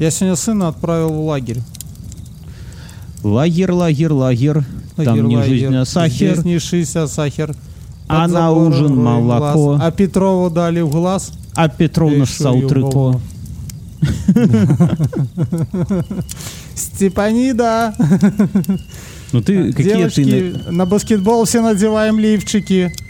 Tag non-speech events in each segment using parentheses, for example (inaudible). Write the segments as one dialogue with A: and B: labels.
A: Я сегодня сына отправил в лагерь.
B: Лагерь, лагерь, лагерь. Там
A: Лагерь,
B: не
A: лагерь.
B: жизнь, а сахар.
A: Здесь не жизнь, а сахар.
B: А
A: Под
B: на ужин молоко.
A: глаз. А Петрову дали в глаз.
B: А
A: ей
B: трико.
A: голову. Степанида.
B: Ну ты какие
A: Девочки,
B: ты...
A: на баскетбол все надеваем лифчики. (laughs)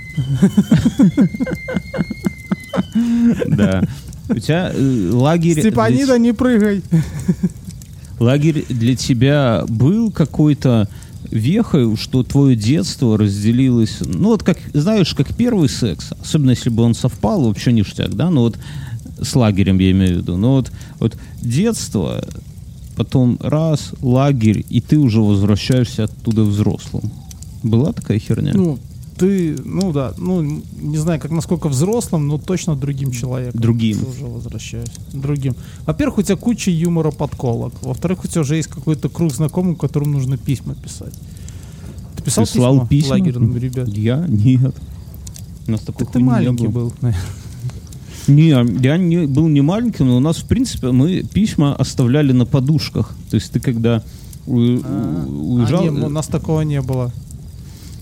B: Да. У тебя э, лагерь...
A: Степанида, не прыгай. (laughs)
B: Лагерь для тебя был какой-то вехой, что твое детство разделилось, ну вот как, знаешь, как первый секс, особенно если бы он совпал, вообще ништяк, да, ну вот с лагерем я имею в виду, но вот, вот детство, потом раз, лагерь, и ты уже возвращаешься оттуда взрослым. Была такая херня?
A: Ну, ты, ну да, ну, не знаю, как насколько взрослым, но точно другим человеком.
B: Другим.
A: Ты уже возвращаюсь. Другим. Во-первых, у тебя куча юмора подколок. Во-вторых, у тебя уже есть какой-то круг знакомых, которым нужно письма писать. Ты писал
B: Ты слал
A: письма,
B: письма?
A: лагерным ребят?
B: Я? Нет. У нас такой
A: Так ты маленький был.
B: Не, я не, был не маленьким, но у нас, в принципе, мы письма оставляли на подушках. То есть ты когда у-
A: А,
B: уезжал,
A: не, у нас такого не было.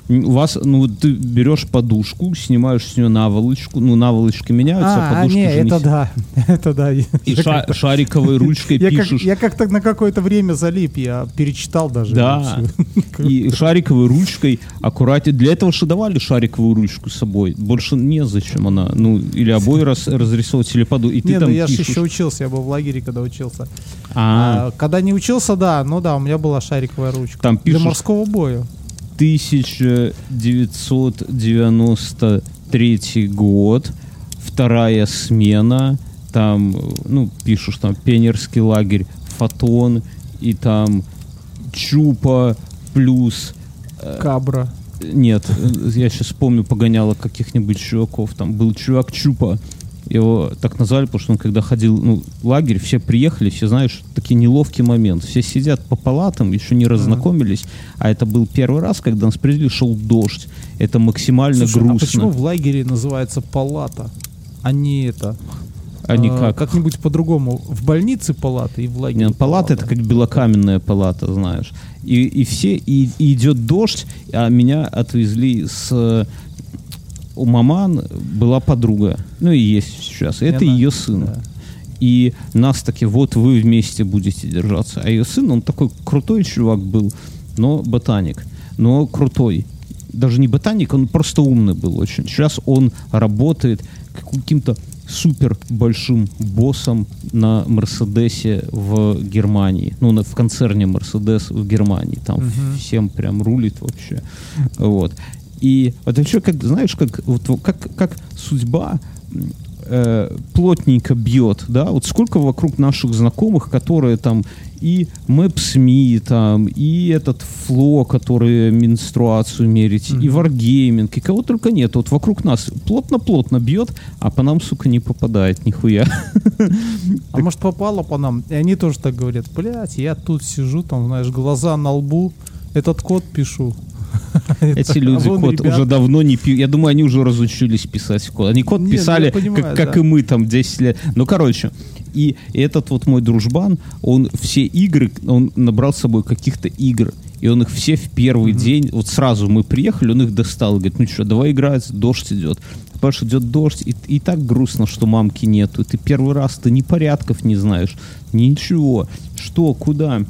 B: У вас, ну, ты берешь подушку, снимаешь с нее наволочку, ну, наволочки меняются, а,
A: А, а,
B: подушки
A: не,
B: же
A: это
B: с-
A: да. (laughs) Это да.
B: И ша- шариковой (laughs) ручкой
A: Я, как,
B: пишешь.
A: я как-то на какое-то время залип, я перечитал даже.
B: Да. (laughs) И шариковой ручкой аккуратнее. Для этого же давали шариковую ручку с собой. Больше незачем она. Ну, или обои раз, разрисовывать, или поду. И ты
A: Не, ну
B: там
A: я же еще учился, я был в лагере, когда учился.
B: А,
A: А, когда не учился, да, ну да, у меня была шариковая ручка.
B: Там
A: Для
B: пишешь-
A: морского боя.
B: 1993 год, вторая смена, там, э, ну, пишешь, там, пионерский лагерь, фотон, и там чупа плюс
A: Кабра.
B: Нет, э, я сейчас помню, погоняло каких-нибудь чуваков. Там был чувак Чупа. Его так назвали, потому что он когда ходил ну, в лагерь, все приехали, все, знаешь, такие неловкий момент. Все сидят по палатам, еще не разнакомились. А это был первый раз, когда нас привезли, шел дождь. Это максимально
A: Слушай, а
B: грустно.
A: почему в лагере называется палата, а не это?
B: Они
A: А,
B: как?
A: Как-нибудь по-другому. В больнице палата и в лагере
B: Нет, палата это как белокаменная палата, знаешь. И, и все, и, и идет дождь, а меня отвезли с... У маман была подруга, ну и есть сейчас. Это
A: она-
B: ее сын.
A: да.
B: И нас таки, вот вы вместе будете держаться. А ее сын, он такой крутой чувак был, но ботаник. Но крутой. Даже не ботаник, он просто умный был очень. Сейчас он работает каким-то супер большим боссом на Мерседесе в Германии. Ну, на- в концерне Мерседес в Германии. Там всем прям рулит вообще. Вот. И это вообще, как, знаешь, как, вот, во- как, как судьба э, плотненько бьет, да, вот сколько вокруг наших знакомых, которые там и Мэпсми, там, и этот Фло, который менструацию мерить, и Wargaming, и кого только нет. Вот вокруг нас плотно-плотно бьет, а по нам, сука, не попадает нихуя. (laughs)
A: А может попало по нам? И они тоже так говорят. Блять, я тут сижу, там, знаешь, глаза на лбу, этот код пишу.
B: Эти люди
A: А
B: код
A: ребята.
B: уже давно не пьют. Я думаю, они уже разучились писать код. Они код
A: ну,
B: писали,
A: понимаю,
B: как, и мы там 10 лет. Ну, короче, и этот вот мой дружбан, он все игры, он набрал с собой каких-то игр. И он их все в первый день, вот сразу мы приехали, он их достал. Говорит, ну что, давай играть, дождь идет. Паш, идет дождь, и, и так грустно, что мамки нету. Ты первый раз, ты ни порядков не знаешь, ничего. Что, куда?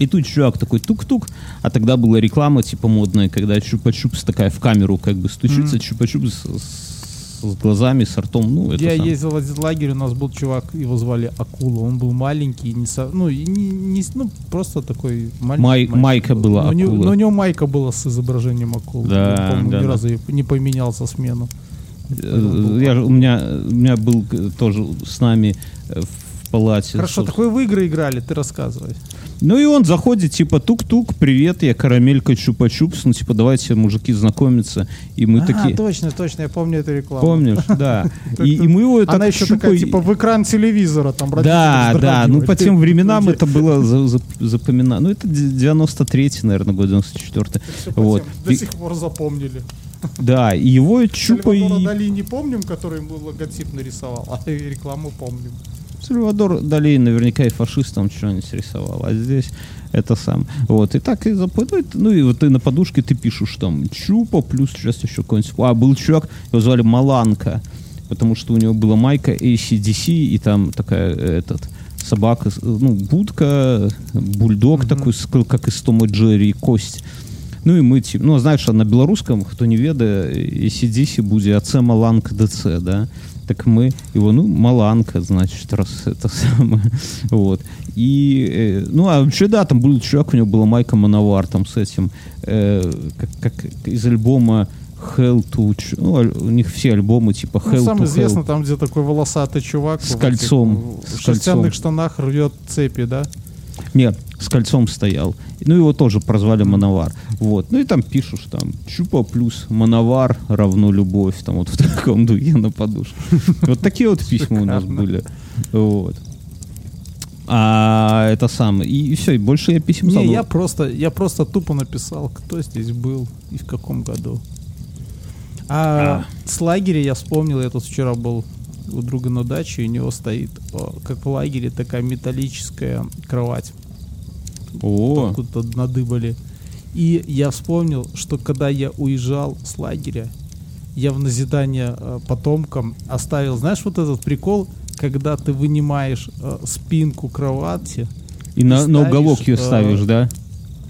B: И тут чувак такой тук-тук, а тогда была реклама типа модная, когда чупа-чупс такая в камеру как бы стучится, чупа-чупс с, с глазами, с ртом, ну это
A: Я
B: сам.
A: ездил в один лагерь, у нас был чувак, его звали Акула. Он был маленький, не со- ну, не, не ну, просто такой маленький.
B: Май-
A: мальчик
B: майка
A: был.
B: была
A: но, у него-
B: Акула.
A: но у него майка была с изображением акулы.
B: Да,
A: Он, по-моему,
B: да,
A: ни
B: да.
A: разу не поменялся смену.
B: Э, Я, у, меня, у меня был э, тоже с нами э, в палате.
A: Хорошо,
B: собственно.
A: такой в игры играли, ты рассказывай.
B: Ну и он заходит, типа, тук-тук, привет, я карамелька чупа-чупс, ну типа, давайте, мужики, знакомиться. И мы
A: а,
B: такие...
A: точно, точно, я помню эту рекламу.
B: Помнишь, (laughs) да. И, и мы его так
A: Она еще такая, типа, в экран телевизора, там,
B: Да, да, ну по тем временам это было за- за- запоминано. Ну это 93-й, наверное, год, 94-й.
A: всё по
B: Вот.
A: До сих пор запомнили.
B: Да, и его чупа
A: Сальвадора. Дали не помним, который ему логотип нарисовал, а рекламу помним.
B: Сальвадор Дали наверняка и фашистом что-нибудь рисовал, а здесь это сам. Вот, и так и запутывает. Ну, и вот ты на подушке ты пишешь там Чупа, плюс сейчас еще какой-нибудь... А, был чувак, его звали Маланка, потому что у него была майка ACDC, и там такая, этот, собака, ну, будка, бульдог mm-hmm. такой, как из Тома Джерри, кость. Ну і мы ці ну знаешь на беларускам хто не ведае сидзіся будзе АЦ маланка ДЦ да Так мы его ну маланка значит раз это самое (laughs) вот и э, ну а вообще да там был чувак у него была майка мановар там с этим э, как, как из альбома Hell to... Ну, у них все альбомы типа Hell
A: ну, самое
B: to
A: известно,
B: Hell.
A: там, где такой волосатый чувак
B: с кольцом.
A: В, этих, в шерстяных штанах рвет цепи, да?
B: Нет, с кольцом стоял. Ну, его тоже прозвали Мановар. Вот. Ну, и там что там Чупа плюс Мановар равно любовь. Там вот в таком духе на подушке. Вот такие вот письма у нас были. Вот. А это самое. И, все, и больше я писем
A: Не, я просто, я просто тупо написал, кто здесь был и в каком году. А, а. с лагеря я вспомнил, я тут вчера был у друга на даче, и у него стоит, как в лагере, такая металлическая кровать.
B: О.
A: Откуда-то надыбали. И я вспомнил, что когда я уезжал с лагеря, я в назидание э, потомкам оставил, знаешь, вот этот прикол, когда ты вынимаешь э, спинку кровати.
B: И, и на, ставишь, на уголок ее э, ставишь, да?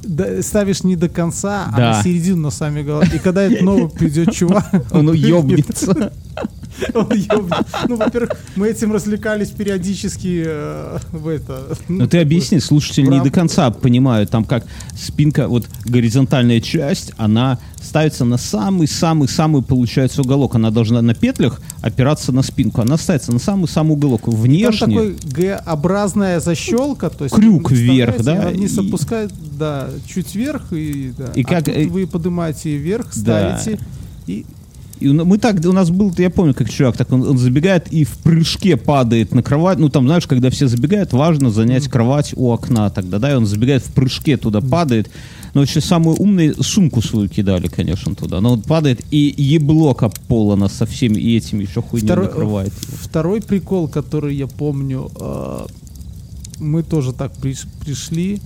A: Да, ставишь не до конца,
B: да.
A: а на середину на сами голове. И когда этот новый придет чувак, (laughs)
B: он уебнется. (laughs)
A: Ну, во-первых, мы этим развлекались периодически э, в это.
B: Ну, ты объясни, слушатели не до конца понимают, там как спинка, вот горизонтальная часть, она ставится на самый-самый-самый, получается, уголок. Она должна на петлях опираться на спинку. Она ставится на самый-самый уголок. Внешне...
A: Там такой Г-образная защелка, то есть...
B: Крюк вверх, да?
A: Она вниз и... опускает, да, чуть вверх, и, да.
B: и как...
A: а вы поднимаете вверх, ставите,
B: да. и и мы так, у нас был, я помню, как чувак, так он, он забегает и в прыжке падает на кровать. Ну, там, знаешь, когда все забегают, важно занять кровать у окна тогда, да, и он забегает в прыжке туда, падает. Но вообще самую умную сумку свою кидали, конечно, туда. Но он падает, и еблок об пол она со всеми и этими еще хуйней второй, накрывает.
A: Второй прикол, который я помню, э, мы тоже так приш, пришли,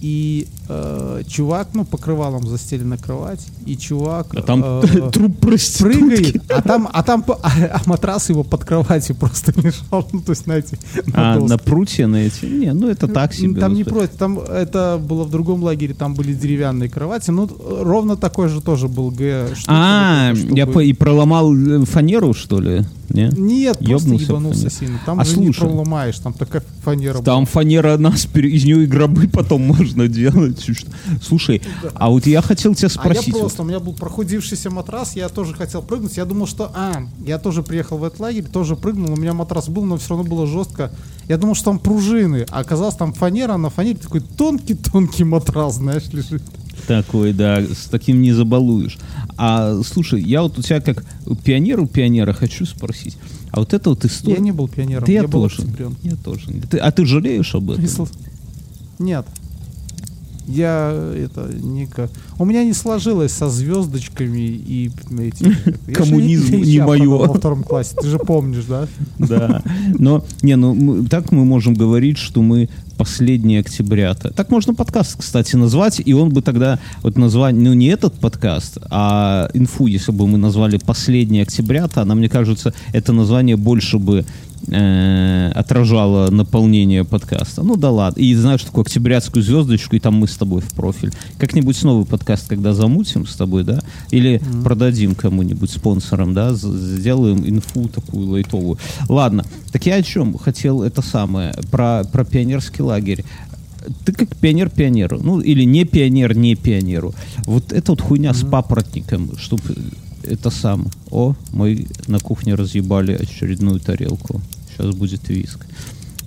A: и э, чувак, ну, покрывалом застелена кровать, и чувак...
B: А там
A: э, (laughs)
B: труп
A: прыгает, а там, а там а, а матрас его под кроватью (laughs) просто лежал, ну, то есть, знаете,
B: на А, на прутье на эти? Не, ну, это так себе.
A: Там не против, там это было в другом лагере, там были деревянные кровати, ну, ровно такой же тоже был Г.
B: А, я по и проломал э, фанеру, что ли?
A: Не? Нет, просто ебанулся сильно. Там а же слушай, не проломаешь, там такая фанера.
B: Там была. фанера нас, из нее и гробы потом можно делать. Слушай, да. а вот я хотел тебя спросить.
A: А я просто, у меня был прохудившийся матрас, я тоже хотел прыгнуть. Я думал, что, а, я тоже приехал в этот лагерь, тоже прыгнул, у меня матрас был, но все равно было жестко. Я думал, что там пружины, а оказалось там фанера, на фанере такой тонкий-тонкий матрас, знаешь, лежит.
B: Такой, да, с таким не забалуешь. А слушай, я вот у тебя как пионер у пионера хочу спросить. А вот это вот история...
A: Я не был пионером,
B: ты
A: я,
B: я
A: был
B: тоже.
A: октябрем.
B: Я тоже. Ты, а ты жалеешь об этом?
A: Нет. Я это не У меня не сложилось со звездочками и эти. (laughs)
B: Коммунизм не, не мое.
A: Во втором классе. Ты же помнишь, да? (laughs)
B: Да. Но не, ну мы, так мы можем говорить, что мы последний октября. -то. Так можно подкаст, кстати, назвать, и он бы тогда вот назвать, ну не этот подкаст, а инфу, если бы мы назвали последний октября, то, она, мне кажется, это название больше бы э, отражало наполнение подкаста. Ну да ладно. И знаешь, такую октябрятскую звездочку, и там мы с тобой в профиль. Как-нибудь новый подкаст, когда замутим с тобой, да? Или mm-hmm. продадим кому-нибудь спонсорам, да? Сделаем инфу такую лайтовую. Ладно. Так я о чем хотел это самое, про, про пионерский лагерь ты как пионер пионеру, ну или не пионер не пионеру. Вот эта вот хуйня mm-hmm. с папоротником, чтобы это сам. О, мы на кухне разъебали очередную тарелку. Сейчас будет виск.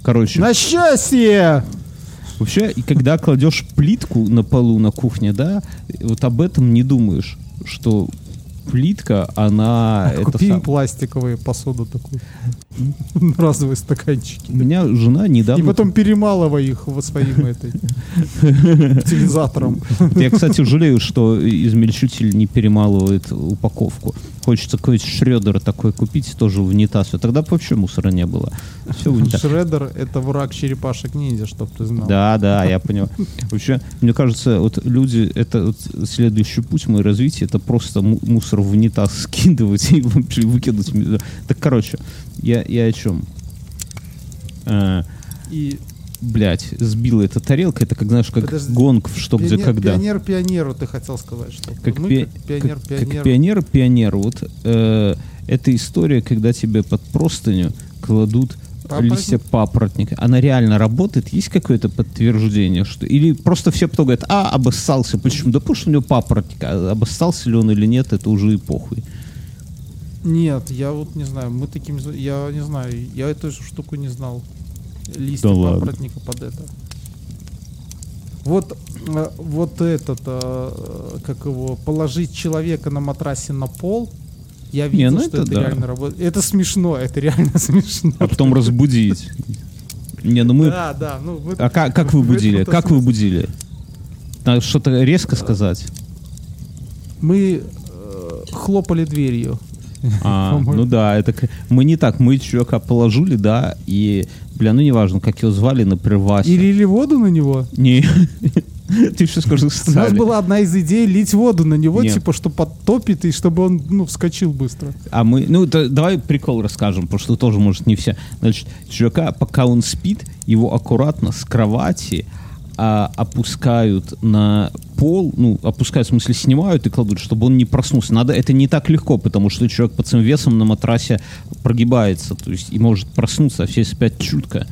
B: Короче.
A: На счастье!
B: Вообще, когда кладешь плитку на полу на кухне, да, вот об этом не думаешь, что плитка, она...
A: А это сам... пластиковые посуду такую. (laughs) Разовые стаканчики.
B: У меня жена недавно...
A: И потом перемалывай их в своим этой (laughs) утилизатором.
B: Я, кстати, жалею, что измельчитель не перемалывает упаковку. Хочется какой-то шредер такой купить, тоже в унитаз. Тогда вообще мусора не было. Все в унитаз.
A: Шредер — это враг черепашек-ниндзя, чтоб ты знал.
B: Да, да, я понял. Вообще, мне кажется, вот люди, это вот следующий путь моего развития, это просто му- мусор в унитаз (laughs) скидывать и вообще выкинуть. Так, короче, я, я о чем? А,
A: И
B: блять, сбила эта тарелка, это как, знаешь, как
A: Подожди.
B: гонг в что, где,
A: пионер,
B: когда.
A: пионер пионеру ты хотел сказать, что
B: Как,
A: мы
B: пи-
A: как пионер
B: как-
A: пионеру.
B: как пионер пионер. Вот э, эта история, когда тебе под простыню кладут
A: Папоротник?
B: листья папоротника. Она реально работает? Есть какое-то подтверждение? Что... Или просто все потом говорят, а, обоссался. Почему? Да потому что у него папоротник. А обоссался ли он или нет, это уже и похуй.
A: Нет, я вот не знаю, мы таким, я не знаю, я эту штуку не знал. Листья
B: Да ладно.
A: папоротника под это. Вот, э, вот этот, э, как его, положить человека на матрасе на пол, я
B: Не,
A: видел,
B: ну
A: что
B: это
A: это,
B: да.
A: реально работает. Это смешно, (laughs) это реально смешно.
B: А потом разбудить. Не, ну мы...
A: Да, да. Ну, в
B: А как, как вы будили? Как вы будили? Надо что-то резко сказать.
A: Мы э, хлопали дверью.
B: А, ну да, это мы не так, мы чувака положили, да, и, бля, ну неважно, как его звали, например, Вася.
A: И лили воду на него.
B: Не, (laughs) ты что скажи,
A: У нас была одна из идей лить воду на него,
B: Нет.
A: типа, что подтопит, и чтобы он, ну, вскочил быстро.
B: А мы, ну, да- давай прикол расскажем, потому что тоже, может, не все. Значит, чувака, пока он спит, его аккуратно с кровати а, опускают на пол, ну, опускают, в смысле, снимают и кладут, чтобы он не проснулся. Надо, это не так легко, потому что человек под своим весом на матрасе прогибается, то есть и может проснуться, а все спят чутко.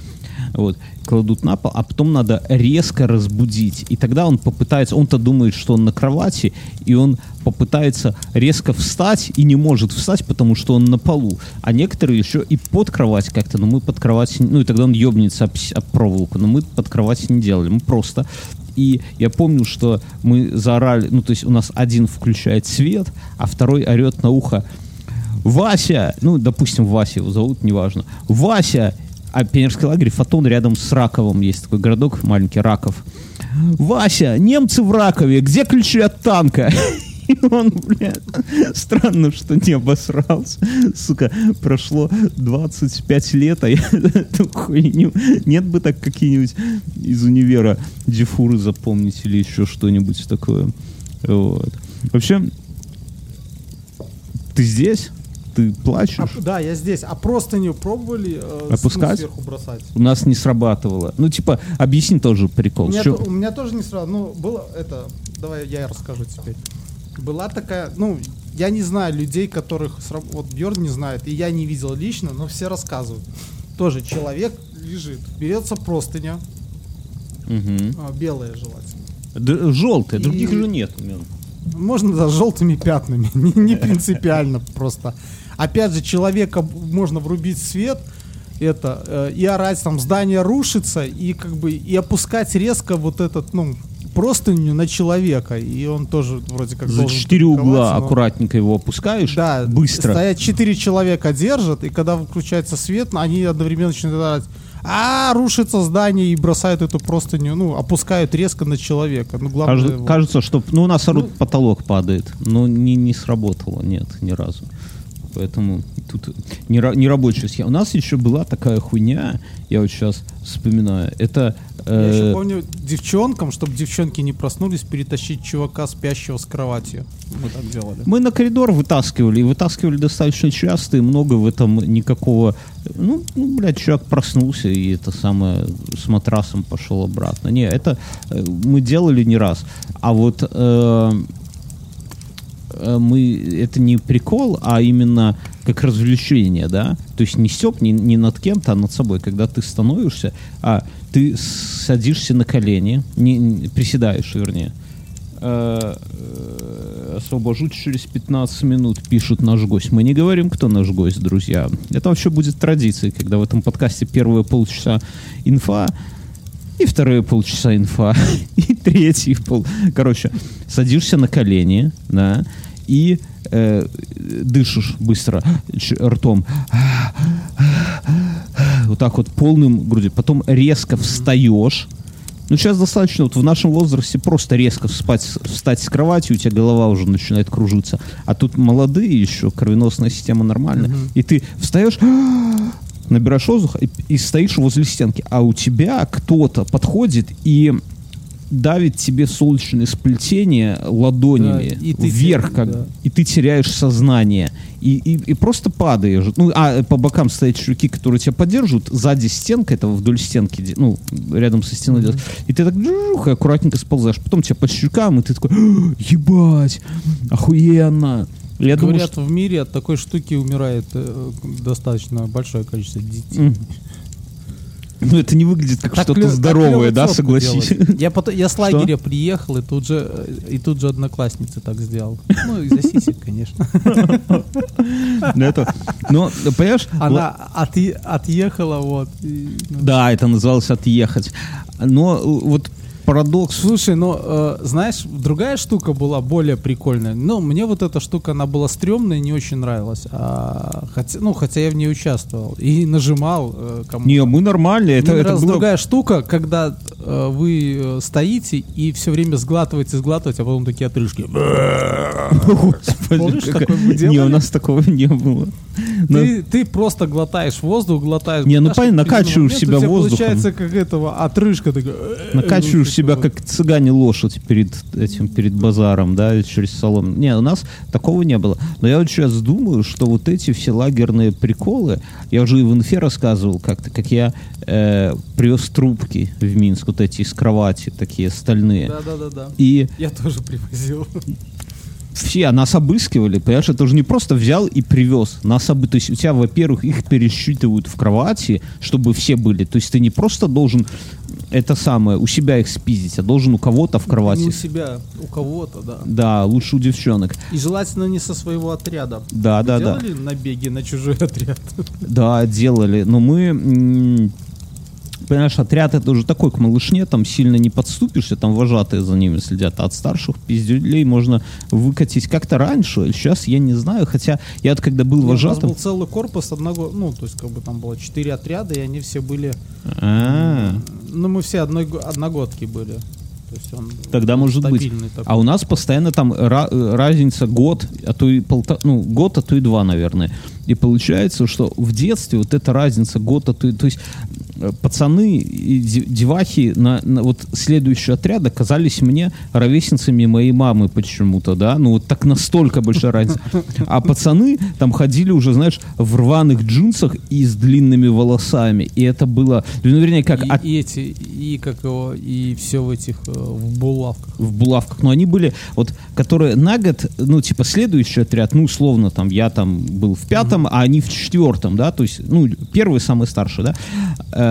B: Вот, кладут на пол, а потом надо резко разбудить. И тогда он попытается, он-то думает, что он на кровати, и он попытается резко встать и не может встать, потому что он на полу. А некоторые еще и под кровать как-то, но мы под кровать, ну и тогда он ебнется об, об проволоку, но мы под кровать не делали, мы просто и я помню, что мы заорали, ну, то есть у нас один включает свет, а второй орет на ухо Вася, ну, допустим, Вася его зовут, неважно. Вася, а пионерский лагерь Фотон рядом с Раковым есть такой городок маленький, Раков. Вася, немцы в Ракове, где ключи от танка? (laughs) И он, блядь, странно, что не обосрался. Сука, прошло 25 лет, а я (laughs) эту хуйню... Нет бы так какие-нибудь из универа дефуры запомнить или еще что-нибудь такое. Вот. Вообще, ты здесь? Ты плачешь?
A: А, да, я здесь. А простыню пробовали э,
B: Опускать?
A: сверху бросать?
B: У нас не срабатывало. Ну, типа, объясни тоже
A: У
B: прикол.
A: меня,
B: Чё-
A: то- у меня тоже не сразу. Ну, было это. Давай я расскажу теперь. Была такая, ну, я не знаю людей, которых сра- вот Бьорн не знает, и я не видел лично, но все рассказывают. Тоже человек лежит, берется простыня,
B: Мгм.
A: а, белая желательно.
B: Д- Желтые, других
A: И-
B: же нет.
A: Можно да, с желтыми пятнами, (laughs) не, не (laughs) принципиально просто. Опять же, человека можно врубить свет, это э, и орать там здание рушится и как бы и опускать резко вот этот ну простыню на человека и он тоже вроде как
B: За четыре угла
A: но-
B: аккуратненько его опускаешь.
A: Да,
B: быстро.
A: Стоят четыре человека держат и когда включается свет, они одновременно начинают орать. А, рушится здание и бросают эту простыню, ну, опускают резко на человека. Ну, главное,
B: Кажется,
A: вот.
B: кажется, что... Ну, у нас орут, потолок падает. Но не, не сработало, нет, ни разу. Поэтому тут не, не рабочая схема. У нас еще была такая хуйня, я вот сейчас вспоминаю. Это...
A: Я еще
B: э,
A: помню девчонкам, чтобы девчонки не проснулись, перетащить чувака спящего с кроватью. Мы так делали.
B: Мы на коридор вытаскивали, и вытаскивали достаточно часто, и много в этом никакого... Ну, ну блядь, человек проснулся, и это самое, с матрасом пошел обратно. Не, это э, мы делали не раз. А вот э, э, мы... Это не прикол, а именно как развлечение, да? То есть не степ не, не над кем-то, а над собой. Когда ты становишься, а ты садишься на колени, не, не- приседаешь, вернее, Э, э, освобожу через 15 минут, пишет наш гость. Мы не говорим, кто наш гость, друзья. Это вообще будет традицией, когда в этом подкасте первые полчаса инфа, и вторые полчаса инфа, (laughs) и третий пол... Короче, садишься на колени, да, и э, дышишь быстро ртом. Вот так вот полным грудью. Потом резко встаешь, Ну, сейчас достаточно, вот в нашем возрасте просто резко спать, встать с кровати, у тебя голова уже начинает кружиться. А тут молодые еще, кровеносная система нормальная. И ты встаешь, набираешь воздух и, и стоишь возле стенки. А у тебя кто-то подходит и давит тебе солнечное сплетение ладонями
A: Да, и ты
B: вверх, как,
A: да.
B: и ты теряешь сознание. И, и, и просто падаешь. Ну, а по бокам стоят чуваки, которые тебя поддерживают. Сзади стенка, это вдоль стенки, ну, рядом со стеной идет. И ты так джух, и аккуратненько сползаешь. Потом тебя по щекам, и ты такой, «А, ебать, охуенно. Я думаю,
A: Говорят,
B: что...
A: в мире от такой штуки умирает э, достаточно большое количество детей.
B: М. Ну, это не выглядит как
A: Так
B: что-то здоровое, да, согласись? (laughs)
A: Я, потом, я с лагеря приехал, и тут же и тут же одноклассница так сделал. Ну, из-за сисек, конечно.
B: Ну, это- Но, понимаешь,
A: Она отъе- отъехала, вот. ну.
B: Да, это называлось отъехать. Но э, вот парадокс.
A: Слушай, ну, э, знаешь, другая штука была более прикольная. Ну, мне вот эта штука, она была стрёмная, не очень нравилась. А, хотя, ну, хотя я в ней участвовал. И нажимал э, кому
B: Не, мы нормально. Это,
A: Мне
B: это было-
A: другая штука, когда э, вы э, стоите и все время сглатываете, сглатываете, а потом такие отрыжки. Помнишь,
B: Не, у нас такого не было. Но-
A: Ты, ты просто глотаешь воздух, глотаешь.
B: Не, ну, понятно, накачиваешь себя воздухом.
A: получается как этого отрыжка. такая, э,
B: Накачиваешь
A: ну,
B: себя, как цыгане лошадь перед этим, перед базаром, да, через салон. Не, у нас такого не было. Но я вот сейчас думаю, что вот эти все лагерные приколы, я уже и в инфе рассказывал как-то, как я э, привез трубки в Минск, вот эти из кровати, такие стальные.
A: Да, да, да, да.
B: И
A: Я тоже привозил.
B: все нас обыскивали, понимаешь, это же не просто взял и привез. Нас обы... То есть у тебя, во-первых, их пересчитывают в кровати, чтобы все были. То есть ты не просто должен это самое, у себя их спиздить, а должен у кого-то в
A: Не
B: кровати.
A: у себя, у кого-то, да.
B: Да, лучше у девчонок.
A: И желательно не со своего отряда.
B: Да,
A: Вы
B: да, да.
A: делали набеги на чужой (laughs) отряд?
B: Да, делали. Но мы... Понимаешь, отряд это уже такой к малышне, там сильно не подступишься, там вожатые за ними следят, а от старших пиздюлей можно выкатить как-то раньше. Сейчас я не знаю, хотя я вот когда был
A: Нет, У нас
B: вожатым...
A: был целый корпус одного, ну, то есть как бы там было четыре отряда, и они все были,
B: А,
A: ну, мы все одной, одногодки были. То есть он
B: Тогда может быть.
A: такой.
B: А у нас постоянно там э, разница год, а то и полтора, ну, год, а то и два, наверное. И получается, что в детстве вот эта разница год, а то и, то есть пацаны и де- девахи на, на вот следующий отряд оказались мне ровесницами моей мамы почему-то, да, ну вот так настолько большая разница. А пацаны там ходили уже, знаешь, в рваных джинсах и с длинными волосами. И это было, ну, вернее, как
A: и,
B: от-
A: и эти, и как его, и все в этих, э, в булавках.
B: в булавках, но они были, вот, которые на год, ну, типа, следующий отряд, ну, условно, там, я там был в пятом, а они в четвертом, да, то есть, ну, первый самый старший, да, Э,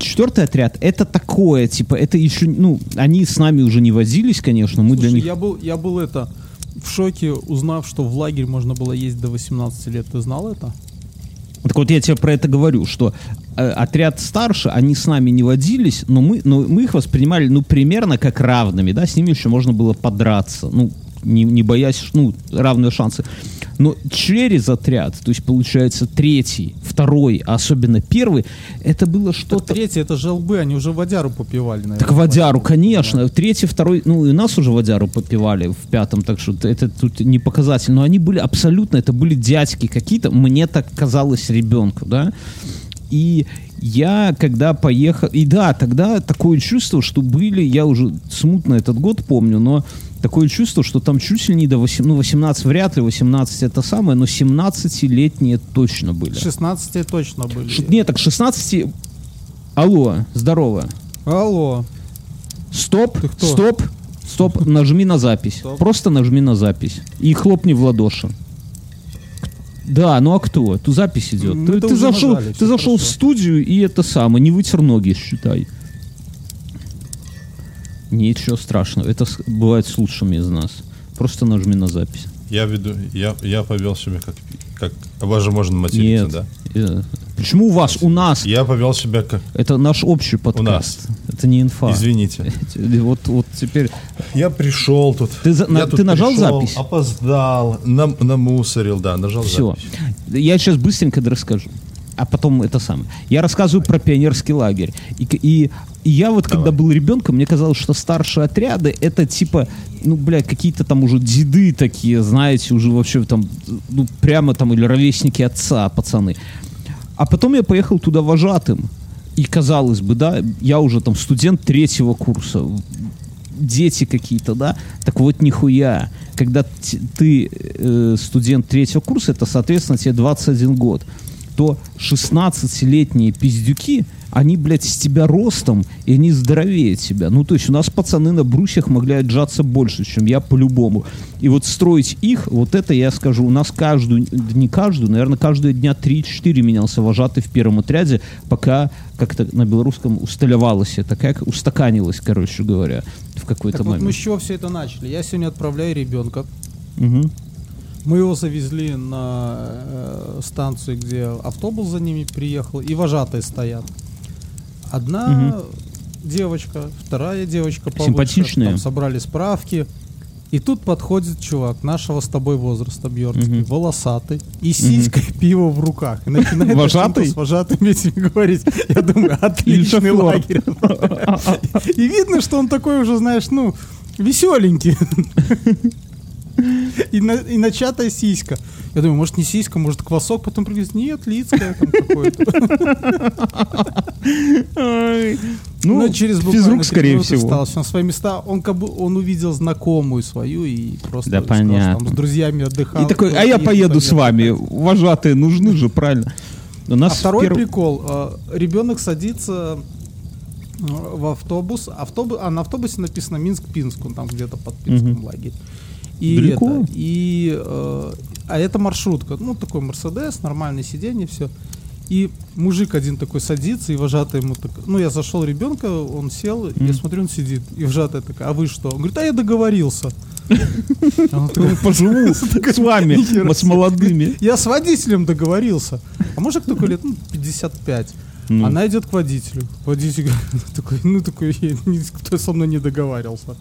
B: Четвертый отряд это такое, типа, это еще, ну, они с нами уже не возились, конечно, мы для
A: Слушай,
B: них.
A: я был, я был это в шоке, узнав, что в лагерь можно было ездить до 18 лет. Ты знал это?
B: Так вот я тебе про это говорю, что э, отряд старше, они с нами не водились, но мы, но мы их воспринимали, ну, примерно как равными, да, с ними еще можно было подраться, ну, не, не боясь, ну, равные шансы. Но через отряд, то есть, получается, третий, второй, а особенно первый, это было
A: Так
B: что-то...
A: третий, это же лбы, они уже водяру попивали, наверное.
B: Так водяру, конечно. Третий, второй, ну и нас уже водяру попивали в пятом, так что это тут не показатель. Но они были абсолютно, это были дядьки какие-то, мне так казалось ребенку, да. И я, когда поехал... И да, тогда такое чувство, что были, я уже смутно этот год помню, но такое чувство, что там чуть ли не до 8, ну, 18 вряд ли, 18 это самое, но 17-летние точно были.
A: 16 точно были.
B: Ш- Нет, так 16... Алло, здорово.
A: Алло.
B: Стоп, стоп, стоп, нажми на запись.
A: Стоп.
B: Просто нажми на запись. И хлопни в ладоши. Да, ну а кто? Тут запись идет.
A: Мы
B: ты ты зашел,
A: нажали,
B: ты зашел в студию и это самое, не вытер ноги, считай. Ничего страшного. Это бывает с лучшими из нас. Просто нажми на запись.
C: Я веду, я, я повел себя как, как, а вас же можно материться,
B: Нет.
C: да?
B: Почему у вас? У нас.
C: Я повел себя как,
B: Это наш общий подкаст.
C: нас.
B: Это не инфа.
C: извините.
B: Вот, вот теперь
C: Я пришел тут.
B: Ты за-
C: я
B: на-
C: тут
B: ты нажал
C: пришел,
B: запись?
C: Опоздал, нам, намусорил, да, нажал
B: все.
C: запись.
B: Я сейчас быстренько расскажу. А потом это самое. Я рассказываю про пионерский лагерь. И, и, и я вот, когда был ребенком, мне казалось, что старшие отряды это типа, ну, блядь, какие-то там уже деды такие, знаете, уже вообще там, ну, прямо там, или ровесники отца, пацаны. А потом я поехал туда вожатым. И казалось бы, да, я уже там студент третьего курса, дети какие-то, да, так вот нихуя. Когда ты э, студент третьего курса, это, соответственно, тебе 21 год, то 16-летние пиздюки, они, блядь, с тебя ростом, и они здоровее тебя. Ну, то есть у нас пацаны на брусьях могли отжаться больше, чем я по-любому. И вот строить их, вот это я скажу, у нас каждую, не каждую, наверное, каждые дня 3-4 менялся вожатый в первом отряде, пока как-то на белорусском усталевалось это, как устаканилось, короче говоря, в какой-то
A: Так вот мы
B: момент.
A: с чего все это начали? Я сегодня отправляю ребенка.
B: Мгм.
A: Мы его завезли на э, станцию, где автобус за ними приехал, и вожатые стоят. Одна девочка, вторая девочка повыше.
B: Симпатичные.
A: Там собрали справки. И тут подходит чувак нашего с тобой возраста, Бьернский,
B: Мгм.
A: волосатый, и сиськой пиво в руках. И начинает (laughs)
B: Вожатый?
A: с вожатыми этими говорить. Я думаю, (laughs) отличный лагерь. (laughs) И видно, что он такой уже, знаешь, ну, веселенький. (laughs) И, на, и начатая сиська. Я думаю, может не сиська, может квасок, потом пригласит. Нет, лицкая там какое-то. (laughs)
B: Ну,
A: Но через буквально
B: физрук, скорее всего.
A: встал всё на свои места. Он как бы он увидел знакомую свою и просто
B: Да,
A: сказал, что
B: понятно.
A: там с друзьями отдыхал.
B: И такой, а я поеду с вами. Вожатые нужны же, правильно. У
A: А
B: нас в
A: второй
B: перв-
A: прикол. э, Ребенок садится э, в автобус. Автобус, а на автобусе написано Минск-Пинск, он там где-то под Пинском
B: Мгм.
A: лагерь. И
B: Далеко?
A: это, и, э, а это маршрутка, ну такой Мерседес, нормальное сиденье, все. И мужик один такой садится, и вожатый ему так, ну я зашел ребенка, он сел, и я смотрю, он сидит, и вожатая такая, а вы что? Он говорит, а я договорился. (laughs)
B: Ну, поживу (laughs) с вами, с молодыми. (laughs)
A: я с водителем договорился. А мужик такой лет, ну, 55.
B: Ну.
A: Она идет к водителю. Водитель такой, ну такой, «Я- никто со мной не договаривался.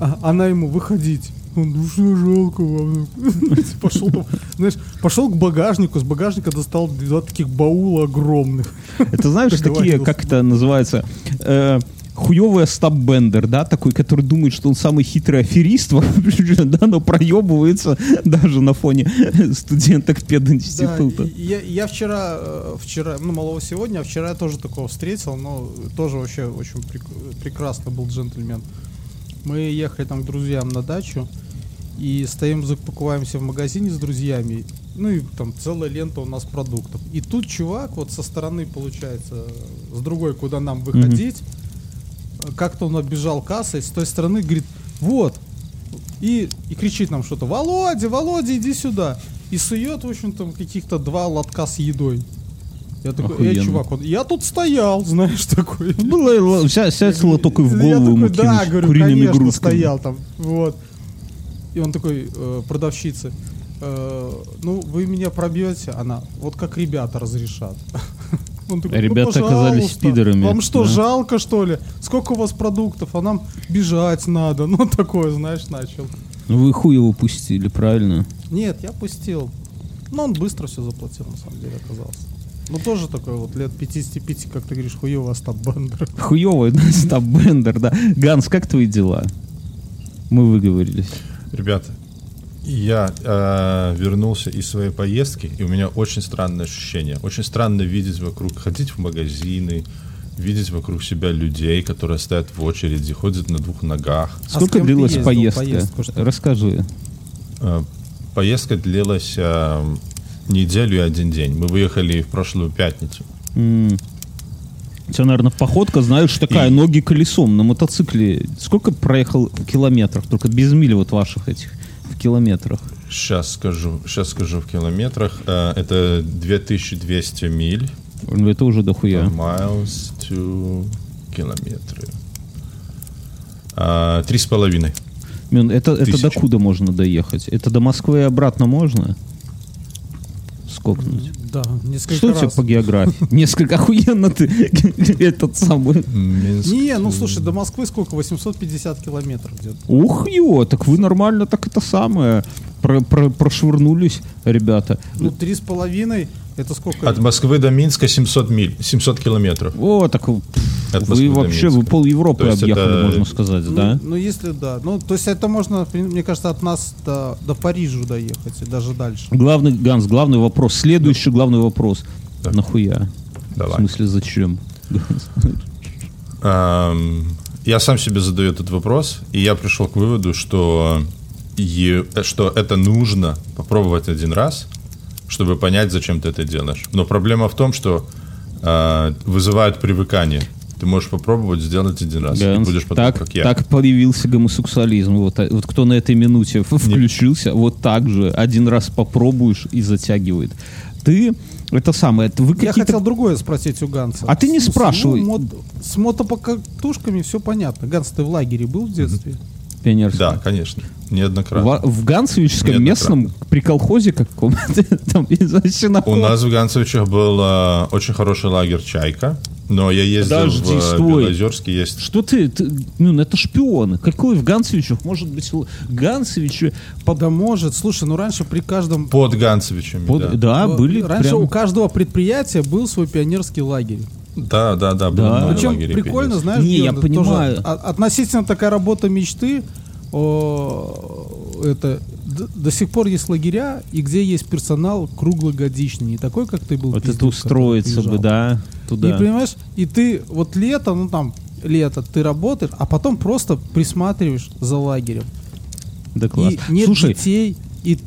A: А она ему выходить. Он, ну что жалко вам. (laughs) Пошел, знаешь, пошел к багажнику, с багажника достал два таких баула огромных.
B: Это знаешь, такие, как это называется, э, хуёвый стаббендер, да, такой, который думает, что он самый хитрый аферист, (laughs) да, но проебывается даже на фоне студенток
A: Да,
B: пединститута.
A: и- я, я вчера, э, вчера, ну, малого сегодня, а вчера я тоже такого встретил, но тоже вообще очень прек- прекрасно был джентльмен. Мы ехали там к друзьям на дачу, и стоим, закупаемся в магазине с друзьями, ну и там целая лента у нас продуктов. И тут чувак вот со стороны, получается, с другой, куда нам выходить, э, как-то он оббежал кассой, с той стороны говорит, вот, и, и кричит нам что-то, Володя, Володя, иди сюда. И сует, в общем-то, каких-то два лотка с едой. Я такой, эй,
B: Охуенно.
A: чувак, он, я тут стоял, (laughs) знаешь, такой.
B: Было, л- ся- сядь лоток и в
A: Я
B: голову ему
A: такой, да,
B: кинуть
A: говорю,
B: куриными
A: конечно,
B: грудками.
A: стоял там, вот. И он такой, э, продавщице, э, ну, вы меня пробьете? Она, вот как ребята разрешат. (laughs) Он такой,
B: А ребята оказались
A: пожалуйста,
B: пидорами,
A: Вам что,
B: да.
A: жалко, что ли? Сколько у вас продуктов? А нам бежать надо. (laughs) Ну, такое, знаешь, начал.
B: Ну вы хуй его пустили, правильно?
A: Нет, я пустил. Но он быстро все заплатил, на самом деле, оказался. Ну, тоже такой вот лет 55, как ты говоришь, хуёвый Остап Бендер. (laughs)
B: Хуёвый стаббендер, да. Ганс, как твои дела? Мы выговорились.
C: Ребята, я э, вернулся из своей поездки, и у меня очень странное ощущение. Очень странно видеть вокруг, ходить в магазины, видеть вокруг себя людей, которые стоят в очереди, ходят на двух ногах.
A: А
B: Сколько длилась поездка?
A: ли?
B: Расскажи.
C: Э, поездка длилась э, неделю и один день. Мы выехали в прошлую пятницу.
B: У тебя, наверное, походка, знаешь, такая,
C: И-
B: ноги колесом на мотоцикле. Сколько проехал в километрах? Только без миль вот ваших этих в километрах.
C: Сейчас скажу, сейчас скажу в километрах. Э, это 2200 миль.
B: Ну, Это уже дохуя.
C: Miles to километры. А, Три с половиной.
B: Это, это
C: Тысяча.
B: докуда можно доехать? Это до Москвы и обратно можно? Скокнуть.
A: Да, несколько
B: Что у тебя
A: раз.
B: по географии? (laughs) Несколько охуенно ты (laughs) этот самый.
A: Не, ну слушай, до Москвы сколько? 850 километров где-то.
B: Ух, ё, так вы нормально так это самое про- про- прошвырнулись, ребята.
A: Ну, три с половиной, Это сколько?
C: От Москвы до Минска 700 миль, 700 километров.
B: О, так
C: От
B: вы вообще, вы пол Европы
C: То
B: объехали,
C: это-
B: можно сказать,
A: Ну,
B: да?
A: Ну, если да. Ну, то есть это можно, мне кажется, от нас до, до Парижа доехать, и даже дальше.
B: Главный, Ганс, главный вопрос. Следующий главный вопрос.
C: Так.
B: Нахуя?
C: Давай.
B: В смысле, зачем?
C: Эм, Я сам себе задаю этот вопрос, и я пришел к выводу, что, е- что это нужно попробовать один раз, чтобы понять, зачем ты это делаешь. Но проблема в том, что э, вызывает привыкание. Ты можешь попробовать сделать один раз, и
B: Ганс,
C: будешь потом
B: так,
C: как я.
B: так появился гомосексуализм. Вот, а- вот кто на этой минуте включился, вот так же один раз попробуешь и затягивает. Ты это самое, это вы
A: Я хотел другое спросить у Ганса.
B: А ты не
A: С- с-
B: спрашивай.
A: ну, мот- с мотопокатушками все понятно. Ганс, ты в лагере был в детстве?
B: Пионерском?
C: Да, конечно, неоднократно.
B: В, в Ганцевичском местном при колхозе каком-то (laughs) там
C: У нас в Ганцевичах был э, очень хороший лагерь «Чайка», но я ездил
B: Подожди,
C: в
B: стой.
C: Белозерске, есть
B: Что ты, ты- ну это шпионы. Какой в Ганцевичах может быть л- Ганцевичи? по-
A: Да может. Слушай, ну раньше при каждом...
C: под Ганцевичами,
B: под-
C: да.
B: да,
A: э,
B: были
A: Раньше
B: прям-
A: у каждого предприятия был свой пионерский лагерь.
C: Да, да, да,
B: Да.
A: Причем прикольно, знаешь,
B: Не,
A: где
B: я
A: он
B: понимаю.
A: относительно такая работа мечты. о, это д- до сих пор есть лагеря, и где есть персонал круглогодичный, не такой, как ты был.
B: Вот
A: пиздюк,
B: это устроиться бы, да, туда.
A: И понимаешь, и ты вот лето, ну там лето, ты работаешь, а потом просто присматриваешь за лагерем.
B: да класс.
A: И нет
B: Слушай,
A: детей, и,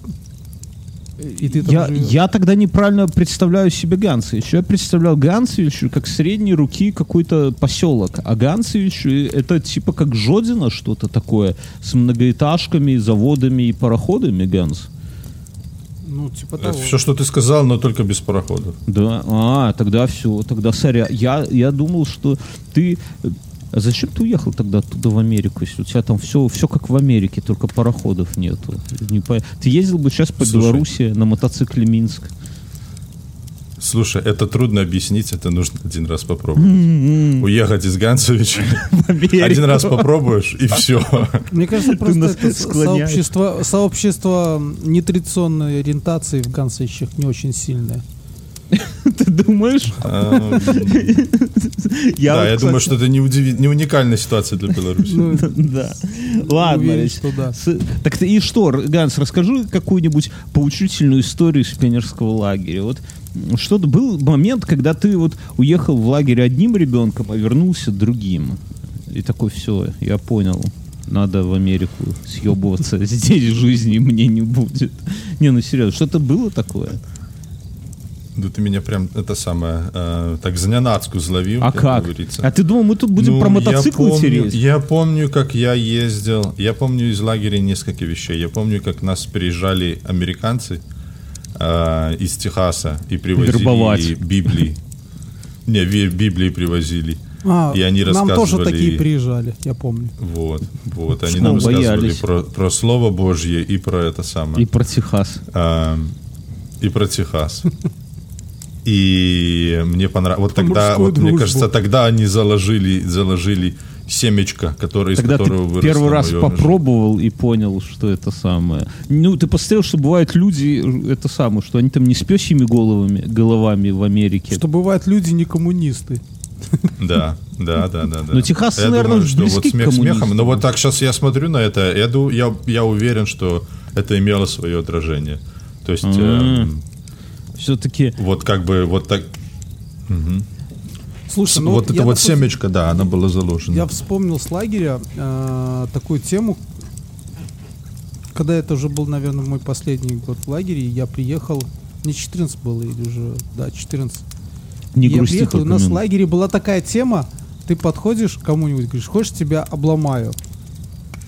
A: и ты
B: я, я тогда неправильно представляю себе Ганцевич. Я представлял Ганцевич как средней руки какой-то поселок. А Ганцевич э, это типа как Жодина что-то такое с многоэтажками, заводами и пароходами Ганс.
A: Ну, типа
C: Это
A: того.
C: все, что ты сказал, но только без пароходов.
B: Да, а, тогда все, тогда соря. Я, я думал, что ты... А зачем ты уехал тогда оттуда в Америку, если у тебя там все, все как в Америке, только пароходов нету? Не по- Ты ездил бы сейчас по
C: Слушай.
B: Беларуси на мотоцикле Минск.
C: Слушай, это трудно объяснить, это нужно один раз попробовать. Уехать из Ганцевича, (laughs) один раз попробуешь, и все.
A: Мне кажется, (laughs) просто сообщество, сообщество нетрадиционной ориентации в Гансовичах не очень сильное. (laughs)
B: Ты думаешь?
C: Да,
B: вот,
C: я думаю, что это не уникальная ситуация для Беларуси.
A: Ну,
B: Да. Ладно.
A: да.
B: Так ты и что, Ганс, расскажи какую-нибудь поучительную историю из пионерского лагеря. Вот что-то был момент, когда ты вот уехал в лагерь одним ребенком, а вернулся другим. И такой, все, я понял. Надо в Америку съебываться. (laughs) Здесь жизни мне не будет. Не, ну серьезно, что-то было такое?
C: Да ты меня прям, это самое, э, так знянацку зловил,
B: А
C: как
B: как?
C: говорится.
B: А ты думал, мы тут будем
C: Ну,
B: про
C: я
B: мотоциклы
C: помню-
B: тереть?
C: Я помню, как я ездил. Я помню из лагеря несколько вещей. Я помню, как нас приезжали американцы э, из Техаса и привозили
B: Вербовать.
C: Библии. Не, Библии привозили.
A: А,
C: И они
A: нам тоже
C: рассказывали-
A: такие приезжали, я помню.
C: Вот, вот. Они нам рассказывали
B: боялись?
C: про, про Слово Божье и про это самое.
B: И про Техас.
C: А, и про Техас. И мне понравилось. Вот тогда, вот, мне кажется, тогда они заложили, заложили семечко, которое, из
B: Тогда ты
C: которого выросло
B: первый раз
C: моё
B: попробовал и понял, что это самое. Ну, ты посмотрел, что бывают люди, это самое, что они там не с пёсьими головами, головами в Америке.
A: Что бывают люди не коммунисты.
C: Да, да, да, да. да.
B: Ну, техасцы,
C: Я
B: наверное,
C: думаю, что вот смех смехом. Но вот так сейчас я смотрю на это, я, я, я уверен, что это имело свое отражение. То есть,
B: Все-таки
C: вот как бы, вот так,
A: Слушай, ну
C: вот это вот
A: допустим,
C: семечко, да, оно было заложено.
A: Я вспомнил с лагеря э, такую тему, когда это уже был, наверное, мой последний год в лагере, я приехал, не 14 было или уже, да, 14.
B: не
A: я
B: грусти
A: приехал, у нас в лагере была такая тема, ты подходишь к кому-нибудь, говоришь, хочешь, тебя обломаю.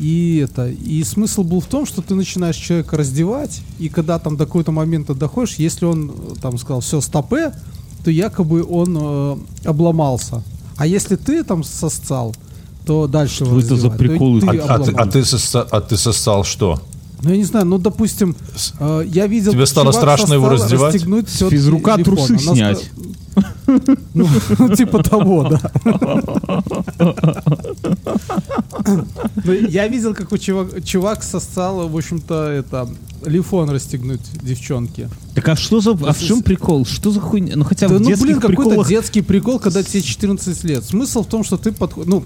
A: И это, и смысл был в том, что ты начинаешь человека раздевать, и когда там до какого-то момента доходишь, если он э, там сказал, все, стопе, то якобы он э, обломался. А если ты там сосцал, то дальше его
B: это за приколы?
A: ты
C: А, а ты, а, ты сосса- а ты сосал что?
A: Ну, я не знаю, ну, допустим, э, я видел...
C: Тебе стало страшно его раздевать?
B: физрука
A: телефон.
B: трусы
A: Она
B: снять.
A: Ну, типа того, да. Ну, Я видел, как у чувак, сосал, в общем-то, это, лифон расстегнуть девчонке.
B: Так а что за... А в чем прикол? Что за хуйня? Ну хотя
A: Да, ну, блин, какой-то детский прикол, когда тебе 14 лет. Смысл в том, что ты подходишь... Ну,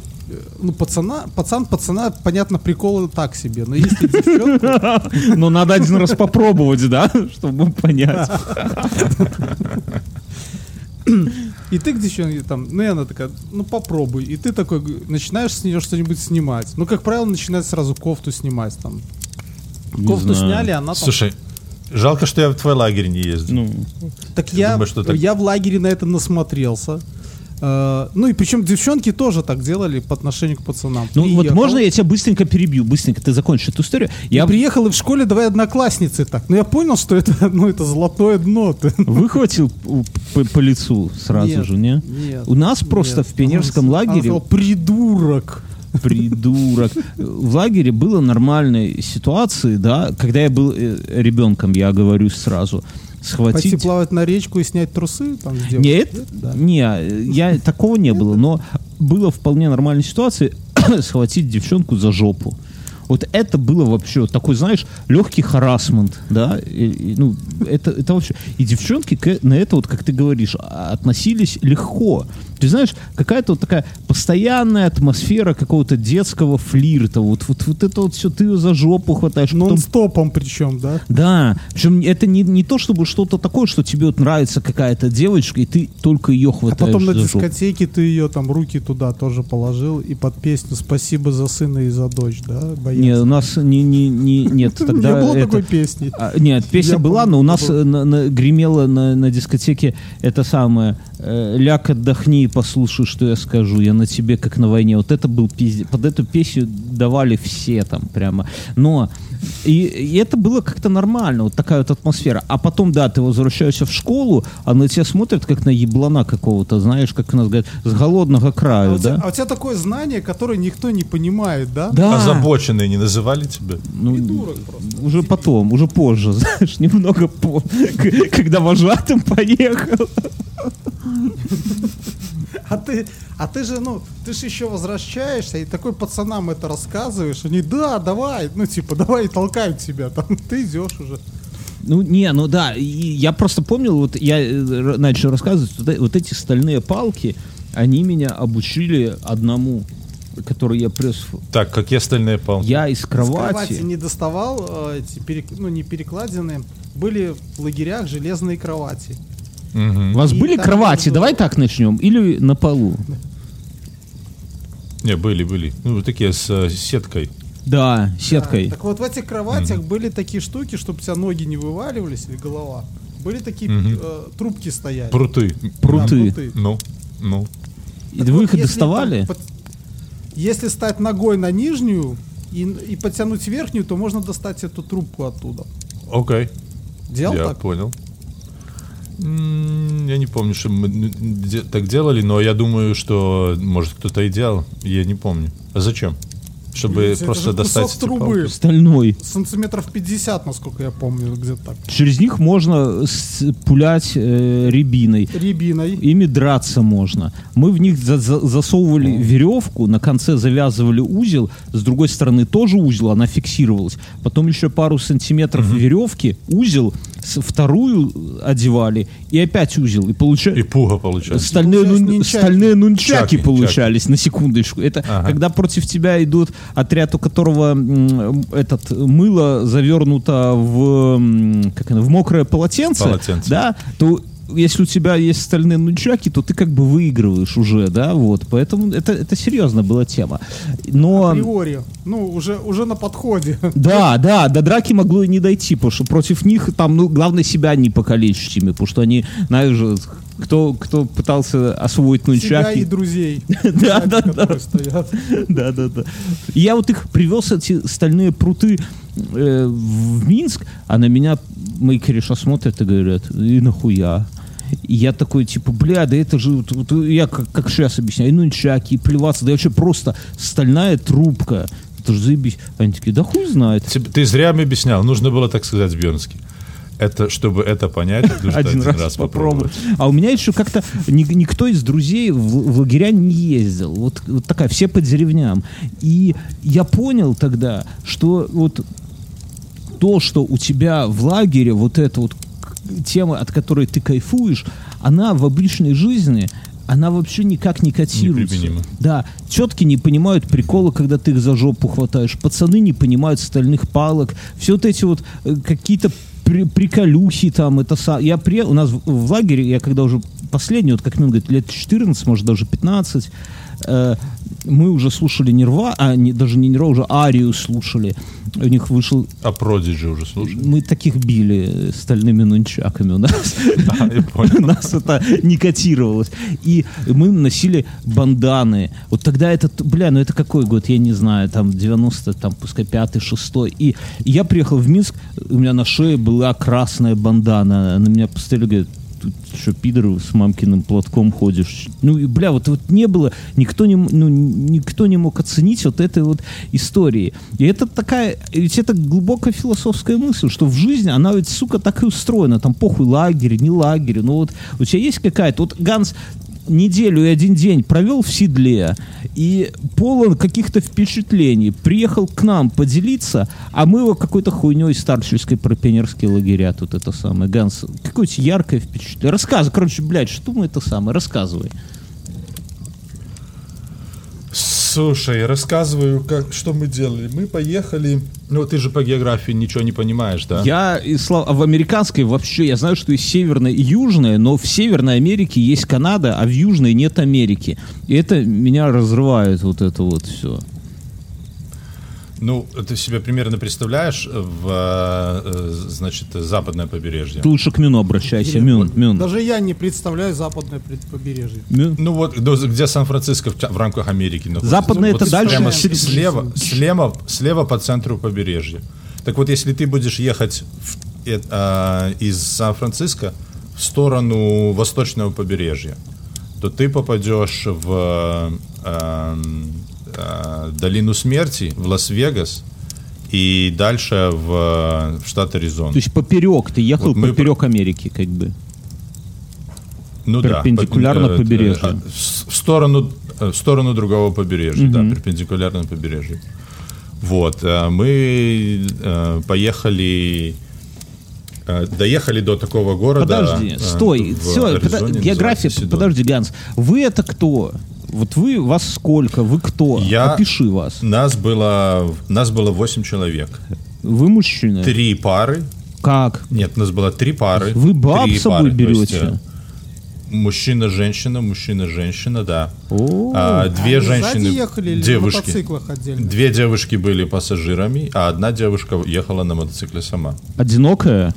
A: ну, пацана, пацан, пацана, понятно, приколы так себе. Но если девчонка... (laughs)
B: Ну, надо один раз попробовать, да, чтобы понять. (laughs) (clears throat)
A: И ты к девчонке там, ну и она такая, ну попробуй. И ты такой начинаешь с нее что-нибудь снимать. Ну, как правило, начинает сразу кофту снимать там.
B: Не
A: кофту
B: знаю.
A: сняли, она там...
C: Слушай, жалко, что я в твой лагерь не ездил.
B: Ну,
A: Так я,
C: думаю, что так-
A: я в лагере на это насмотрелся. Э, ну и причем девчонки тоже так делали по отношению к пацанам.
B: ну вот
A: Приехал.
B: можно я тебя быстренько перебью? Быстренько ты закончишь эту историю.
A: Я
B: Я
A: приехал и в школе давай одноклассницы так. Но я понял, что это, (laughs) ну, это золотое дно. Ты. (laughs)
B: выхватил по, по лицу сразу
A: Нет,
B: же, не?
A: нет,
B: У нас просто
A: Нет.
B: в пионерском
A: Она
B: лагере...
A: сказала, придурок. (laughs)
B: Придурок. В лагере было нормальной ситуации, да, когда я был э, ребенком, я говорю сразу,
A: Пойти
B: схватить...
A: плавать на речку и снять трусы там с девушкой?
B: Нет,
A: Да.
B: не, я такого не было, но было вполне нормальной ситуации (coughs) схватить девчонку за жопу. Вот это было вообще такой, знаешь, легкий харасмент, да, и- и, ну, это, это вообще... И девчонки к- на это, вот как ты говоришь, а- относились легко. Ты знаешь, какая-то вот такая постоянная атмосфера какого-то детского флирта, вот, вот, вот это вот все, ты ее за жопу хватаешь, потом
A: Нон-стопом причем, да?
B: да, причем это не, не то, чтобы что-то такое, что тебе вот нравится какая-то девочка, и ты только ее
A: А
B: хватаешь
A: потом на дискотеке ты ее там руки туда тоже положил и под песню «Спасибо за сына и за дочь», да? Боец?
B: Не, у нас не, не, не, нет, (laughs)
A: Не
B: тогда
A: было
B: это-
A: такой песни.
B: А, нет, песня
A: Я
B: была,
A: помню,
B: но у нас
A: было.
B: э, на- на- гремела на, на дискотеке это самое э, «Ляг, отдохни и послушай, что я скажу, я на тебе, как на войне». Вот это был пиздец. Под эту песню давали все там прямо. Но и, и это было как-то нормально, вот такая вот атмосфера. А потом, да, ты возвращаешься в школу, а на тебя смотрят, как на еблана какого-то, знаешь, как у нас говорят, с голодного
A: А
B: краю,
A: у, тебя,
B: да?
A: а у тебя такое знание, которое никто не понимает, да?
B: Да.
C: Озабоченные не называли тебя?
B: Ну,
A: Придурок просто.
B: Уже потом, уже позже, (laughs) знаешь, немного по... к- когда вожатым поехал. (laughs)
A: А ты, а ты же, ну, ты же еще возвращаешься и такой пацанам это рассказываешь. Они, да, давай, ну, типа, (laughs) давай толкают тебя. Там, (laughs) ты идешь уже.
B: Ну, не, ну да, и я просто помнил, вот я э, начал рассказывать, вот, э- вот эти стальные палки, они меня обучили одному, который я прес...
C: Так, какие остальные палки?
B: Я из
A: кровати
B: кровати...
A: не доставал, э, эти, перек- ну, не перекладины. Были в лагерях железные кровати.
B: У вас
A: И
B: были кровати? Давай так начнем. Или на полу?
C: Не, были, были. Ну, вот такие с э, сеткой.
B: Да, сеткой.
A: Да, так вот в этих кроватях были такие штуки, чтобы у тебя ноги не вываливались или голова. Были такие э, трубки стояли.
C: Пруты.
B: Пруты.
A: Да,
C: Ну, ну.
B: И
A: Так
B: вы
A: вот,
B: их
A: если
B: доставали?
A: там под- Если стать ногой на нижнюю и, и подтянуть верхнюю, то можно достать эту трубку оттуда.
C: Окей.
A: Делал
C: я
A: так?
C: понял. Я не помню, что мы так делали, но я думаю, что, может, кто-то и делал. Я не помню. А зачем? Чтобы
A: это
C: просто
A: же
C: достать
A: кусок
C: эти
A: трубы.
B: Стальной.
A: Сантиметров 50, насколько я помню, где-то так.
B: Через них можно с- пулять э, рябиной.
A: Рябиной.
B: Ими драться можно. Мы в них за- за- засовывали веревку, на конце завязывали узел, с другой стороны тоже узел, она фиксировалась. Потом еще пару сантиметров веревки, узел, с- вторую одевали, и опять узел. И
C: И
B: получается...
C: пуга получается.
B: Стальные,
A: Получались
B: нун-
A: нунчаки.
B: стальные нунчаки
C: Чаки,
B: получались, на секундочку. Это
C: Ага.
B: когда против тебя идут отряд, у которого м, этот мыло завернуто в, как оно, в мокрое полотенце,
C: Полотенце.
B: да, то если у тебя есть стальные нунчаки, то ты как бы выигрываешь уже, да, вот. Поэтому это, это серьезно была тема. Но...
A: Априори. Ну, уже, уже на подходе.
B: Да, да, до драки могло и не дойти, потому что против них там, ну, главное себя не покалечить ими, потому что они, знаешь, же, кто, кто пытался освоить
A: Себя
B: нунчаки...
A: и друзей. (laughs)
B: Да, да, да.
A: которые стоят. (laughs)
B: Да, да, да. Я вот их привез, эти стальные пруты, э, в Минск, а на меня мои кореша смотрят и говорят, и нахуя? И я такой, типа, бля, да это же, вот- вот я как, как сейчас объясняю, и нунчаки, и плеваться, да вообще просто стальная трубка. Это же заебись. Они такие, да хуй знает.
C: Тебе- Ты зря мне объяснял, нужно было так сказать Бьернский. Это, чтобы это понять, нужно
B: один, раз, попробовать. А у меня еще как-то ни- никто из друзей в, в лагеря не ездил. Вот, вот такая, все по деревням. И я понял тогда, что вот то, что у тебя в лагере вот эта вот тема, от которой ты кайфуешь, она в обычной жизни она вообще никак не котируется.
C: Неприменима.
B: Да, тетки не понимают прикола, когда ты их за жопу хватаешь. Пацаны не понимают стальных палок. Все вот эти вот э, какие-то при- приколюхи там. Это са- я при... У нас в, в лагере, я когда уже последний, вот как минимум говорит, лет 14, может даже 15, э, мы уже слушали Нирва, а не, даже не Нирва, уже Арию слушали. У них вышел...
C: А Продиджи уже слушали?
B: Мы таких били стальными нунчаками у нас. (laughs)
C: Я
B: У (laughs) нас это не котировалось. И мы носили банданы. Вот тогда этот, бля, ну это какой год, я не знаю, там 90, там пускай 5 6 И я приехал в Минск, у меня на шее была красная бандана. На меня постоянно говорят, тут что, пидор, с мамкиным платком ходишь. Ну, и, бля, вот, вот не было, никто не, ну, никто не мог оценить вот этой вот истории. И это такая, ведь это глубокая философская мысль, что в жизни она ведь, сука, так и устроена. Там похуй лагерь, не лагерь. Ну вот у тебя есть какая-то... Вот Ганс неделю и один день провел в седле и полон каких-то впечатлений. Приехал к нам поделиться, а мы его какой-то хуйней старческой про пионерские лагеря тут это самое. Ганс, какое-то яркое впечатление. Рассказывай, короче, блядь, что мы это самое, рассказывай.
C: Слушай, рассказываю, как, что мы делали. Мы поехали... Ну, ты же по географии ничего не понимаешь, да?
B: Я слав- в американской вообще, я знаю, что есть северная и южная, но в Северной Америке есть Канада, а в Южной нет Америки. И это меня разрывает вот это вот все.
C: Ну, ты себе примерно представляешь в, э, значит, западное побережье?
B: Ты лучше к Мюну обращайся, Мюн, Мюн.
A: Даже я не представляю западное побережье.
B: Мюн.
C: Ну вот, где Сан-Франциско в, рамках Америки находится.
B: Западное
C: Вот
B: это дальше
C: Прямо слева, слева, слева по центру побережья. Так вот, если ты будешь ехать в- э, а, из Сан-Франциско в сторону восточного побережья, то ты попадешь в э, э, долину смерти, в Лас-Вегас и дальше в, в штат Аризона.
B: То есть поперек, ты ехал
C: Вот мы
B: поперек Америки, как бы.
C: Ну да,
B: перпендикулярно
C: по- э,
B: побережью.
C: э, В сторону, в сторону другого побережья, да, перпендикулярно побережью. Вот, мы поехали, доехали до такого города.
B: Подожди, стой, все,
C: Аризоне,
B: география,
C: называется Седон.
B: подожди, Ганс, вы это кто? Вот вы, вас сколько, вы кто?
C: Я-
B: Опиши вас.
C: Нас было, нас было 8 человек.
B: Вы мужчина?
C: Три пары.
B: Как?
C: Нет, нас было три пары.
B: Вы баб
C: Три
B: с собой
C: пары, то есть,
B: берете?
C: э, Мужчина-женщина, мужчина-женщина, да.
B: О,
C: А, две
A: Они
C: женщины,
A: сзади ехали или на
C: девушки.
A: мотоциклах отдельно?
C: Две девушки были пассажирами, а одна девушка ехала на мотоцикле сама.
B: одинокая?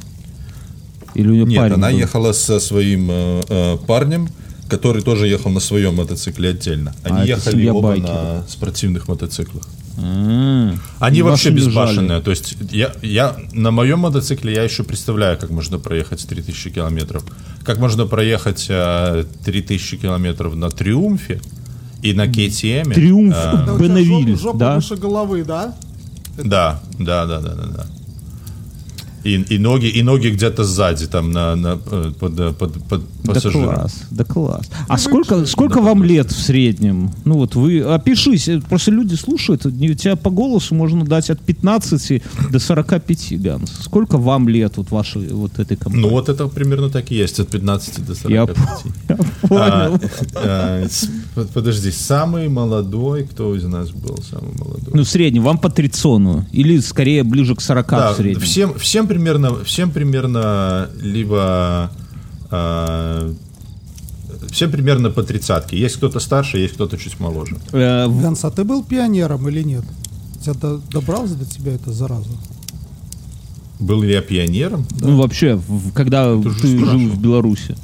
B: Или у нее
C: Нет,
B: парень
C: она
B: был?
C: ехала со своим э, э, парнем, который тоже ехал на своем мотоцикле отдельно. Они
B: А,
C: ехали оба
B: байкеров.
C: на спортивных мотоциклах.
B: А,
C: Они
B: и
C: вообще безбашенные.
B: лежали.
C: То есть я, я на моем мотоцикле я еще представляю, как можно проехать 3000 километров. Как можно проехать э, 3000 километров на Триумфе и на KTM.
B: Триумф
C: э,
A: Да,
B: Бенневиль,
A: жоп- жопа
B: да?
A: выше головы, да?
C: Да, да, да, да, да, да. И, и ноги, и ноги где-то сзади, там на, на, под, под, под
B: Да
C: пассажиром.
B: класс, да класс. А сколько, сколько вам лет в среднем? Ну вот вы опишись, э, просто люди слушают, у тебя по голосу можно дать от 15 до 45, Ганс. Сколько вам лет вот вашей вот этой компании?
C: Ну вот это примерно так и есть, от 15 до 45.
B: Я Я понял.
C: с- под- подожди, самый молодой, кто из нас был самый молодой?
B: Ну, в среднем, вам по трицону. Или скорее ближе к 40
C: Да,
B: в среднем.
C: всем, всем примерно, всем примерно либо э, всем примерно по тридцатке. Есть кто-то старше, есть кто-то чуть моложе.
B: Э,
A: Ганс, а ты был пионером или нет? Тебя до- добралась до тебя эта зараза?
C: Был ли я пионером?
B: Ну, вообще, когда ты жил в Беларуси.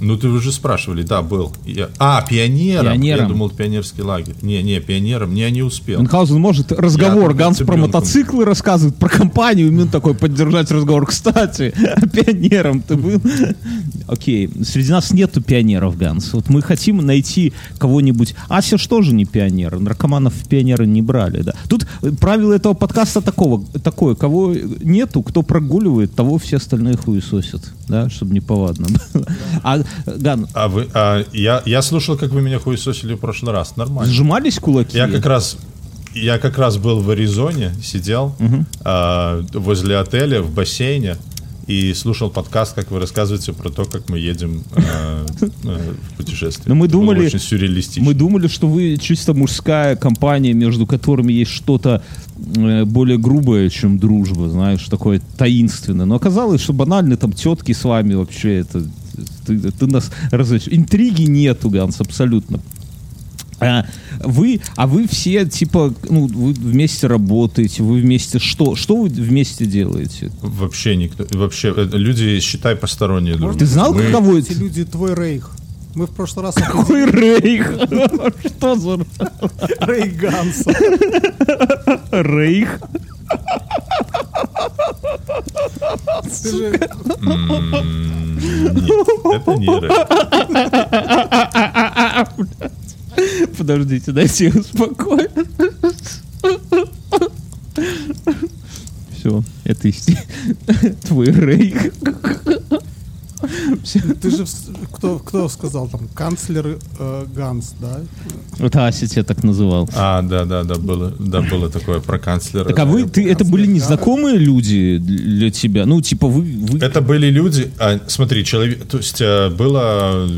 C: Ну, ты уже спрашивали, да, был. Я- а, пионером.
B: Пионером.
C: Я думал, пионерский лагерь. Не, не, пионером. Не, не успел.
B: Мюнхгаузен может разговор,
C: Я
B: Ганс про мотоциклы рассказывает, про компанию, Мюн такой поддержать разговор. Кстати, (laughs) пионером ты был? (laughs) Окей, среди нас нету пионеров, Ганс. Вот мы хотим найти кого-нибудь. Ася что же не пионер? Наркоманов в пионеры не брали, да. Тут э, правило этого подкаста такого, такое, кого нету, кто прогуливает, того все остальные хуесосят, да, чтобы не повадно было. (laughs) А, Ган,
C: А вы, а, я, я слушал, как вы меня хуесосили в прошлый раз. Нормально.
B: сжимались кулаки?
C: Я как раз я как раз был в Аризоне, сидел а, возле отеля в бассейне и слушал подкаст, как вы рассказываете про то, как мы едем а, (laughs) в путешествие.
B: Но мы
C: Это
B: думали-
C: очень сюрреалистично.
B: Мы думали, что вы чисто мужская компания, между которыми есть что-то э, более грубое, чем дружба, знаешь, такое таинственное. Но оказалось, что банально там тетки с вами вообще это... Ты, ты нас разоч- Интриги нету, Ганс, абсолютно. А вы, а вы все, типа, ну, вы вместе работаете, вы вместе что? Что вы вместе делаете?
C: Вообще никто, вообще э, люди считай посторонние друг
B: Ты знал,
C: Мы-
B: каково
A: Эти люди твой рейх. Мы в прошлый раз
B: Какой рейх? (laughs) Что за
A: рейх Ганса.
B: рейх?
C: Это не рэп.
B: Подождите, дайте я успокоюсь. Все, это исти- (laughs) твой рейх.
A: Ты же кто кто сказал там канцлер э, Ганс, да?
B: Вот Ася тебя так называл.
C: А, да, да, да, было, да, было такое про канцлера.
B: Так а вы, ты, это были незнакомые люди для тебя? Ну, типа вы... вы...
C: Это были люди, а, смотри, человек, то есть э, было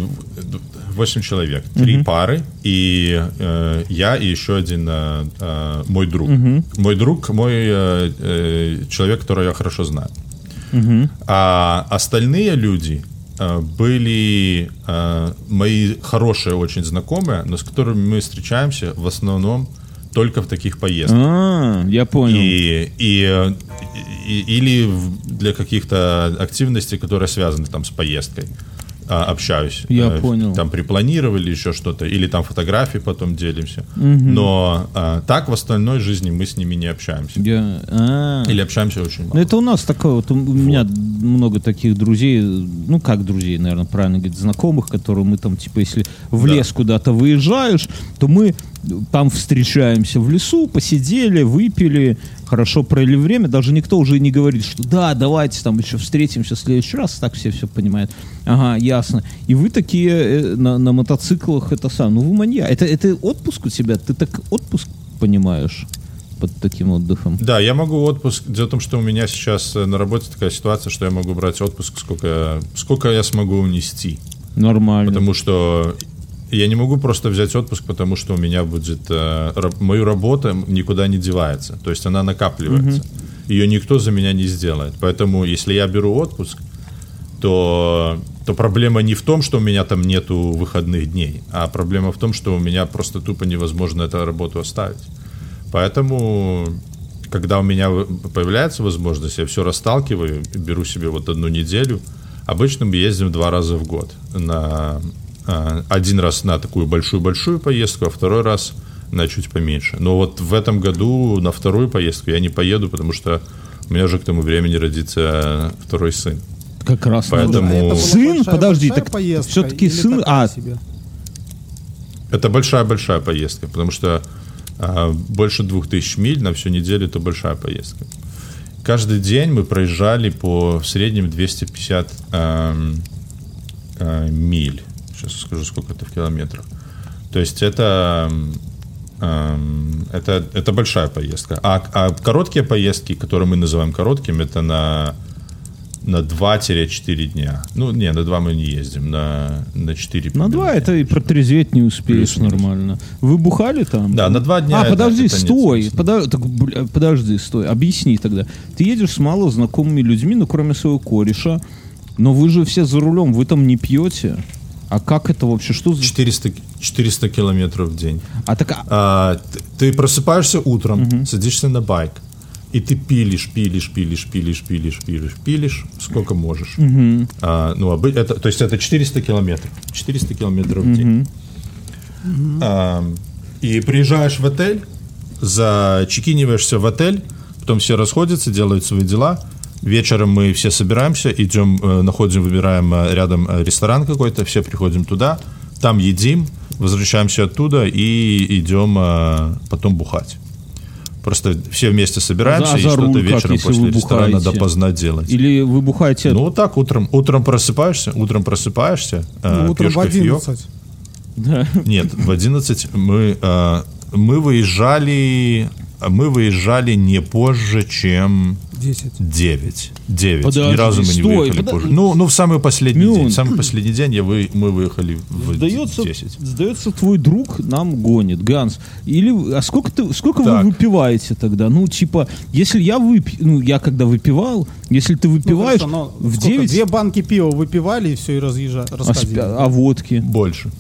C: 8 человек, три пары, и э, я и еще один э, э, мой друг. Мой друг, мой э, э, человек, которого я хорошо знаю. А остальные люди э, были э, мои хорошие очень знакомые, но с которыми мы встречаемся в основном только в таких поездках.
B: А, я понял.
C: И, и, и- или для каких-то активностей, которые связаны там с поездкой, а, общаюсь.
B: Я
C: Э,
B: понял.
C: Там припланировали еще что-то, или там фотографии потом делимся. Но а, так в остальной жизни мы с ними не общаемся.
B: Я- а.
C: Или общаемся очень мало.
B: Ну, это у нас такое, вот у у меня много таких друзей, ну, как друзей, наверное, правильно говорить, знакомых, которые мы там, типа, если в
C: Да.
B: лес куда-то выезжаешь, то мы там встречаемся в лесу, посидели, выпили, хорошо провели время, даже никто уже не говорит, что да, давайте там еще встретимся в следующий раз, так все все понимают. Ага, ясно. И вы такие э, на, на мотоциклах, это сам, ну, вы манья. Это, это отпуск у тебя? Ты так отпуск понимаешь под таким отдыхом?
C: Да, я могу отпуск. Дело в том, что у меня сейчас э, на работе такая ситуация, что я могу брать отпуск, сколько, сколько я смогу унести.
B: Нормально.
C: Потому что я не могу просто взять отпуск, потому что у меня будет... э, раб- мою работа никуда не девается. То есть она накапливается. Ее никто за меня не сделает. Поэтому если я беру отпуск, то, то проблема не в том, что у меня там нету выходных дней, а проблема в том, что у меня просто тупо невозможно эту работу оставить. Поэтому, когда у меня появляется возможность, я все расталкиваю, беру себе вот одну неделю. Обычно мы ездим два раза в год. На, один раз на такую большую-большую поездку, а второй раз на чуть поменьше. Но вот в этом году на вторую поездку я не поеду, потому что у меня уже к тому времени родится второй сын.
B: Как раз.
C: Поэтому-
B: надо.
C: А это была
B: сын,
A: большая-
B: подожди,
A: большая
B: так
A: поездка
B: все-таки сын, а
A: себе?
C: Это большая-большая поездка, потому что а, больше двух тысяч миль на всю неделю это большая поездка. Каждый день мы проезжали по в среднем 250 ам, а, миль. Сейчас скажу, сколько это в километрах. То есть это, ам, это, это большая поездка. А, а короткие поездки, которые мы называем короткими, это на, на 2-4 дня. Ну, не, на 2 мы не ездим, на, на 4
B: на два это и протрезветь не успеешь
C: Плюс-минус.
B: нормально. Вы бухали там?
C: Да, на два дня
B: А,
C: это-
B: подожди,
C: это
B: стой, подо- так, бля, подожди, стой, объясни тогда. Ты едешь с мало знакомыми людьми, ну, кроме своего кореша, но вы же все за рулем, вы там не пьете. А как это вообще? Что за...
C: 400, 400 километров в день.
B: А так, а-
C: А, ты, ты просыпаешься утром, садишься на байк, и ты пилишь, пилишь, пилишь, пилишь, пилишь, пилишь, пилишь, сколько можешь. А, ну, обы- это, то есть это 400 километров. 400 километров в день. А, и приезжаешь в отель, зачекиниваешься в отель, потом все расходятся, делают свои дела. Вечером мы все собираемся, идем, э, находим, выбираем э, рядом э, ресторан какой-то, все приходим туда, там едим, возвращаемся оттуда и идем э, потом бухать. Просто все вместе собираемся
B: А
C: и
B: за
C: что-то
B: руль как,
C: вечером
B: если
C: после ресторана
B: бухаете?
C: допоздна делать.
B: Или вы бухаете...
C: Ну вот так утром, утром просыпаешься, утром просыпаешься, э,
A: Ну, утром
C: пьешь
A: в
C: кофеек.
A: 11.
B: Да.
C: Нет, в 11 мы, э, мы выезжали, мы выезжали не позже, чем
A: 10.
C: 9. 9.
B: Подожди,
C: Ни разу мы не
B: стой,
C: выехали
B: подожди.
C: позже. Ну, ну, в самый последний
B: Мюн.
C: день. В самый последний день я вы, мы выехали в
B: Сдается,
C: 10.
B: сдается, твой друг нам гонит, Ганс. Или а сколько ты, сколько
C: Так.
B: вы выпиваете тогда? Ну, типа, если я выпью, ну, я когда выпивал, если ты
A: Ну,
B: выпиваешь
A: хорошо, но
B: в
A: сколько?
B: 9,
A: Две банки пива выпивали и все, и разъезжали.
B: а, спя- а водки,
C: Больше.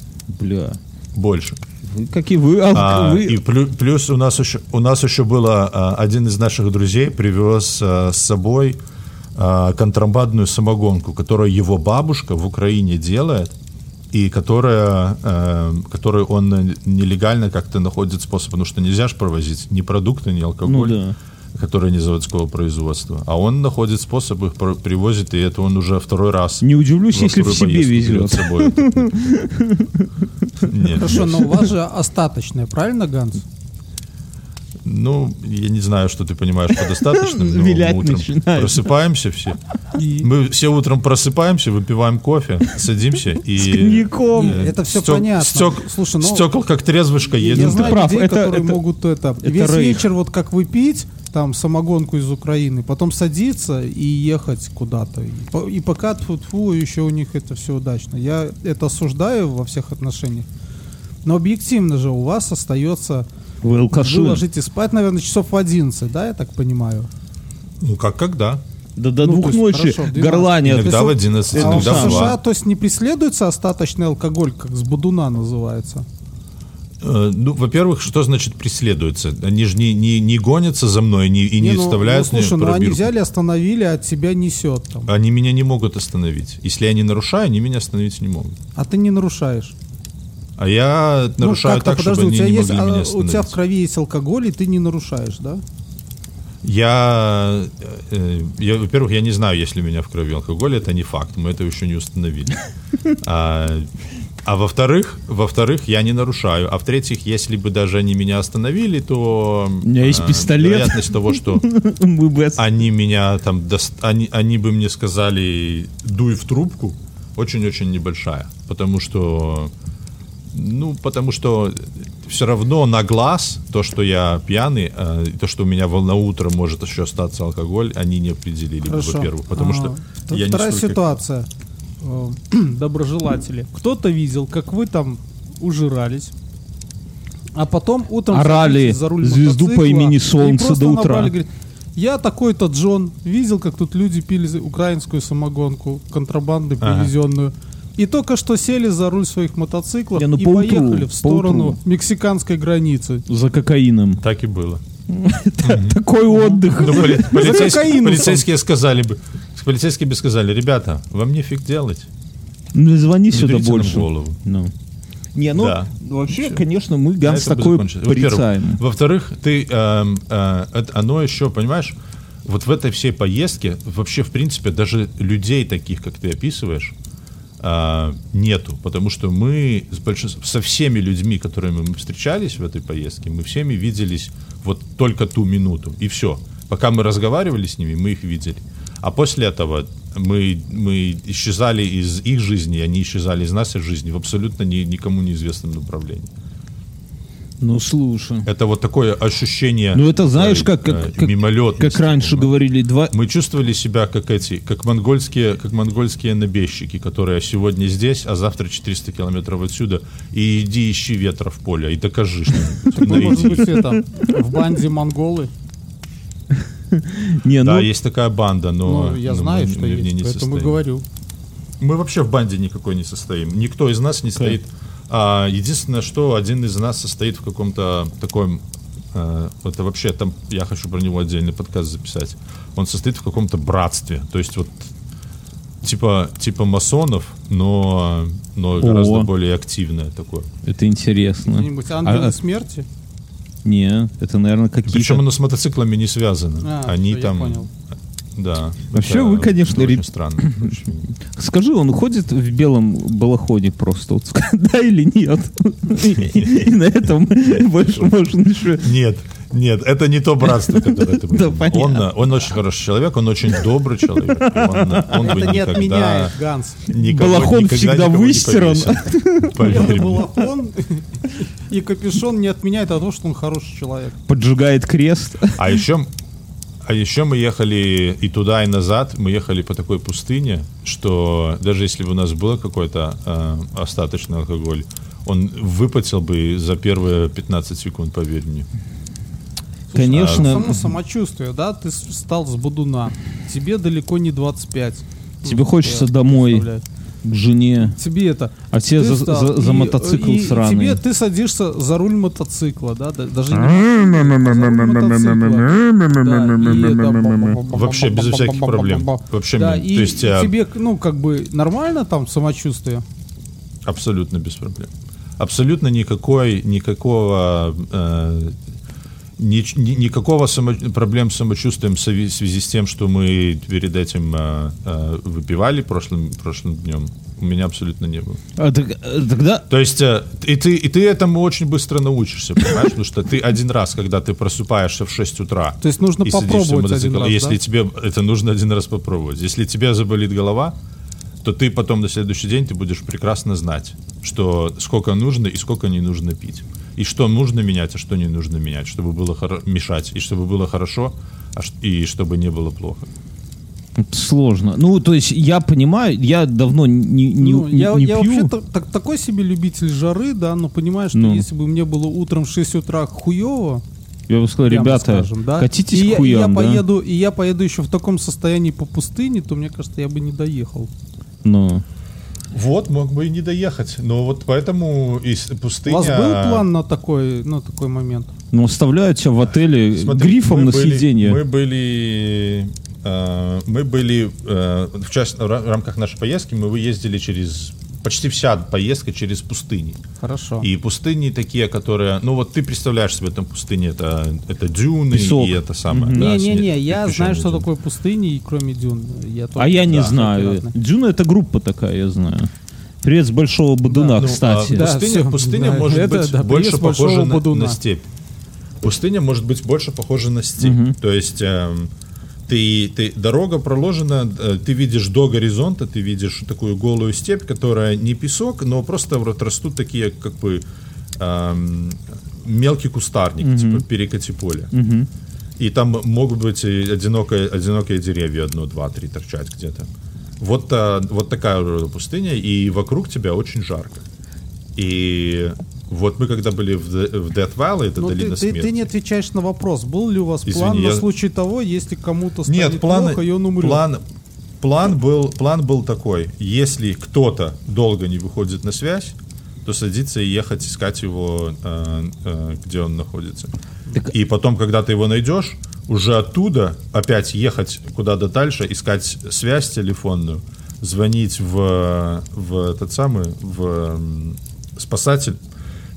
B: бля,
C: Больше.
B: Как и вы, алк-
C: А,
B: вы-
C: и плю- плюс у нас еще у нас еще было а, один из наших друзей привез а, с собой а, контрабандную самогонку, которую его бабушка в Украине делает и которая, э, которую он нелегально как-то находит способ, потому что нельзя же провозить ни продукты, ни алкоголь,
B: Ну да.
C: Которые не заводского производства, а он находит способ их привозит, и это он уже второй раз.
B: не удивлюсь, если в себе везет. (laughs)
A: Хорошо, но у вас же остаточное, правильно, Ганс?
C: Ну, я не знаю, что ты понимаешь по достаточным, но
B: Вилять
C: мы утром
B: начинает.
C: просыпаемся все.
A: И
C: Мы все утром просыпаемся, выпиваем кофе, садимся и...
B: С коньяком.
C: э,
A: Это всё
C: стек-
A: понятно.
C: стек-
A: Слушай, ну,
C: стекол как трезвышка
A: я
C: едем.
A: знаю
B: прав,
A: людей,
B: это-
A: которые
B: это-
A: могут это,
B: это
A: весь
B: рейх.
A: вечер вот как выпить, там самогонку из Украины, потом садиться и ехать куда-то. И, по- и пока тьфу еще у них это все удачно. Я это осуждаю во всех отношениях. Но объективно же у вас остается...
B: Вы алкаши.
A: Вы ложитесь спать, наверное, часов в 11, да, я так понимаю?
C: Ну, как когда?
B: Да до
A: Ну,
B: двух
A: есть,
B: ночи
A: хорошо, в 12.
B: горланят.
C: Иногда в
A: вот-
C: 11,
A: А в
C: иногда в
A: США,
C: 2.
A: то есть не преследуется остаточный алкоголь, как с Будуна называется?
C: Э, Ну, во-первых, что значит преследуются? Они же не, не, не гонятся за мной не, и не,
A: ну,
C: вставляют
A: ну,
C: мне
A: слушай, ну они взяли, остановили, а от себя несет там.
C: Они меня не могут остановить. Если я не нарушаю, они меня остановить не могут.
A: А ты не нарушаешь.
C: А я
A: Ну,
C: нарушаю так,
A: подожди,
C: чтобы
A: у
C: они
A: тебя
C: не
A: есть,
C: могли
A: а,
C: меня
A: у
C: остановить.
A: тебя в крови есть алкоголь, и ты не нарушаешь, да?
C: Я, э, я, во-первых, я не знаю, есть ли у меня в крови алкоголь, это не факт, мы это еще не установили. (laughs) А, а во-вторых, во-вторых, я не нарушаю. А в-третьих, если бы даже они меня остановили, то
B: У меня есть
C: э,
B: пистолет.
C: вероятность того, что (laughs) они меня там, дос- они, они бы мне сказали, дуй в трубку, очень-очень небольшая, потому что, ну, потому что все равно на глаз то, что я пьяный, э, то, что у меня на утро может еще остаться алкоголь, они не определили, бы, во-первых, потому
A: А,
C: что
A: т-
C: я не
A: Вторая ситуация. Э, (clears throat) Доброжелатели. Кто-то видел, как вы там ужирались, а потом утром
B: Орали
A: за руль
B: звезду по имени Солнце до утра.
A: набрали, говорит, я такой-то Джон, видел, как тут люди пили украинскую самогонку, контрабанды
C: Ага.
A: привезенную. И только что сели за руль своих мотоциклов
B: Не, ну
A: и
B: поутру,
A: поехали в сторону
B: поутру.
A: мексиканской границы.
B: за кокаином.
C: Так и было. (laughs)
B: Такой отдых.
C: Ну, поли- полицейские, сказали бы, полицейские бы сказали, ребята, вам нефиг делать,
B: Ну, звони сюда больше.
C: голову.
B: Ну. Не, ну,
C: Да.
B: вообще, конечно, мы Ганс такой порицаем.
C: Во-вторых, ты, эм, э, это- оно еще, понимаешь, вот в этой всей поездке вообще, в принципе, даже людей таких, как ты описываешь, а, нету, потому что мы с большинством, со всеми людьми, которыми мы встречались в этой поездке, мы всеми виделись вот только ту минуту, и все. Пока мы разговаривали с ними, мы их видели. А после этого мы, мы исчезали из их жизни, они исчезали из нашей жизни в абсолютно ни- никому неизвестном направлении.
B: Ну, слушай.
C: Это вот такое ощущение.
B: Ну, это знаешь,
C: э,
B: как,
C: э,
B: как, как,
C: мимолетности,
B: как раньше
C: понимаешь?
B: говорили, два...
C: Мы чувствовали себя как эти, как монгольские, как монгольские набежчики, которые сегодня здесь, а завтра 400 километров отсюда. И иди ищи ветра в поле и докажи.
A: Ну, может
C: Найди.
A: быть, это, в банде монголы.
B: Не,
C: Да,
B: ну,
C: есть такая банда, но
A: Ну, я
C: но
A: знаю,
C: мы-
A: что
C: мы
A: есть,
C: не
A: поэтому
C: состоим.
A: говорю.
C: Мы вообще в банде никакой не состоим. Никто из нас не стоит. А, единственное, что один из нас состоит в каком-то таком э, это вообще там, я хочу про него отдельный подкаст записать. Он состоит в каком-то братстве. То есть вот типа, типа масонов, но, но
B: О.
C: гораздо более активное такое.
B: Это интересно.
A: Где-нибудь ангелы
B: А-
A: смерти?
B: Не, это, наверное,
C: Причем
B: какие-то...
C: оно с мотоциклами не связано.
A: А,
C: Они там...
A: понял.
C: Да.
B: Вообще
C: Это-
B: вы, конечно,
C: это очень
B: реб-
C: странно. (clears throat)
B: Скажи, он ходит в белом балахоне просто, вот, (laughs) да или нет? И на этом (laughs) больше можно еще...
C: Нет, нет, это не то братство, которое ты (laughs)
B: Да,
C: он, очень хороший человек, он очень добрый человек. Он, бы
A: Это не
C: никогда,
A: отменяет, Ганс.
C: никого-
B: Балахон
C: никогда
B: всегда выстиран.
A: балахон и капюшон не отменяет того, что он хороший человек.
B: Поджигает крест.
C: А еще, а еще мы ехали и туда, и назад. Мы ехали по такой пустыне, что даже если бы у нас было какой-то э, остаточный алкоголь, он выпотел бы за первые 15 секунд, поверь мне.
B: Конечно.
A: Само самочувствие, да, ты с- встал с будуна, тебе далеко не 25.
B: Тебе
A: Ну,
B: хочется домой,
A: представляю.
B: К жене.
A: Тебе это...
B: А все
A: ты
B: за, за- за
A: и-
B: мотоцикл
A: и
B: сраный.
A: Тебе, ты садишься за руль мотоцикла, да, да, даже не
C: Вообще без всяких проблем. Вообще,
A: Да,
C: мне-
A: и
C: то есть
A: тебе, ну, как бы нормально там самочувствие?
C: абсолютно без проблем. Абсолютно никакой, никакого, э, ни- ни- никакого само- проблем с самочувствием в связи с тем, что мы перед этим э, э, выпивали прошлым, прошлым днем, у меня абсолютно не было.
B: А, так, э, тогда
C: То есть э, и ты, и ты этому очень быстро научишься, понимаешь? Потому что ты один раз, когда ты просыпаешься в 6 утра,
A: То есть нужно попробовать один раз,
C: если
A: да?
C: тебе это нужно один раз попробовать. Если тебе заболит голова, то ты потом на следующий день ты будешь прекрасно знать, что сколько нужно и сколько не нужно пить. И что нужно менять, а что не нужно менять, чтобы было хоро- мешать, и чтобы было хорошо, а ш- и чтобы не было плохо.
B: сложно. Ну, то есть я понимаю, я давно не, не,
A: Ну,
B: не-
A: я,
B: не
A: я
B: пью.
A: вообще так, так- такой себе любитель жары, да, но понимаю, что
B: Ну.
A: если бы мне было утром в 6 утра хуево,
B: Я бы сказал, ребята,
A: скажем, да,
B: катитесь
A: и,
B: к
A: я- и
B: хуям,
A: я
B: да?
A: поеду, и я поеду еще в таком состоянии по пустыне, то мне кажется, я бы не доехал.
B: Ну,
C: Вот, мог бы и не доехать. Но вот поэтому из
A: У
C: пустыня...
A: вас был план на такой, на такой момент?
B: ну оставляют тебя в отеле
C: Смотри,
B: грифом
C: мы
B: на
C: были-
B: съедение.
C: Мы были, э, мы были э, в, част- в ра- рамках нашей поездки мы ездили через почти вся поездка через пустыни.
A: Хорошо.
C: И пустыни такие, которые, ну вот ты представляешь себе там пустыни, это это дюны
B: Песок.
C: и это самое. да,
A: Не-не-не,
C: снег,
A: я
C: причем
A: знаю, что
C: дюны.
A: такое пустыни, и кроме дюн. Я
B: А я не
C: да,
B: знаю. Джуна это группа такая, я знаю. Привет с Большого Бодуна,
C: Ну,
B: кстати.
C: а,
A: Да,
C: пустыня,
A: всё,
C: пустыня
A: да,
C: может
A: это,
C: быть
A: да,
C: больше похожа на, на степь. Пустыня может быть больше похожа на степь. То есть эм, ты, ты, дорога проложена, э, ты видишь до горизонта, ты видишь такую голую степь, которая не песок, но просто вот растут такие как бы эм, мелкий кустарник, типа перекати поля.
B: Мгм.
C: И там могут быть одинокие, одинокие деревья, одно, два, три торчать где-то. Вот, а, вот такая пустыня, и вокруг тебя очень жарко. И вот мы когда были в, в Death Valley, это
A: Ну, ты,
C: долина
A: ты-
C: смерти.
A: ты не отвечаешь на вопрос, был ли у вас
C: Извини,
A: план на
C: я-
A: случай того, если кому-то станет
C: Нет, план,
A: плохо, и он умрет?
C: план, план, был, план был такой. Если кто-то долго не выходит на связь, то садиться и ехать искать его, э, э, где он находится.
B: Так-
C: И потом, когда ты его найдешь, уже оттуда опять ехать куда-то дальше, искать связь телефонную, звонить в, в этот самый, в спасатель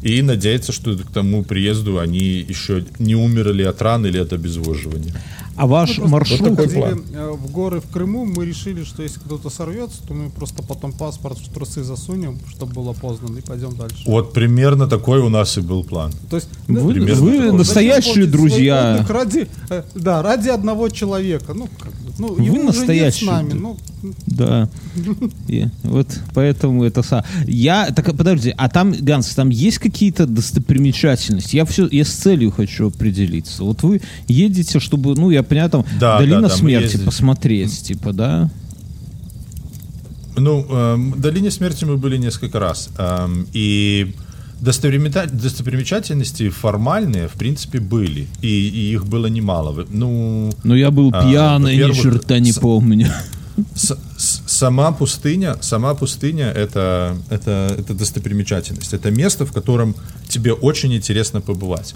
C: и надеяться, что к тому приезду они еще не умерли от ран или от обезвоживания.
B: А ваш
A: Мы просто
B: маршрут...
C: такой
A: ходили, э, в горы в Крыму, мы решили, что если кто-то сорвется, то мы просто потом паспорт в трусы засунем, чтобы было поздно, и пойдем дальше.
C: Вот примерно такой у нас и был план.
A: То есть,
B: Вы-
A: да,
C: вы
B: настоящие друзья.
A: ради, э, да, ради одного человека. Ну, как бы, ну,
B: Вы
A: его уже нет с
B: настоящие
A: нами. Ну,
B: Да. И вот поэтому это са. Я так подожди, а там Ганс, там есть какие-то достопримечательности? Я все, я с целью хочу определиться. Вот вы едете, чтобы, ну я понимаю, там
C: Да,
B: долина
C: да, да,
B: смерти посмотреть, типа, да?
C: Ну, в долине смерти мы были несколько раз. Эм, и достопримечательности формальные, в принципе, были. И, и их было немало. Ну,
B: Но я был
C: А,
B: пьяный, ни
C: во-первых,
B: черта не
C: с-
B: помню.
C: С- с- сама пустыня, сама пустыня это, это, это достопримечательность. Это место, в котором тебе очень интересно побывать.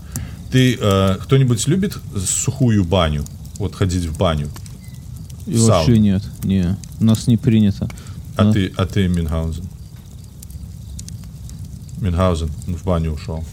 C: Ты э, кто-нибудь любит сухую баню? Вот ходить в баню?
B: И
C: в сауну?
B: вообще нет. Не, у нас не принято.
C: А
B: Ну.
C: ты, а ты Мюнхгаузен? Мюнхгаузен в баню ушел.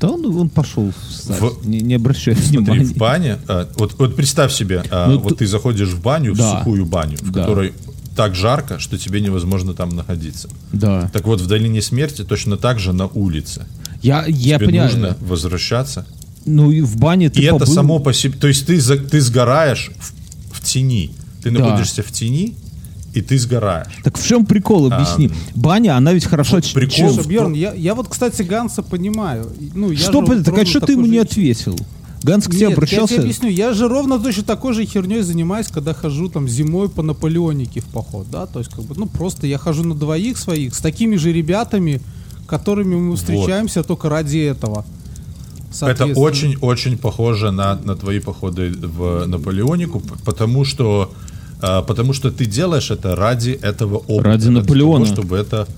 B: Да он, он пошел встать.
C: В-
B: Не, не обращай
C: Смотри,
B: внимания.
C: в бане, а, вот, вот представь себе, а,
B: Ну,
C: вот
B: ты-
C: ты заходишь в баню,
B: Да.
C: в сухую баню, в
B: Да.
C: которой так жарко, что тебе невозможно там находиться.
B: Да.
C: Так вот, в долине смерти точно так же на улице.
B: Я, я
C: Тебе
B: понимаю.
C: нужно возвращаться.
B: Ну и в бане ты
C: И это
B: побыл.
C: само по себе, то есть ты, за- ты сгораешь в, в тени. Ты
B: Да.
C: находишься в тени, и ты сгораешь.
B: Так в чем прикол, объясни. Баня, она ведь хорошо...
C: вот прикол
A: Слушай, Бьерн, я, я вот, кстати, Ганса понимаю. Ну, я
B: Что,
A: же
B: так а что ты ему
A: же-
B: не ответил? Ганс к тебе
A: Нет,
B: обращался?
A: я тебе объясню, я же ровно точно такой же херней занимаюсь, когда хожу там зимой по Наполеонике в поход, да, то есть как бы, ну просто я хожу на двоих своих, с такими же ребятами, которыми мы встречаемся только ради этого.
C: Это очень-очень похоже на, на твои походы в Наполеонику, потому что, а, потому что ты делаешь это ради этого опыта.
B: Ради Наполеона.
C: того, чтобы это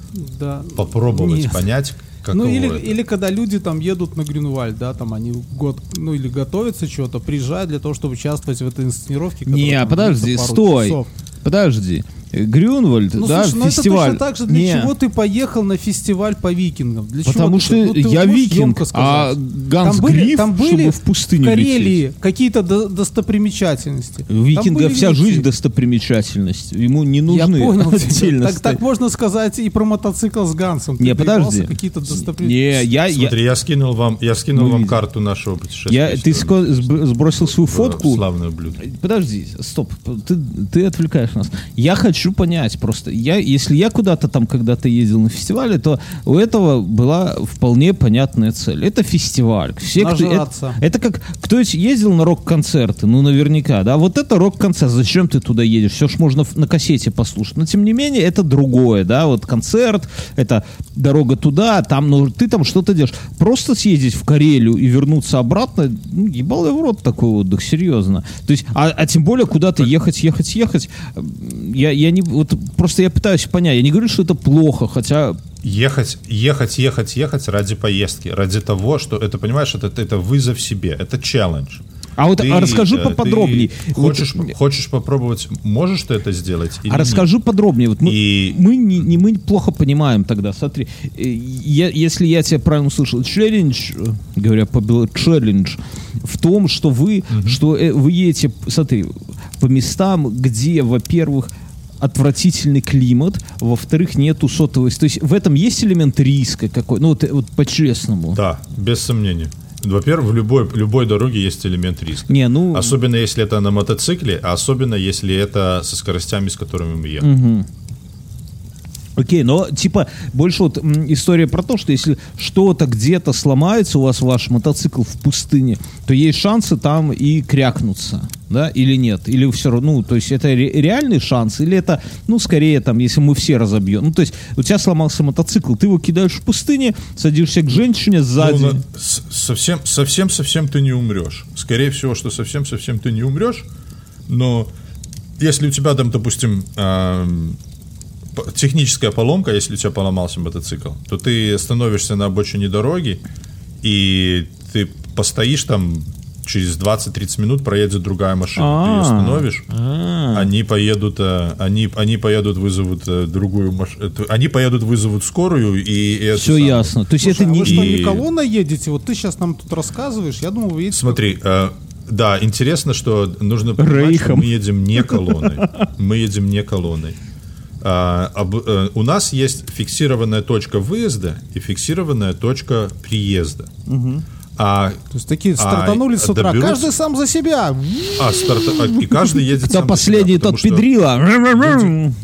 A: да.
C: попробовать,
A: Нет.
C: понять, каково
A: Ну или,
C: это.
A: или когда люди там едут на Грюнвальд, да, там они год, ну или готовятся что-то, приезжают для того, чтобы участвовать в этой инсценировке. которая
B: Не, подожди, стой.
A: часов.
B: Подожди. Грюнвальд,
A: Ну,
B: да,
A: слушай, ну
B: фестиваль.
A: это точно так же, для
B: Не,
A: чего ты поехал на фестиваль по викингам? Для чего
B: Потому
A: ты-
B: что
A: ну, ты
B: я викинг, а? Ганс
A: там были,
B: Гриф,
A: там были
B: чтобы в пустыню
A: в Карелии
B: лететь.
A: какие-то до- достопримечательности.
B: У викинга
A: были
B: вся жизнь
A: эти-
B: достопримечательность. Ему не
A: Я
B: нужны
A: понял тебя.
B: отдельно
A: Так, так можно сказать и про мотоцикл с Гансом. Ты
B: Не, подожди.
A: Какие-то
B: Не,
A: достопримечательности.
B: я, я,
C: Смотри, я скинул вам, я скинул
B: Мы
C: вам карту нашего путешествия.
B: я, ты сбросил свою фотку.
C: Славное блюдо.
B: Подожди, стоп, ты, ты отвлекаешь нас. Я хочу понять просто. Я, если я куда-то там когда-то ездил на фестивале, то у этого была вполне понятная цель. Это фестиваль. Все, кто- это, это как кто ездил на рок-концерты, ну наверняка, да. Вот это рок-концерт. Зачем ты туда едешь? Все ж можно на кассете послушать. Но тем не менее это другое, да. Вот концерт, это дорога туда, там, ну ты там что-то делаешь. Просто съездить в Карелию и вернуться обратно, ну, ебал я в рот такой отдых, серьезно. То есть, а, а тем более куда-то ехать, ехать, ехать. Я, я не, вот просто я пытаюсь понять. Я не говорю, что это плохо, хотя
C: Ехать, ехать, ехать, ехать ради поездки, ради того, что это, понимаешь, это, это вызов себе, это челлендж.
B: А вот
C: Ты,
B: а расскажи
C: э,
B: поподробнее.
C: ты
B: Вот,
C: хочешь, хочешь попробовать, можешь ты это сделать?
B: а расскажи подробнее. Вот мы,
C: И-
B: мы, не, не- мы плохо понимаем тогда. Смотри, э, я, если я тебя правильно услышал, челлендж, э, говоря по челлендж в том, что вы, что э, вы едете, смотри, по местам, где, во-первых, отвратительный климат, во-вторых, нету сотовой. То есть в этом есть элемент риска какой? Ну вот, э, вот по-честному.
C: Да, без сомнения. Во-первых, в любой, любой дороге есть элемент риска.
B: Не, ну...
C: Особенно если это на мотоцикле, а особенно если это со скоростями, с которыми мы едем.
B: Окей, но типа больше вот история про то, что если что-то где-то сломается у вас ваш мотоцикл в пустыне, то есть шансы там и крякнуться, да, или нет, или все равно, ну, то есть это ре- реальный шанс, или это, ну, скорее там, если мы все разобьем, ну, то есть у тебя сломался мотоцикл, ты его кидаешь в пустыне, садишься к женщине сзади,
C: Ну, совсем, совсем, совсем ты не умрешь. Скорее всего, что совсем, совсем ты не умрешь. Но если у тебя там, допустим, п- техническая поломка, если у тебя поломался мотоцикл, то ты становишься на обочине дороги и ты постоишь там через 20-30 минут проедет другая машина. Ты ее
B: А.
C: остановишь,
B: А.
C: они поедут, э, они, они поедут вызовут э, другую машину, они поедут вызовут скорую и, и
B: все
C: самую.
B: ясно. То есть
A: Слушай,
B: это
A: а
B: не...
A: вы что, не колонна едете? Вот ты сейчас нам тут рассказываешь, я думал, вы едете...
C: Смотри, э, да, интересно, что нужно понимать, что
B: Рейхом.
C: мы едем не колонной. Мы едем не колонной. А, об- э, у нас есть фиксированная точка выезда и фиксированная точка приезда. А,
A: То есть такие
C: а,
A: стартанули с утра.
C: доберутся-
A: Каждый сам за себя.
C: а, старта- а, и каждый едет
B: Кто
C: сам за себя,
B: последний,
C: потому
B: тот педрила.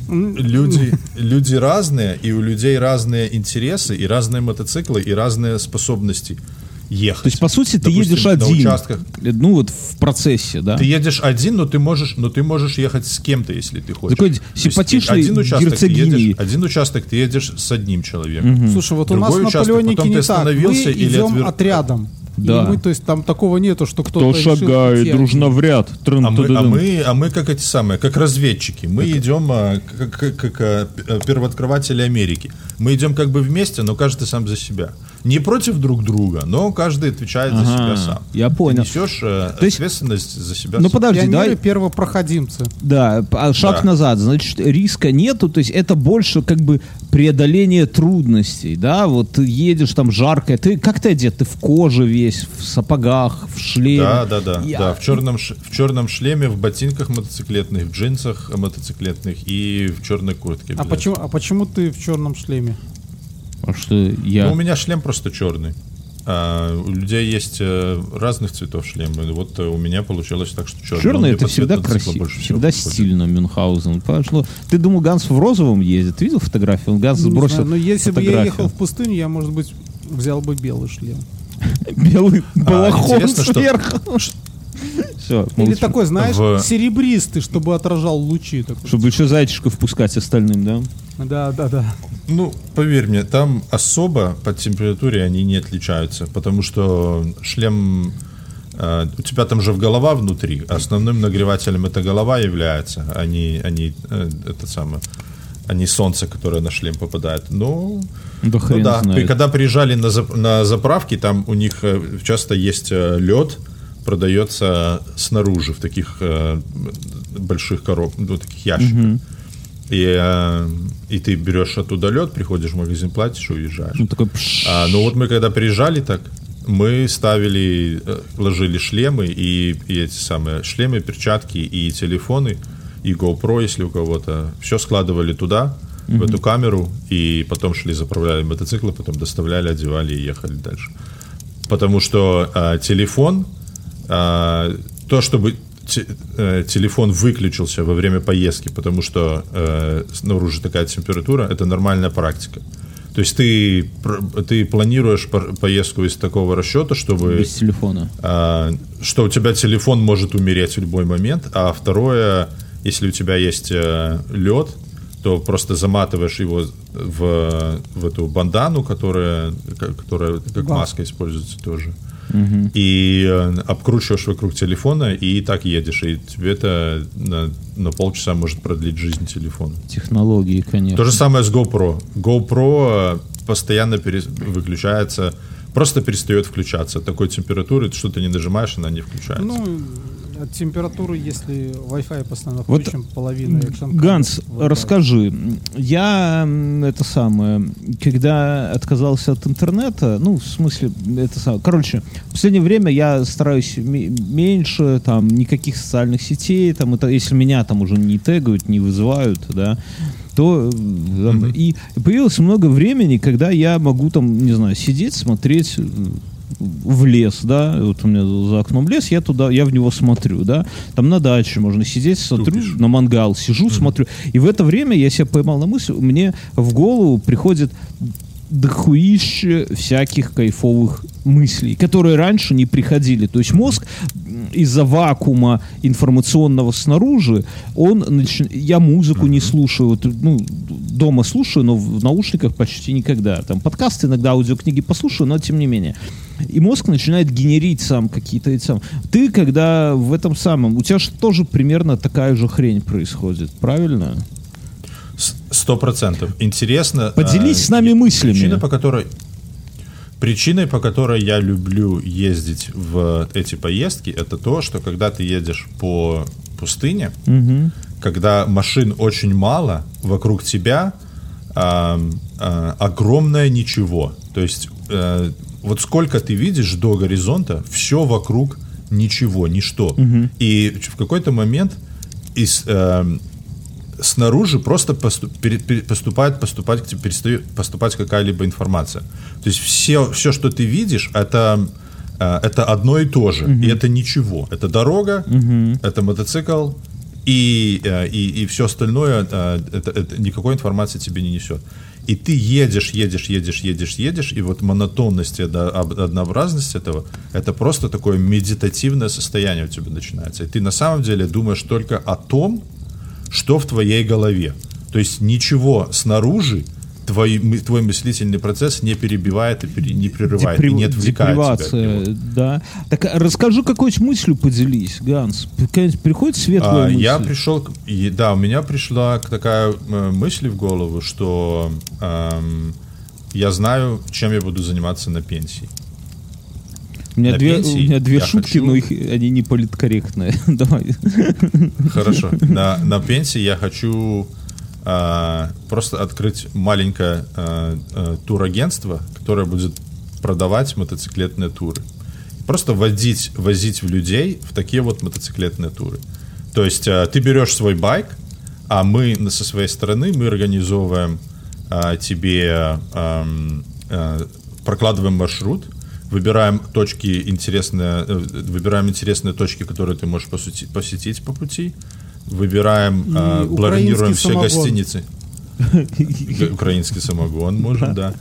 C: Люди, люди разные, и у людей разные интересы, и разные мотоциклы, и разные способности ехать.
B: То есть, по сути, ты
C: Допустим,
B: едешь один.
C: участках.
B: Ну, вот в процессе, да?
C: Ты едешь один, но ты можешь, но ты можешь ехать с кем-то, если ты хочешь.
B: Такой симпатичный
C: один участок, ты
B: герцогиней.
C: едешь, один участок ты едешь с одним человеком.
A: Слушай, вот у нас
C: Другой
A: на
C: участок, потом
A: не
C: ты
A: так. Мы
C: или
A: идем
C: отвер-
A: отрядом.
B: Да.
A: И мы, то есть там такого нету, что кто-то
B: Кто
A: решил
B: шагает
A: идти
B: дружно в ряд. Трын,
C: А мы, а, мы, а мы как эти самые, как разведчики. Мы идем а, как, как- как, первооткрыватели Америки. Мы идем как бы вместе, но каждый сам за себя. Не против друг друга, но каждый отвечает за
B: Ага,
C: себя сам.
B: я понял.
C: Ты несешь э,
B: То есть-
C: ответственность за себя
B: Ну
C: сам.
B: подожди,
A: Пионеры
B: давай.
A: первопроходимцы.
B: Да, а шаг
C: Да.
B: назад, значит, риска нету, то есть это больше как бы преодоление трудностей, да, вот ты едешь там жарко, ты как ты одет, ты в коже весь, в сапогах, в шлеме.
C: Да, да, да,
B: Я-
C: да. В черном, ш- в черном шлеме, в ботинках мотоциклетных, в джинсах мотоциклетных и в черной куртке.
A: А почему, а почему ты в черном шлеме?
B: А что я...
C: Ну, у меня шлем просто черный. А, у людей есть э, разных цветов шлемы. Вот э, у меня получилось так, что черный.
B: Черный это всегда красиво, всегда стильно Мюнхгаузен. Ну, ты думал, Ганс в розовом ездит? Ты видел фотографию? Он Ганс сбросил
A: знаю, но если бы я ехал в пустыню, я, может быть, взял бы белый шлем.
B: Белый балахон
C: интересно, что-
B: сверху. Все,
A: Или такой, знаешь,
C: В-
A: серебристый, чтобы отражал лучи. Такой.
B: Чтобы еще зайчиков пускать остальным, да?
A: Да, да, да.
C: Ну, поверь мне, там особо по температуре они не отличаются, потому что шлем... э, у тебя там же в голова внутри. Основным нагревателем эта голова является, а не, а не э, это самое, а не солнце, которое на шлем попадает. Ну,
B: Да
C: ну
B: хрен
C: да.
B: знает.
C: При- Когда приезжали на, зап- на заправки, там у них э, часто есть лед, продается снаружи в таких э, больших коробках, ну, таких ящиках. И, э, и ты берешь оттуда лед, приходишь в магазин, платишь и уезжаешь.
B: Ну, такой.
C: А, ну вот мы когда приезжали так, мы ставили, э, ложили шлемы и, и эти самые шлемы, перчатки и телефоны, и GoPro, если у кого-то, все складывали туда, в эту камеру, и потом шли, заправляли мотоциклы, потом доставляли, одевали и ехали дальше. Потому что э, телефон, э, то, чтобы те- э, телефон выключился во время поездки, потому что э, снаружи такая температура, это нормальная практика. То есть ты, ты планируешь поездку из такого расчета, чтобы
B: Без телефона.
C: а, что у тебя телефон может умереть в любой момент, а второе, если у тебя есть э, лед, то просто заматываешь его в, в эту бандану, которая, которая как
A: Да.
C: маска используется тоже. И э, обкручиваешь вокруг телефона и так едешь. И тебе это на, на полчаса может продлить жизнь телефона.
B: Технологии, конечно.
C: То же самое с GoPro. GoPro э, постоянно пере- выключается, просто перестает включаться от такой температуры, что ты не нажимаешь, она не включается.
A: Ну, от температуры, если Wi-Fi постоянно
B: Вот,
A: включен, половина экшн
B: Ганс, расскажи, я это самое, когда отказался от интернета, ну, в смысле, это самое, короче, в последнее время я стараюсь ме- меньше, там, никаких социальных сетей, там, это, если меня там уже не тегают, не вызывают, да, то там, и появилось много времени, когда я могу там, не знаю, сидеть, смотреть в лес, да, вот у меня за окном лес, я туда, я в него смотрю, да, там на даче можно сидеть, смотрю
C: Тупишь.
B: на мангал, сижу, смотрю, и в это время я себя поймал на мысль, мне в голову приходит дохуище всяких кайфовых мыслей, которые раньше не приходили. То есть мозг из-за вакуума информационного снаружи, он нач- я музыку не слушаю, вот, ну, дома слушаю, но в наушниках почти никогда. Там подкасты иногда, аудиокниги послушаю, но тем не менее. И мозг начинает генерить сам какие-то эти сам. Ты, когда в этом самом, у тебя же тоже примерно такая же хрень происходит, правильно?
C: Сто процентов. Интересно.
B: Поделись
C: э,
B: с нами мыслями.
C: Причина, по которой Причиной, по которой я люблю ездить в эти поездки, это то, что когда ты едешь по пустыне, когда машин очень мало, вокруг тебя а, а, огромное ничего. То есть э, вот сколько ты видишь до горизонта, все вокруг ничего, ничто. И в какой-то момент из, эм, снаружи просто посту- пере- пере- поступает, поступать, перестает поступать какая-либо информация. То есть все, все что ты видишь, это, э, это одно и то же. И это ничего. Это дорога, это мотоцикл, и, э, и, и все остальное, э, это, это никакой информации тебе не несет. И ты едешь, едешь, едешь, едешь, едешь, и вот монотонность об- однообразность этого, это просто такое медитативное состояние у тебя начинается. И ты на самом деле думаешь только о том, что в твоей голове. То есть ничего снаружи твой, твой мыслительный процесс не перебивает и не прерывает,
B: Депри-
C: и не отвлекает тебя
B: да. Так а расскажи, какой-нибудь мыслью поделись, Ганс. Приходит светлая
C: А,
B: мысль?
C: я пришел, да, у меня пришла такая э, мысль в голову, что эм, я знаю, чем я буду заниматься на пенсии.
B: У меня
C: на
B: две,
C: пенсии
B: у меня две шутки,
C: хочу-
B: но их, они не политкорректные. (laughs) Давай.
C: Хорошо. На, на пенсии я хочу а, просто открыть маленькое а, а, турагентство, которое будет продавать мотоциклетные туры. Просто водить, возить в людей в такие вот мотоциклетные туры. То есть а, ты берешь свой байк, а мы со своей стороны мы организовываем а, тебе, ам, а, прокладываем маршрут, выбираем точки интересные, э, выбираем интересные точки, которые ты можешь посетить, посетить по пути, выбираем, бронируем
A: украинский
C: все
A: самогон.
C: гостиницы. (laughs) Украинский самогон можем, да.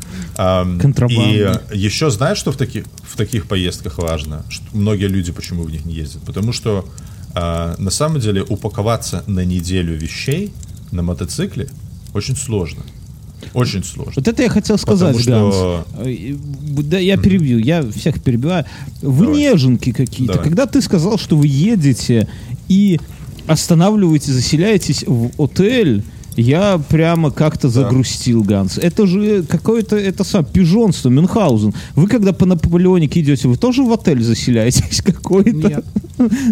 C: И еще знаешь, что в таких, в таких поездках важно? Многие люди почему в них не ездят? Потому что а, на самом деле упаковаться на неделю вещей на мотоцикле очень сложно. Очень сложно.
B: Вот это я хотел сказать,
C: Потому что-
B: Ганс. Э, Да, я перебью, я всех перебиваю. Вы
C: Давай.
B: неженки какие-то.
C: Давай.
B: Когда ты сказал, что вы едете и останавливаетесь, заселяетесь в отель, я прямо как-то загрустил, Ганс. Это же какое-то, это сам, пижонство, Мюнхгаузен. Вы когда по Наполеонике идете, вы тоже в отель заселяетесь (laughs) какой-то?
A: Нет. (laughs)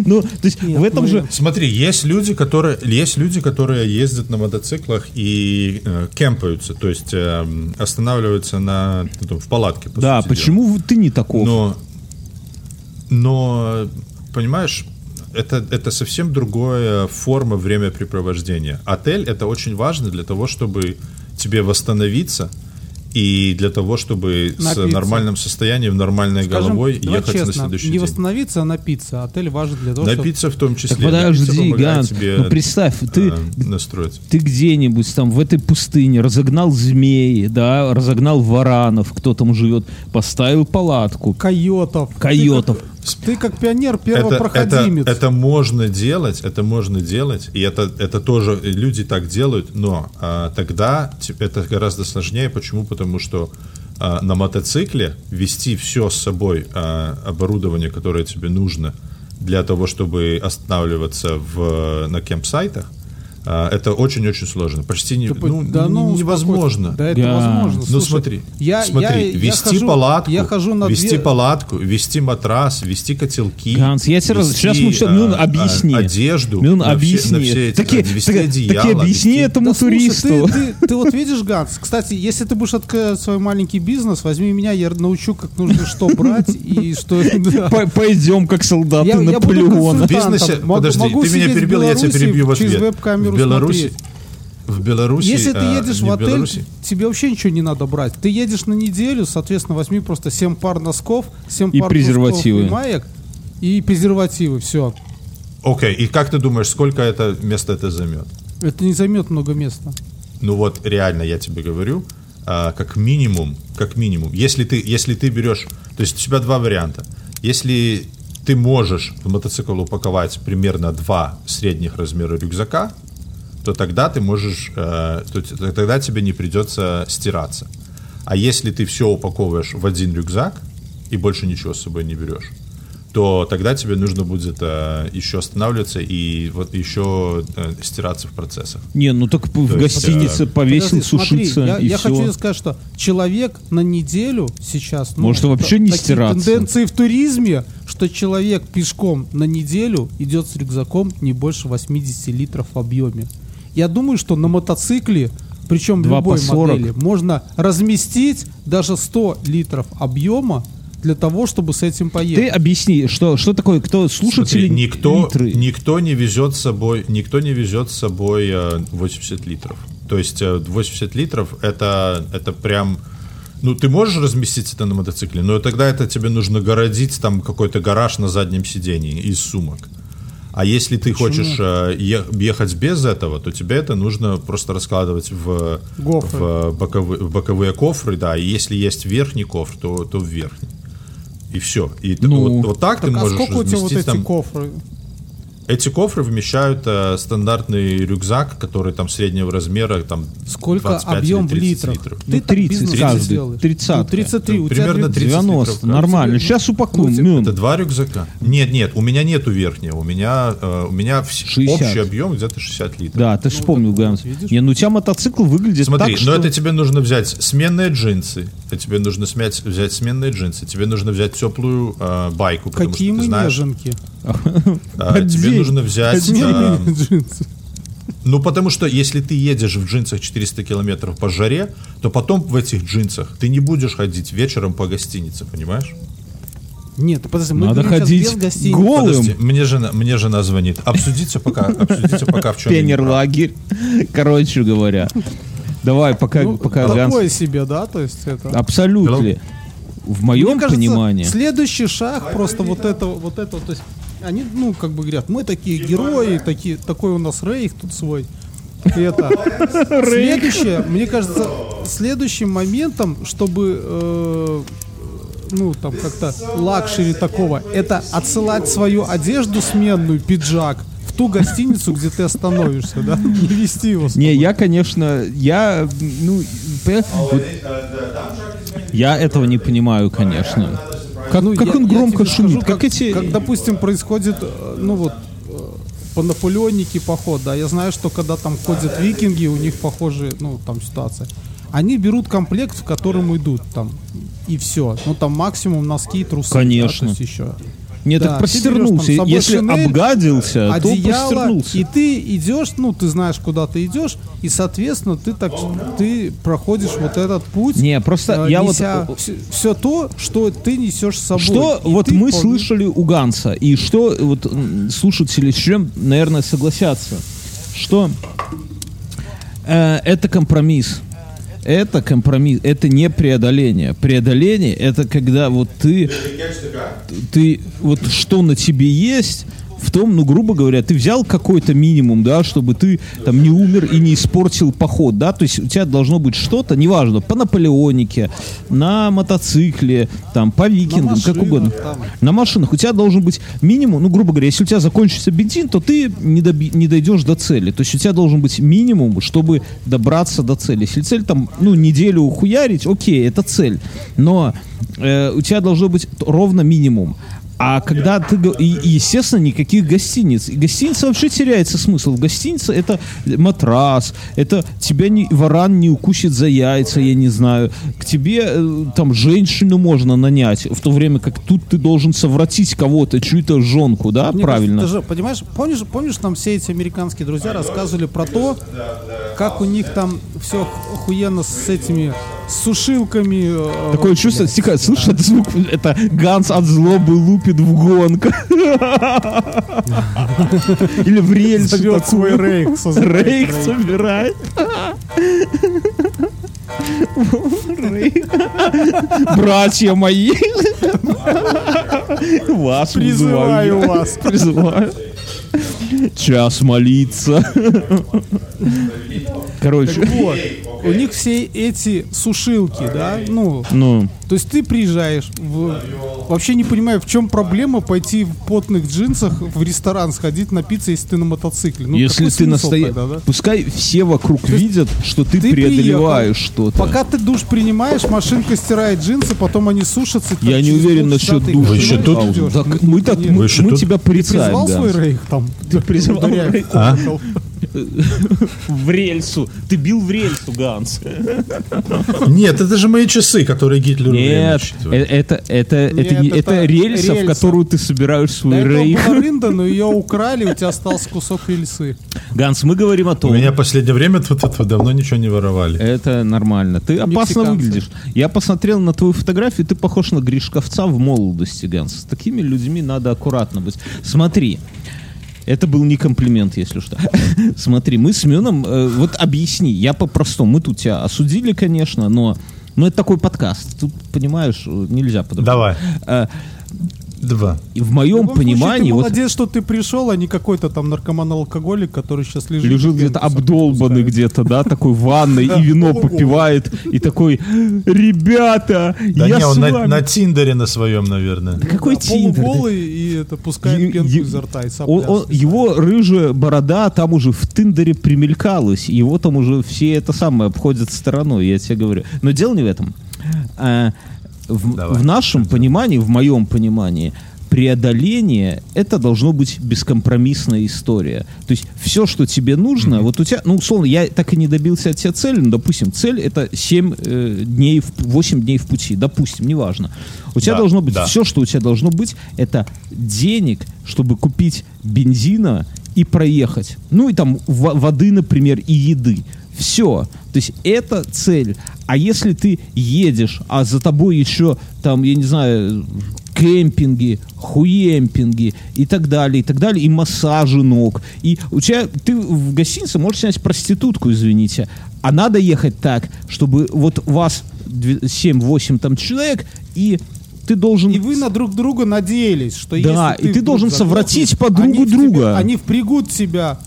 B: Ну, то есть
A: Нет,
B: в этом
A: мы-
B: же...
C: Смотри, есть люди, которые есть люди, которые ездят на мотоциклах и э, кемпаются, то есть э, останавливаются на ну, там, в палатке. по
B: Да,
C: дела.
B: почему ты не таков?
C: Но, но понимаешь, это, это совсем другая форма времяпрепровождения. Отель это очень важно для того, чтобы тебе восстановиться и для того, чтобы с
A: Напиться.
C: нормальным состоянием, нормальной
A: Скажем,
C: головой ехать
A: честно,
C: на следующий
A: не
C: день.
A: восстановиться, а напиться. Отель важен для того, чтобы...
C: Напиться в том числе.
B: Так
C: Напиться
B: подожди, Ганс,
C: тебе,
B: ну представь, ты,
C: э,
B: ты где-нибудь там в этой пустыне разогнал змеи, да, разогнал варанов, кто там живет, поставил палатку,
A: Койотов.
B: койотов.
A: Ты ты как пионер первопроходимец.
C: это, это можно делать, это можно делать, и это, это тоже люди так делают, но а, тогда это гораздо сложнее. Почему? Потому что а, на мотоцикле вести все с собой а, оборудование, которое тебе нужно для того, чтобы останавливаться в, на кемпсайтах, это очень-очень сложно. Почти не, ну,
A: да ну,
C: невозможно.
A: Да это
B: Да.
A: возможно.
C: Ну
A: Слушай,
C: смотри,
A: я,
C: смотри,
A: я- я
C: вести
A: хожу-
C: палатку,
A: Я хожу на
C: вести
A: две...
C: палатку, вести матрас, вести котелки.
B: Ганс, я тебе раз- сейчас мы
C: а,
B: Мюн,
C: а,
B: объясни.
C: одежду.
B: Мюн,
C: на все-
B: объясни.
C: на все эти-
B: Таки-
C: вести
B: таки-
C: одеяло,
B: таки объясни
C: вести-
B: этому
A: Да слушай,
B: туристу.
A: ты, ты- ты вот видишь, Ганс, кстати, если ты будешь открывать свой маленький бизнес, возьми меня, я научу, как нужно что брать и что... (laughs)
B: Пойдем как солдаты
A: Я- я
B: Наполеона.
C: В бизнесе, подожди, ты меня перебил, я тебя перебью в
A: через
C: ответ. В Беларуси, в Беларуси,
A: Если ты
C: а,
A: едешь
C: не
A: в отель,
C: Беларуси.
A: тебе вообще ничего не надо брать. Ты едешь на неделю, соответственно, возьми просто 7 пар носков, 7
B: И
A: пар
B: презервативы.
A: и маек и презервативы, все.
C: Окей, и как ты думаешь, сколько это место это займет?
A: Это не займет много места.
C: Ну вот реально я тебе говорю, а, как минимум, как минимум, если ты, если ты берешь, то есть у тебя два варианта. Если ты можешь в мотоцикл упаковать примерно два средних размера рюкзака, то тогда ты можешь, э, то тогда тебе не придется стираться. А если ты все упаковываешь в один рюкзак и больше ничего с собой не берешь, то тогда тебе нужно будет э, еще останавливаться и вот еще э, стираться в процессах.
B: Не, ну так в
C: То есть,
B: гостинице
C: э,
B: повесил
A: Подожди, смотри,
B: сушиться
A: я,
B: и
A: я
B: все.
A: хочу сказать, что человек на неделю сейчас... ну,
B: Может, вообще не
A: такие
B: стираться.
A: тенденции в туризме, что человек пешком на неделю идет с рюкзаком не больше 80 литров в объеме. Я думаю, что на мотоцикле, причем
B: Два
A: любой
B: по 40.
A: модели, можно разместить даже 100 литров объема для того, чтобы с этим
B: Ты
A: поехать.
B: объясни, что, что такое, кто слушатели
C: Смотри, никто,
B: литры?
C: никто не везет с собой, никто не везет с собой э, 80 литров. То есть э, 80 литров это, это прям, ну ты можешь разместить это на мотоцикле, но тогда это тебе нужно городить там какой-то гараж на заднем сидении из сумок. А если ты хочешь э, ехать без этого, то тебе это нужно просто раскладывать в,
A: Гофры.
C: в, боковые, в боковые кофры, да. И если есть верхний кофр, то, то в верхний. И все. И
B: Ну,
C: вот, вот так,
A: Так,
C: ты
A: а
C: можешь
A: сколько у тебя вот
C: разместить
A: эти
C: там
A: кофры?
C: Эти кофры вмещают э, стандартный рюкзак, который там среднего размера, там
A: Сколько
C: 25
A: объем в
C: или 30
A: литрах?
C: литров.
A: Ты
B: Ну,
A: так
B: 30
A: бизнес
B: каждый,
A: сделаешь.
B: 30.
A: Ну, 33.
C: Ну,
A: у тебя
C: примерно
A: рю-
C: 30
B: 90,
C: литров,
B: нормально. Сейчас упакуем.
A: Ну.
C: Это два рюкзака? Нет, нет, у меня нету верхнего. У меня, э, у меня вс-
B: 60.
C: общий объем где-то 60 литров.
B: Да, ты же вспомнил, Ганс. Не, ну у тебя мотоцикл выглядит
C: Смотри,
B: так,
C: но
B: что...
C: это тебе нужно взять сменные джинсы, тебе нужно смять, взять сменные джинсы, тебе нужно взять теплую э, байку, потому
A: Какие
C: что ты знаешь,
A: неженки. (laughs)
C: а, тебе нужно взять, э,
A: джинсы.
C: ну потому что если ты едешь в джинсах 400 километров по жаре, то потом в этих джинсах ты не будешь ходить вечером по гостинице, понимаешь?
A: Нет, подожди, мы
B: Надо ходить
A: без
B: голым.
C: Подожди, мне жена, мне жена звонит. Обсудите пока, обсудите пока в чем прав.
B: Пионерлагерь. Короче говоря. Давай, пока,
A: Ну,
B: пока Ганс...
A: такое себе, да, то есть это...
B: Абсолютно. В моем
A: Мне кажется,
B: понимании...
A: Следующий шаг просто вот этого, вот этого, то есть они, ну, как бы говорят, мы такие герои, такие, такой у нас рейх тут свой. И это. (laughs) Следующее, мне кажется, следующим моментом, чтобы э, ну, там как-то luxury такого, это отсылать свою одежду сменную, пиджак, ту гостиницу, где ты остановишься, да? (laughs) Не вести его.
B: Не, я, конечно, я, ну, вот я этого не понимаю, конечно. Как,
A: Ну,
B: как
A: я-
B: он
A: я
B: громко
A: тебе скажу,
B: шумит, как, эти...
A: Как, допустим, происходит, э, ну вот, э, по Наполеонике поход, да, я знаю, что когда там ходят викинги, у них похожие, ну, там ситуация. Они берут комплект, в котором идут, там, и все. Ну, там максимум носки и трусы. да,
B: Конечно.
A: есть еще.
B: Не,
A: Да,
B: так
A: ты берешь там
B: простернулся. Если
A: шинель,
B: обгадился, то
A: Одеяло,
B: простернулся.
A: и ты идешь, ну, ты знаешь, куда ты идешь, и, соответственно, ты так, ты проходишь вот этот путь.
B: Не, просто
A: э,
B: я вот-
A: неся все, то, что ты несешь с собой.
B: Что
A: И
B: вот мы
A: вполне-
B: слышали у Ганса, и что вот слушатели с чем, наверное, согласятся, что э, это компромисс. Это компромисс, это не преодоление. Преодоление это когда вот ты, ты вот что на тебе есть, в том, ну, грубо говоря, ты взял какой-то минимум, да, чтобы ты там не умер и не испортил поход, да, то есть у тебя должно быть что-то, неважно, по Наполеонике, на мотоцикле, там, по викингам, как
A: машинах
B: угодно.
A: там.
B: На машинах у тебя должен быть минимум, ну, грубо говоря, если у тебя закончится бензин, то ты не, доби- не дойдешь до цели. То есть у тебя должен быть минимум, чтобы добраться до цели. Если цель там, ну, неделю хуярить, окей, это цель. Но э, у тебя должно быть ровно минимум. А когда ты... И, естественно, никаких гостиниц. И гостиница вообще теряется смысл. В гостинице это матрас, это тебя не, варан не укусит за яйца, я не знаю. К тебе э, там женщину можно нанять, в то время как тут ты должен совратить кого-то, чью-то жонку, да,
A: Мне
B: правильно?
A: кажется, же, понимаешь, помнишь, помнишь, нам все эти американские друзья рассказывали про то, как у них там все охуенно с этими сушилками. э,
B: Такое чувство, тихо, слышишь, это звук, это Ганс от злобы лупит в гонках. Или в
A: Зовет
B: такую.
A: свой созывает
B: Рейх собирает. Братья мои. Вас
A: Призываю вас.
B: Призываю. Час молиться. Короче.
A: Так вот, у них все эти сушилки, да, ну,
B: Ну,
A: то есть ты приезжаешь, в- вообще не понимаю, в чем проблема пойти в потных джинсах в ресторан сходить напиться, если ты на мотоцикле. Ну,
B: если ты настоящий...
A: да?
B: Пускай все вокруг
A: есть
B: видят, что ты,
A: ты
B: преодолеваешь что-то.
A: Пока ты душ принимаешь, машинка стирает джинсы, потом они сушатся.
B: Я не уверен насчет
A: ты
B: душа.
C: Вы еще тут?
B: Так мы, так, мы, мы тебя порицаем,
A: Призвал свой
B: Ганс.
A: рейх там?
B: Ты
A: Ударяя
B: рейх?
A: в колокол.
B: В рельсу. Ты бил в рельсу, Ганс.
C: Нет, это же мои часы, которые Гитлер
B: Нет, это, это, это,
A: Нет,
B: не- это,
A: это
B: рельса, в
A: рельса.
B: которую ты собираешь
A: До
B: свой
A: этого
B: рейх.
A: была рында, но ее украли, у тебя остался кусок рельсы.
B: Ганс, мы говорим о
C: У
B: том,
C: меня в последнее время тут этого давно ничего не воровали.
B: Это нормально. Ты опасно выглядишь. Я посмотрел на твою фотографию, ты похож на Гришковца в молодости, Ганс. С такими людьми надо аккуратно быть. Смотри. Это был не комплимент, если что. (laughs) Смотри, мы с Мюном, э, вот объясни, я по-простому, мы тут тебя осудили, конечно, но, но это такой подкаст, тут, понимаешь, нельзя по-другому.
C: Давай.
B: Э,
C: Два.
B: И в
A: В
B: моем
A: случае,
B: понимании,
A: ты
B: вот
A: молодец, что ты пришел, а не какой-то там наркоман-алкоголик, который сейчас лежит.
B: лежит где-то обдолбанный где-то, да, такой в ванной, и вино попивает, и такой, ребята,
C: Да
B: я
C: не,
B: с
C: он на,
B: вами».
C: на Тиндере на своем, наверное.
B: Да какой Тиндер?
A: полуголый, и это пускает пенку изо рта и
B: его рыжая борода там уже в Тиндере примелькалась, его там уже все это самое обходят стороной, я тебе говорю. Но дело не в этом. В,
C: Давай.
B: в нашем понимании, в моем понимании, преодоление это должно быть бескомпромиссная история. То есть все, что тебе нужно, вот у тебя, ну, условно, я так и не добился от тебя цели, ну, допустим, цель это 7 э, дней, в, 8 дней в пути, допустим, неважно. У тебя
C: Да,
B: должно быть
C: да.
B: все, что у тебя должно быть, это денег, чтобы купить бензина и проехать. Ну и там во- воды, например, и еды. Все. То есть это цель. А если ты едешь, а за тобой еще там, я не знаю, кемпинги, хуемпинги и так далее, и так далее, и массажи ног. И у тебя, ты в гостинице можешь снять проститутку, извините. А надо ехать так, чтобы вот вас две- 7-8 там человек, и ты должен...
A: И вы на друг друга надеялись, что
B: Да,
A: если
B: и ты должен совратить подругу
A: они
B: друга.
A: тебя- они впрягут тебя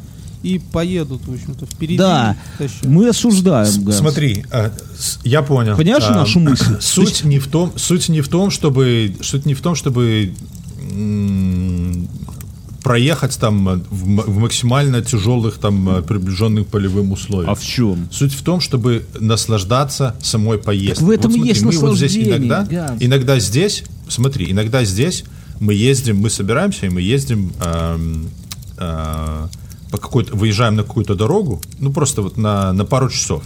A: и поедут, в общем-то, впереди.
B: Да,
A: тащат.
B: мы осуждаем, Ганс.
C: Смотри, а, с- я понял.
B: Понимаешь
C: А,
B: нашу мысль? (coughs)
C: Суть не в том, суть не в том, чтобы, суть не в том, чтобы м, проехать там в, м- в максимально тяжелых там э, приближенных полевым условиям.
B: А в чем?
C: Суть в том, чтобы наслаждаться самой поездкой.
B: Так в этом и
C: смотри,
B: есть
C: мы вот здесь
B: наслаждение,
C: иногда,
B: Ганс.
C: иногда здесь, смотри, иногда здесь мы ездим, мы собираемся и мы ездим эм, э, по какой-то, выезжаем на какую-то дорогу, ну просто вот на, на пару часов.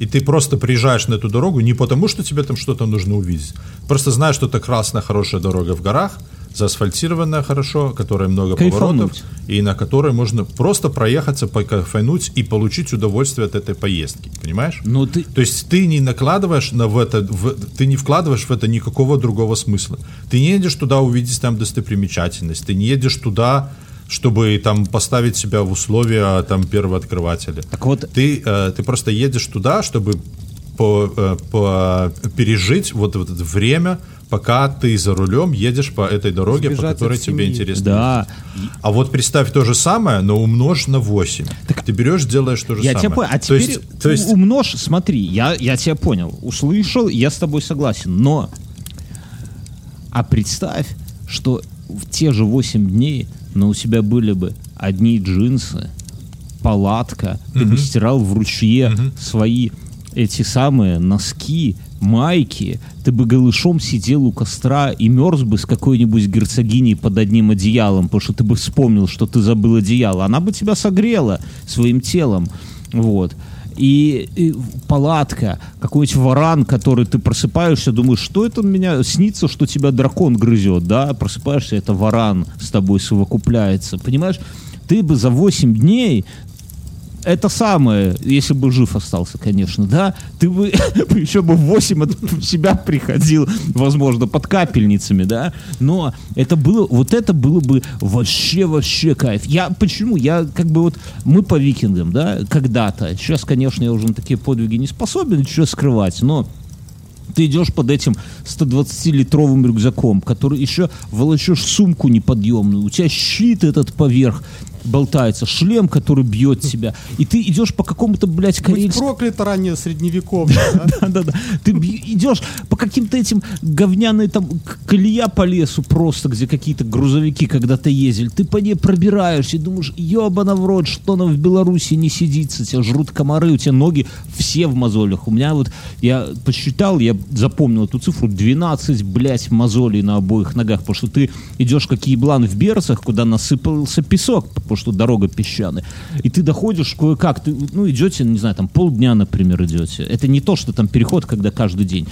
C: И ты просто приезжаешь на эту дорогу не потому, что тебе там что-то нужно увидеть. Просто знаешь, что это красная хорошая дорога в горах, заасфальтированная хорошо, которая много
B: Кайфануть.
C: поворотов, и на которой можно просто проехаться, покайфануть и получить удовольствие от этой поездки. Понимаешь?
B: Ну ты...
C: То есть ты не накладываешь на в это, в- ты не вкладываешь в это никакого другого смысла. Ты не едешь туда увидеть там достопримечательность, ты не едешь туда, чтобы там поставить себя в условия там первооткрывателя.
B: Так вот,
C: Ты, э, ты просто едешь туда, чтобы по, э, по- пережить вот, вот это время, пока ты за рулем едешь по этой дороге,
A: Сбежать
C: по
A: от
C: которой тебе интересно.
B: да,
C: А вот представь то же самое, но умножь на 8. ты берешь, делаешь то же
B: я
C: самое.
B: тебя понял. А
C: то
B: теперь
C: есть, то есть
B: умножь, смотри, я, я тебя понял, услышал, я с тобой согласен, но... А представь, что в те же 8 дней, но у тебя были бы одни джинсы, палатка, ты бы стирал в ручье свои эти самые носки, майки, ты бы голышом сидел у костра и мерз бы с какой-нибудь герцогиней под одним одеялом, потому что ты бы вспомнил, что ты забыл одеяло. Она бы тебя согрела своим телом. Вот. И, и палатка, какой-нибудь варан, который ты просыпаешься, думаешь, что это меня снится, что тебя дракон грызет, да? Просыпаешься, это варан с тобой совокупляется. Понимаешь? Ты бы за 8 дней это самое, если бы жив остался, конечно, да, ты бы (laughs) еще бы в 8 от себя приходил, возможно, под капельницами, да, но это было, вот это было бы вообще, вообще кайф. Я, почему? Я, как бы вот, мы по викингам, да, когда-то, сейчас, конечно, я уже на такие подвиги не способен, что скрывать, но ты идешь под этим 120-литровым рюкзаком, который еще волочешь сумку неподъемную, у тебя щит этот поверх болтается, шлем, который бьет тебя, и ты идешь по какому-то, блядь, карельскому...
A: проклято ранее средневековье, да?
B: Да-да-да. Ты идешь по каким-то этим говняной там колея по лесу просто, где какие-то грузовики когда-то ездили. Ты по ней пробираешься и думаешь, ебана в рот, что нам в Беларуси не сидится, тебя жрут комары, у тебя ноги все в мозолях. У меня вот, я посчитал, я запомнил эту цифру, 12, блядь, мозолей на обоих ногах, потому что ты идешь как еблан в берцах, куда насыпался песок, потому что дорога песчаная. И ты доходишь кое-как, ты, ну, идете, не знаю, там полдня, например, идете. Это не то, что там переход, когда каждый день.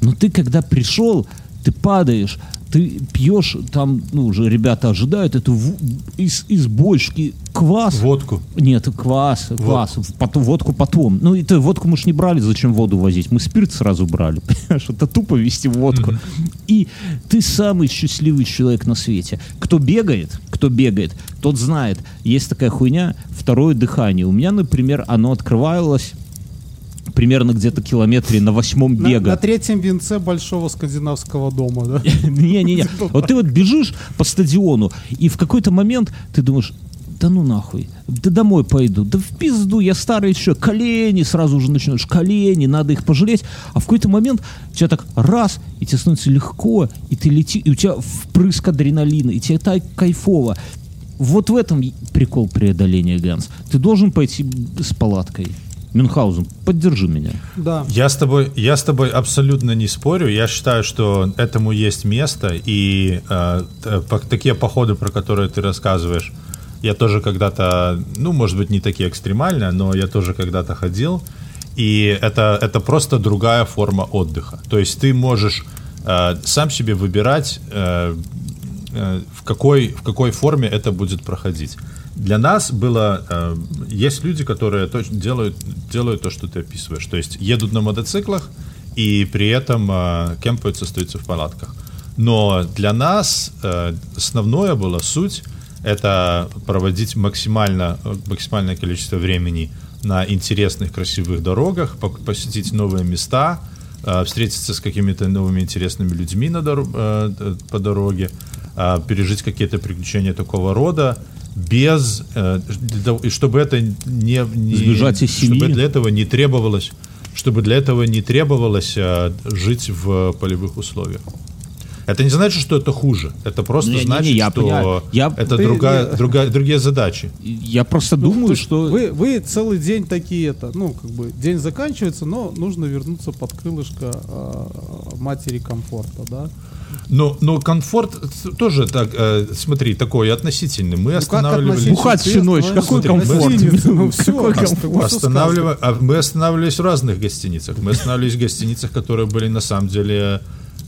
B: Но ты, когда пришел, ты падаешь, ты пьешь, там, ну, уже ребята ожидают эту в- из, из бочки квас.
C: водку.
B: Нет, квас, квас. Потом, водку потом. Ну, это водку мы ж не брали, зачем воду возить? Мы спирт сразу брали. (laughs) Понимаешь, это тупо вести водку. И ты самый счастливый человек на свете. Кто бегает, кто бегает, тот знает. Есть такая хуйня, второе дыхание. У меня, например, оно открывалось примерно где-то километре на восьмом
A: На,
B: бега.
A: на третьем венце большого скандинавского дома, да? (laughs)
B: Не-не-не. (laughs) Вот ты вот бежишь по стадиону, и в какой-то момент ты думаешь, да ну нахуй, да домой пойду, да в пизду, я старый еще, колени, сразу же начинаешь, колени, надо их пожалеть, а в какой-то момент у тебя так раз, и тебе становится легко, и ты летишь, и у тебя впрыск адреналина, и тебе так кайфово. Вот в этом прикол преодоления, Ганс. Ты должен пойти с палаткой. Мюнхгаузен, поддержи меня.
A: Да.
C: Я с тобой, я с тобой абсолютно не спорю. Я считаю, что этому есть место, и э, по- такие походы, про которые ты рассказываешь, я тоже когда-то, ну, может быть, не такие экстремальные, но я тоже когда-то ходил, и это это просто другая форма отдыха. То есть ты можешь э, сам себе выбирать. э, э, в какой, в какой форме это будет проходить. Для нас было... э, есть люди, которые точно делают, делают то, что ты описываешь. То есть едут на мотоциклах и при этом э, кемпают, остаются в палатках. Но для нас э, основное было суть это проводить максимально, максимальное количество времени на интересных, красивых дорогах, посетить новые места, э, встретиться с какими-то новыми интересными людьми на доро- э, по дороге, э, пережить какие-то приключения такого рода, без и чтобы это не, не
B: Сбежать из семьи.
C: чтобы для этого не требовалось чтобы для этого не требовалось жить в полевых условиях. Это не значит, что это хуже. Это просто
B: Не-не-не,
C: значит,
B: я
C: что
B: понимаю. Я-
C: это
A: Ты-
C: другая,
A: не-
C: другая, другие задачи.
B: Я просто думаю,
A: То
B: что...
A: Вы, вы целый день такие это, ну, как бы, день заканчивается, но нужно вернуться под крылышко а, матери комфорта, да?
C: Но, но комфорт тоже так, э, смотри, такой относительный. Мы останавливались.
A: относительно?
B: Бухать всю ночь,
A: Ну,
B: какой
A: смотри,
B: комфорт?
A: гостиница, ну, (laughs) ост-
B: комфорт?
A: вот
C: Останавлива- а мы останавливались в разных гостиницах. Мы останавливались в гостиницах, которые были на самом деле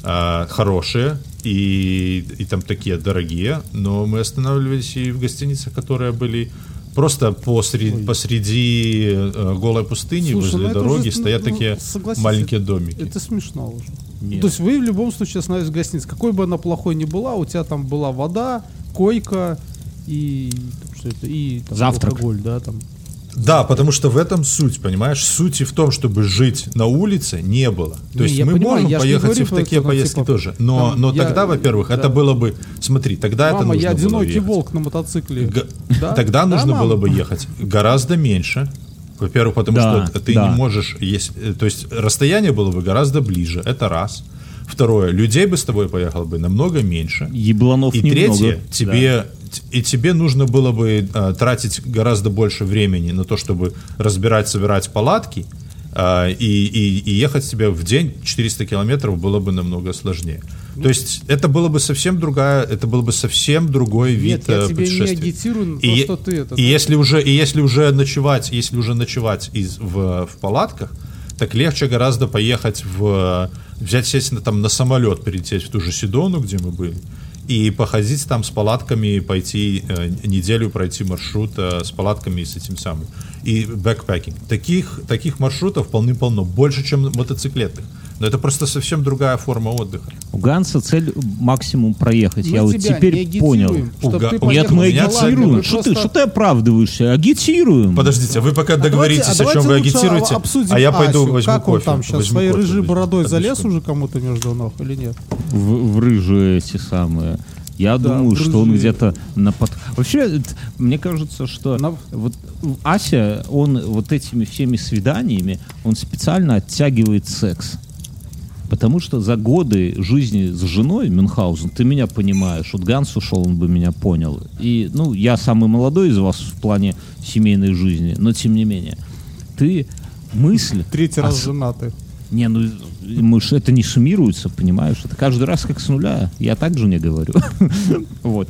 C: а, хорошие и, и там такие дорогие, но мы останавливались и в гостиницах, которые были просто посреди, посреди э, голой пустыни,
A: Слушай, ну
C: возле
A: это
C: дороги
A: уже,
C: стоят
A: ну,
C: такие маленькие домики.
A: Это смешно уже.
B: Нет.
A: То есть вы в любом случае остановились в гостинице. Какой бы она плохой ни была, у тебя там была вода, койка и там, что это, и там,
B: Завтрак.
A: алкоголь, да, там.
C: Да, потому что в этом суть, понимаешь? Сути в том, чтобы жить на улице, не было. То
A: Не,
C: есть мы
A: понимаю,
C: можем поехать и в такие
A: это,
C: поездки
A: типа,
C: тоже. Но,
A: там,
C: но
A: я-
C: тогда, во-первых,
A: да.
C: это было бы... Смотри, тогда это
A: Мама,
C: нужно
A: я
C: было
A: одинокий
C: ехать.
A: волк на мотоцикле.
C: Г-
A: Да?
C: Тогда
A: Да,
C: нужно
A: мам?
C: было бы ехать гораздо меньше. Во-первых, потому
B: Да,
C: что ты
B: да.
C: не можешь... Есть, э, то есть расстояние было бы гораздо ближе. Это раз. Второе, людей бы с тобой поехало бы намного меньше.
B: Ебланов
C: И
B: немного.
C: третье, тебе, т- и тебе нужно было бы э, тратить гораздо больше времени на то, чтобы разбирать, собирать палатки, э, и, и, и ехать тебе в день 400 километров было бы намного сложнее. То есть это было бы совсем другая, это был бы совсем другой вид
A: Нет, я
C: э,
A: тебе не
C: путешествия.
A: агитирую на то,
C: и,
A: что ты это...
C: и если уже и если уже ночевать, если уже ночевать из в, в палатках, так легче гораздо поехать в взять сесть на, там на самолет, перелететь в ту же Седону, где мы были, и походить там с палатками, пойти э, неделю пройти маршрут э, с палатками и с этим самым и backpacking. Таких таких маршрутов полны-полно, больше, чем мотоциклетных. Но это просто совсем другая форма отдыха.
B: У Ганса цель максимум проехать.
A: Мы
B: Я вот теперь понял.
C: Уга-
A: ты
C: Нет,
B: мы агитируем. Что ты,
A: просто-
B: что ты оправдываешься? Агитируем.
C: Подождите, вы пока
A: А
C: договоритесь,
A: давайте- а
C: о чем вы
A: давайте
C: агитируете,
A: обсудим
C: а я пойду
A: Асю.
C: возьму
A: Как он
C: кофе.
A: там сейчас
C: возьму
A: своей
C: кофе,
A: рыжей
C: возьму.
A: бородой
C: Одну
A: залез уже кому-то между ног или нет?
B: в, в рыжие эти самые. Я
A: Да,
B: думаю,
A: в
B: что он где-то на под... Вообще, мне кажется, что
A: На-
B: вот Ася, он вот этими всеми свиданиями, он специально оттягивает секс. Потому что за годы жизни с женой Мюнхгаузен, ты меня понимаешь, вот Ганс ушел, он бы меня понял. И, ну, я самый молодой из вас в плане семейной жизни, но тем не менее. Ты мысль... (laughs)
A: Третий
B: о
A: раз
B: с-
A: женаты.
B: не, ну мы ж, это не суммируется, понимаешь? Это каждый раз как с нуля. Я так же не говорю. (laughs) Вот.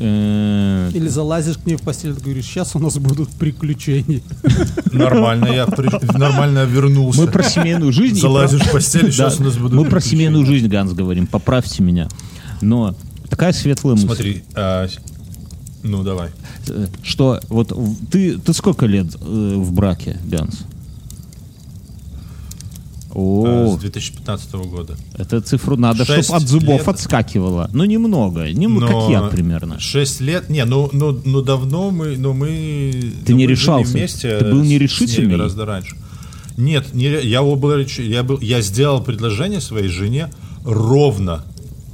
B: Э,
A: Или залазишь к ней в постель и говоришь, сейчас у нас будут приключения.
C: Нормально, я при- нормально вернулся.
B: Мы про семейную жизнь.
C: Залазишь
B: про-
C: в постель,
B: Да,
C: сейчас у нас будут
B: Мы про семейную жизнь, Ганс, говорим. Поправьте меня. Но такая светлая мысль,
C: Смотри, а, ну давай.
B: э, что вот ты, ты сколько лет э, в браке, Ганс? О,
C: с 2015 года.
B: это цифру надо, чтобы от зубов
C: лет.
B: отскакивало. Ну, немного. Нем- как я примерно.
C: 6 лет, не, ну, ну, ну давно мы, ну мы...
B: Ты
C: ну,
B: не
C: мы
B: решался?
C: вместе
B: Ты был нерешительный?
C: гораздо раньше. Нет, не, я, был, я, был, я сделал предложение своей жене ровно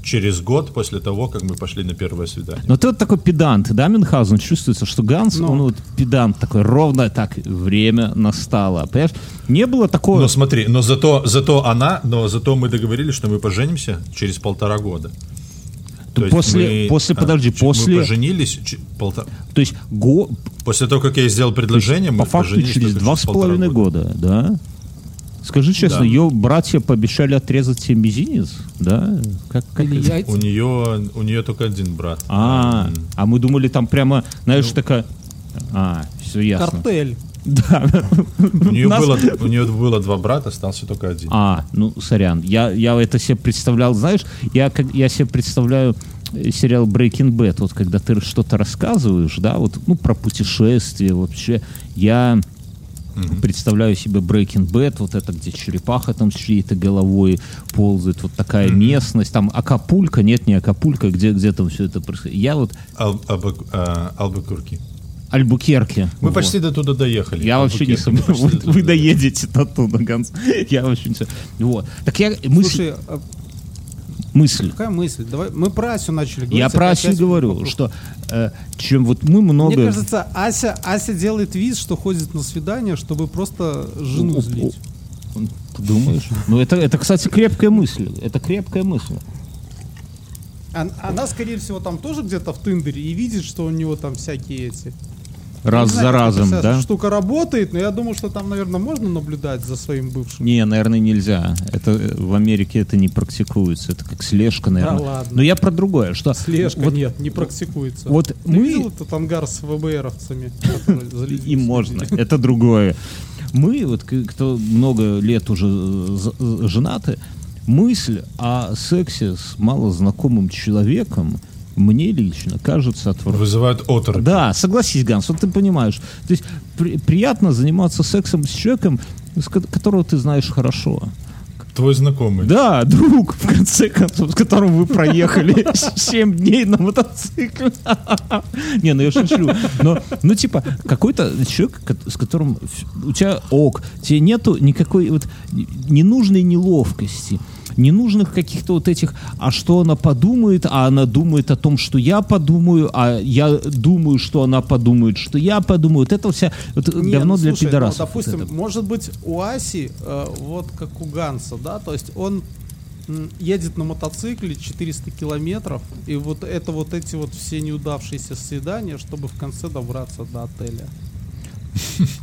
C: через год после того, как мы пошли на первое свидание.
B: Но ты вот такой педант, да, Мюнхгаузен? Чувствуется, что Ганс,
A: Ну.
B: он вот педант такой, ровно так, время настало. Понимаешь? Не было такого...
C: Но смотри, но зато, зато она, но зато мы договорились, что мы поженимся через полтора года. То есть
B: после-
C: мы,
B: после,
C: а,
B: подожди, после-
C: Мы поженились ч- полтора...
B: То есть го...
C: После того, как я сделал предложение, мы
B: по факту
C: поженились
B: через два с половиной года, да? Скажи честно,
C: Да.
B: ее братья пообещали отрезать себе мизинец, да? Как, как
A: Или яйца.
C: У нее, у нее только один брат.
B: А,
C: М.
B: а мы думали, там прямо, знаешь,
C: Ну.
B: такая... А, все ясно.
A: Картель.
B: Да.
C: У нее,
B: Нас-
C: было, у нее было два брата, остался только один.
B: А, ну, сорян. Я, я это себе представлял, знаешь, я, как, я себе представляю э, сериал Breaking Bad, вот когда ты что-то рассказываешь, да, вот, ну, про путешествия вообще, я представляю себе Breaking Bad, вот это, где черепаха там с чьей-то головой ползает, вот такая местность, там Акапулька, нет, не Акапулька, где, где там все это происходит. Я вот
C: Ал- Албу- а, Албукерки.
B: Альбукерке.
C: Мы
B: вот.
C: почти до туда доехали.
B: Я вообще не сомневаюсь. Вы, вы
C: туда
B: доедете до туда, Ганс. Я вообще не сомневаюсь. Вот. Так я...
A: Слушай, а
B: мысль.
A: какая мысль? Давай, мы про Асю начали говорить.
B: Я про Асю говорю,
A: вокруг.
B: что э, чем вот мы много...
A: Мне кажется, Ася, Ася делает вид, что ходит на свидание, чтобы просто жену
B: О,
A: злить.
B: Ты думаешь? Ну, это, это, кстати, крепкая мысль. Это крепкая мысль.
A: Она, скорее всего, там тоже где-то в Тиндере и видит, что у него там всякие эти...
B: Раз за
A: знаю, как
B: разом, да?
A: штука работает, но я думаю, что там, наверное, можно наблюдать за своим бывшим.
B: Не, наверное, нельзя. Это э, в Америке это не практикуется. Это как слежка, наверное.
A: ладно.
B: Но я про другое, что
A: Слежка
B: вот
A: нет, не практикуется.
B: вот
A: Ты
B: мы-
A: видел этот ангар с ВБРовцами? за
B: им можно, это другое. Мы, вот кто много лет уже э, э, женаты, мысль о сексе с малознакомым человеком мне лично кажется отвратительной.
C: Вызывают оторопь.
B: Да, согласись, Ганс, вот ты понимаешь. То есть при- приятно заниматься сексом с человеком, с ко- которого ты знаешь хорошо.
C: Твой знакомый.
B: Да, друг, в конце концов, с которым вы проехали (laughs) 7 дней на мотоцикле. (laughs) Не, ну я шучу. Но, ну, типа, какой-то человек, с которым у тебя ок, тебе нету никакой вот ненужной неловкости, ненужных каких-то вот этих, а что она подумает, а она думает о том, что я подумаю, а я думаю, что она подумает, что я подумаю. Вот это вся, вот
A: Не,
B: давно
A: ну,
B: для
A: слушай, ну,
B: пидорасов. вот
A: допустим,
B: это.
A: может быть, у Аси, э, вот как у Ганса, да, то есть он едет на мотоцикле 400 километров, и вот это вот эти вот все неудавшиеся свидания, чтобы в конце добраться до отеля.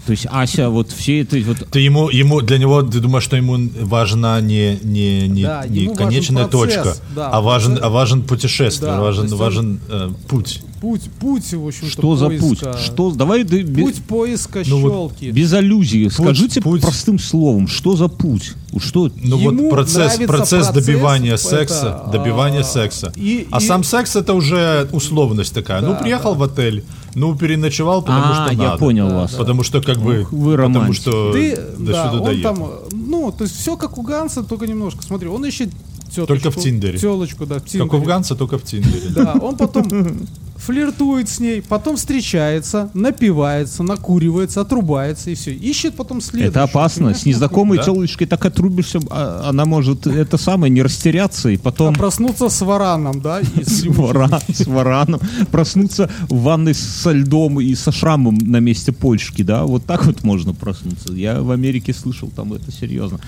B: То есть Ася, вот все это вот
C: Ты ему, ему, для него, ты думаешь, что ему важна не, не, не,
A: Да,
C: не конечная
A: процесс,
C: точка,
A: да,
C: а, важен,
A: процесс.
C: а важен путешествие,
A: Да,
C: важен,
A: есть он-
C: важен э, путь.
A: Путь, путь, в общем-то,
B: Что за путь? Что? Давай да, без,
A: Путь поиска
C: Ну вот
A: щелки.
B: без аллюзий. Скажите
C: путь.
B: простым словом, что за путь? Что?
C: Ну
A: Ему
C: вот процесс, процесс,
A: процесс,
C: добивания
A: это,
C: секса, добивания
A: а,
C: секса.
A: и-
C: а
A: и-
C: сам секс это уже условность такая. ну
A: Да,
C: приехал
A: да.
C: в отель, ну переночевал, потому
B: А,
C: что
B: я
C: надо.
B: понял вас.
C: Потому что как бы,
B: Ух, вы
C: потому что
A: Ты,
C: до
A: да,
C: сюда
A: он
C: доехал.
A: там, ну, то есть все как у Ганса, только немножко. Смотри, он ищет теточку.
C: Только в Тиндере.
A: Телочку, да, в Тиндере.
C: Как у Ганса, только в Тиндере.
A: Да, он потом (laughs) флиртует с ней, потом встречается, напивается, накуривается, отрубается и все. Ищет потом следующую.
B: Это опасно.
A: понимаешь?
B: С незнакомой
C: Да.
B: телочкой так отрубишься, а она может это самое не растеряться и
A: А
B: потом
A: проснуться с вараном, да? (laughs) с
B: с,
A: ревущим.
B: вара- с вараном, проснуться в ванной со льдом и со шрамом на месте почки, да, вот так вот можно проснуться. Я в Америке слышал, там это серьезно.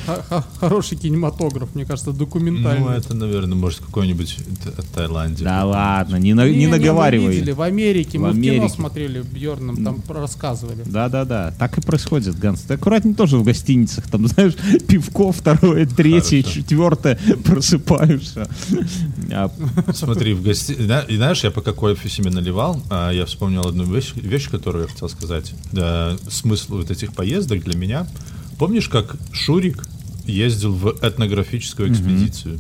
A: Хороший кинематограф, мне кажется, документальный.
C: Ну это, наверное, может какой-нибудь Т- Таиланде.
B: Да ладно, не, на-
A: Не,
B: не
A: не, мы
B: наговаривай.
A: Видели в Америке,
B: В
A: мы в кино
B: Америке.
A: смотрели Бьерном, там про- рассказывали.
B: Да-да-да, так и происходит, Ганс. Ты аккуратнее тоже в гостиницах, там, (laughs) знаешь, пивко второе, третье,
C: Хорошо.
B: четвертое, (laughs) просыпаешься. А,
C: Смотри, в гости... знаешь, я пока кофе себе наливал, а, я вспомнил одну вещь, вещь, которую я хотел сказать. Смысл вот этих поездок для меня. Помнишь, как Шурик ездил в этнографическую экспедицию?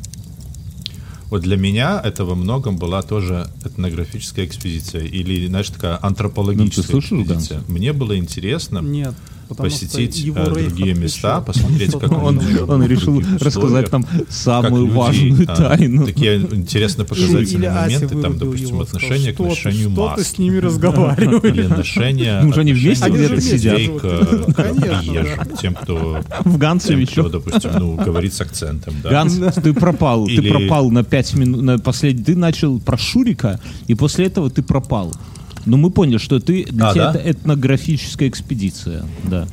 C: Вот для меня это во многом была тоже этнографическая экспедиция или, знаешь, такая антропологическая
B: Ну, ты слышал,
C: экспедиция. Мне было интересно.
A: Нет. Потому
C: посетить
A: что его рейв
C: другие места, посмотреть, как
B: Он, он решил рассказать там самую важную
C: а,
B: тайну.
C: Такие интересно показательные моменты, там, допустим, отношение к
A: что
C: ношению
A: что
C: масок.
A: ты с ними разговариваешь?
C: Или отношение,
B: Ну, уже они вместе где-то сидят.
C: к тем, кто,
B: В Ганце
C: тем,
B: еще.
C: допустим, ну, говорит с акцентом.
B: Ганс, ты пропал. Ты пропал на 5 минут. На послед... Ты начал про Шурика, и после этого ты пропал. Но мы поняли, что ты для
C: А,
B: тебя
C: да?
B: это этнографическая экспедиция. Да.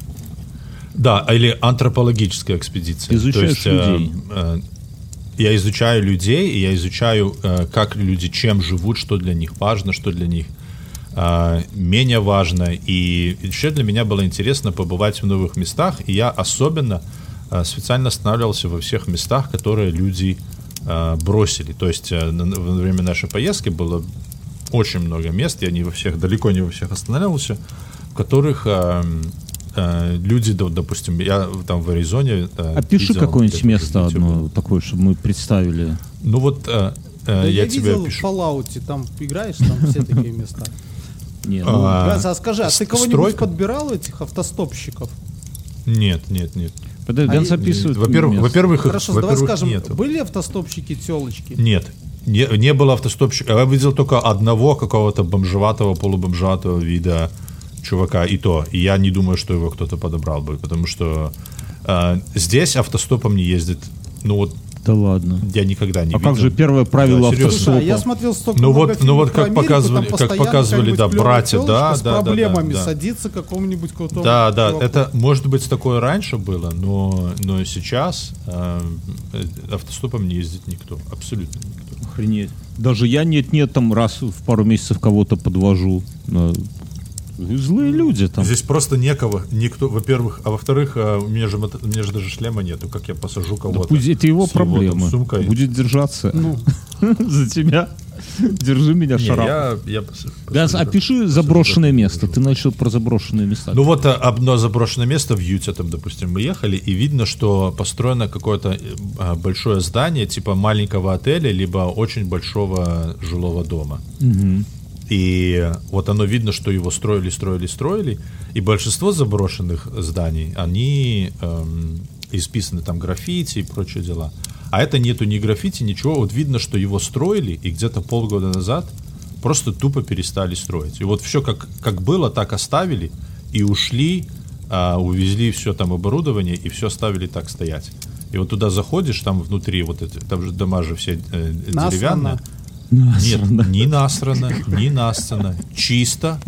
C: Да, или антропологическая экспедиция.
B: Изучаешь
C: То есть, э,
B: людей.
C: э, я изучаю людей, и я изучаю, э, как люди чем живут, что для них важно, что для них э, менее важно. И еще для меня было интересно побывать в новых местах, и я особенно э, специально останавливался во всех местах, которые люди э, бросили. То есть э, во время нашей поездки было очень много мест, я не во всех, далеко не во всех останавливался, в которых э, э, люди, да, допустим, я там в Аризоне... э,
B: Опиши
C: видел,
B: какое-нибудь место одно такое, чтобы мы представили.
C: Ну вот э, э,
A: Да
C: я,
A: я
C: тебе
A: видел в
C: опишу.
A: Fallout, там играешь, там все такие места.
B: Не, ну,
C: А,
A: Ганс, а скажи, а ты кого-нибудь
C: стройка?
A: подбирал этих автостопщиков?
C: Нет, нет, нет.
B: подожди,
A: а
B: Ганс описывает
C: Во-первых, во-первых,
A: Хорошо, давай скажем, были автостопщики телочки?
C: Нет. Не, не было автостопщика. Я видел только одного какого-то бомжеватого, полубомжеватого вида чувака, и то. И я не думаю, что его кто-то подобрал бы, потому что э, здесь автостопом не ездит. Ну вот
B: Да ладно.
C: я никогда не
B: А
C: видел.
B: как же первое правило
C: Да,
B: автостопа?
A: Слушай, а я смотрел столько
C: Ну вот- ну вот как
A: Америку,
C: показывали- как показывали, да, братья,
A: тёлочка
C: да,
A: с
C: да, да,
A: проблемами
C: да, да.
A: садится к какому-нибудь крутому
C: Да, да,
A: чуваку.
C: это может быть такое раньше было, но, но сейчас э, э, автостопом не ездит никто, абсолютно никто.
B: Охренеть. Даже я нет-нет, там раз в пару месяцев кого-то подвожу. Злые люди там.
C: Здесь просто некого, никто, во-первых, а во-вторых, э, у меня же, у меня же даже шлема нету, как я посажу
B: Да
C: кого-то.
B: пусть это его
C: с там
B: проблемы.
C: сумкой.
B: Будет держаться
A: Ну, (laughs)
B: за тебя. (laughs) Держи меня, шарап.
C: я, я посажу,
B: опиши заброшенное место. Ты начал про заброшенные места.
C: Ну вот э, одно заброшенное место в Юте, там, допустим, мы ехали, и видно, что построено какое-то э, большое здание, типа маленького отеля, либо очень большого жилого дома. И вот оно видно, что его строили, строили, строили. И большинство заброшенных зданий, они эм, исписаны там граффити и прочие дела. А это нету ни граффити, ничего. Вот видно, что его строили, и где-то полгода назад просто тупо перестали строить. И вот все как, как было, так оставили, и ушли, а, увезли все там оборудование, и все оставили так стоять. И вот туда заходишь, там внутри, вот эти, там же дома же все э,
A: Насрано.
C: деревянные. Нет, ни насрано, ни насрано. Чисто,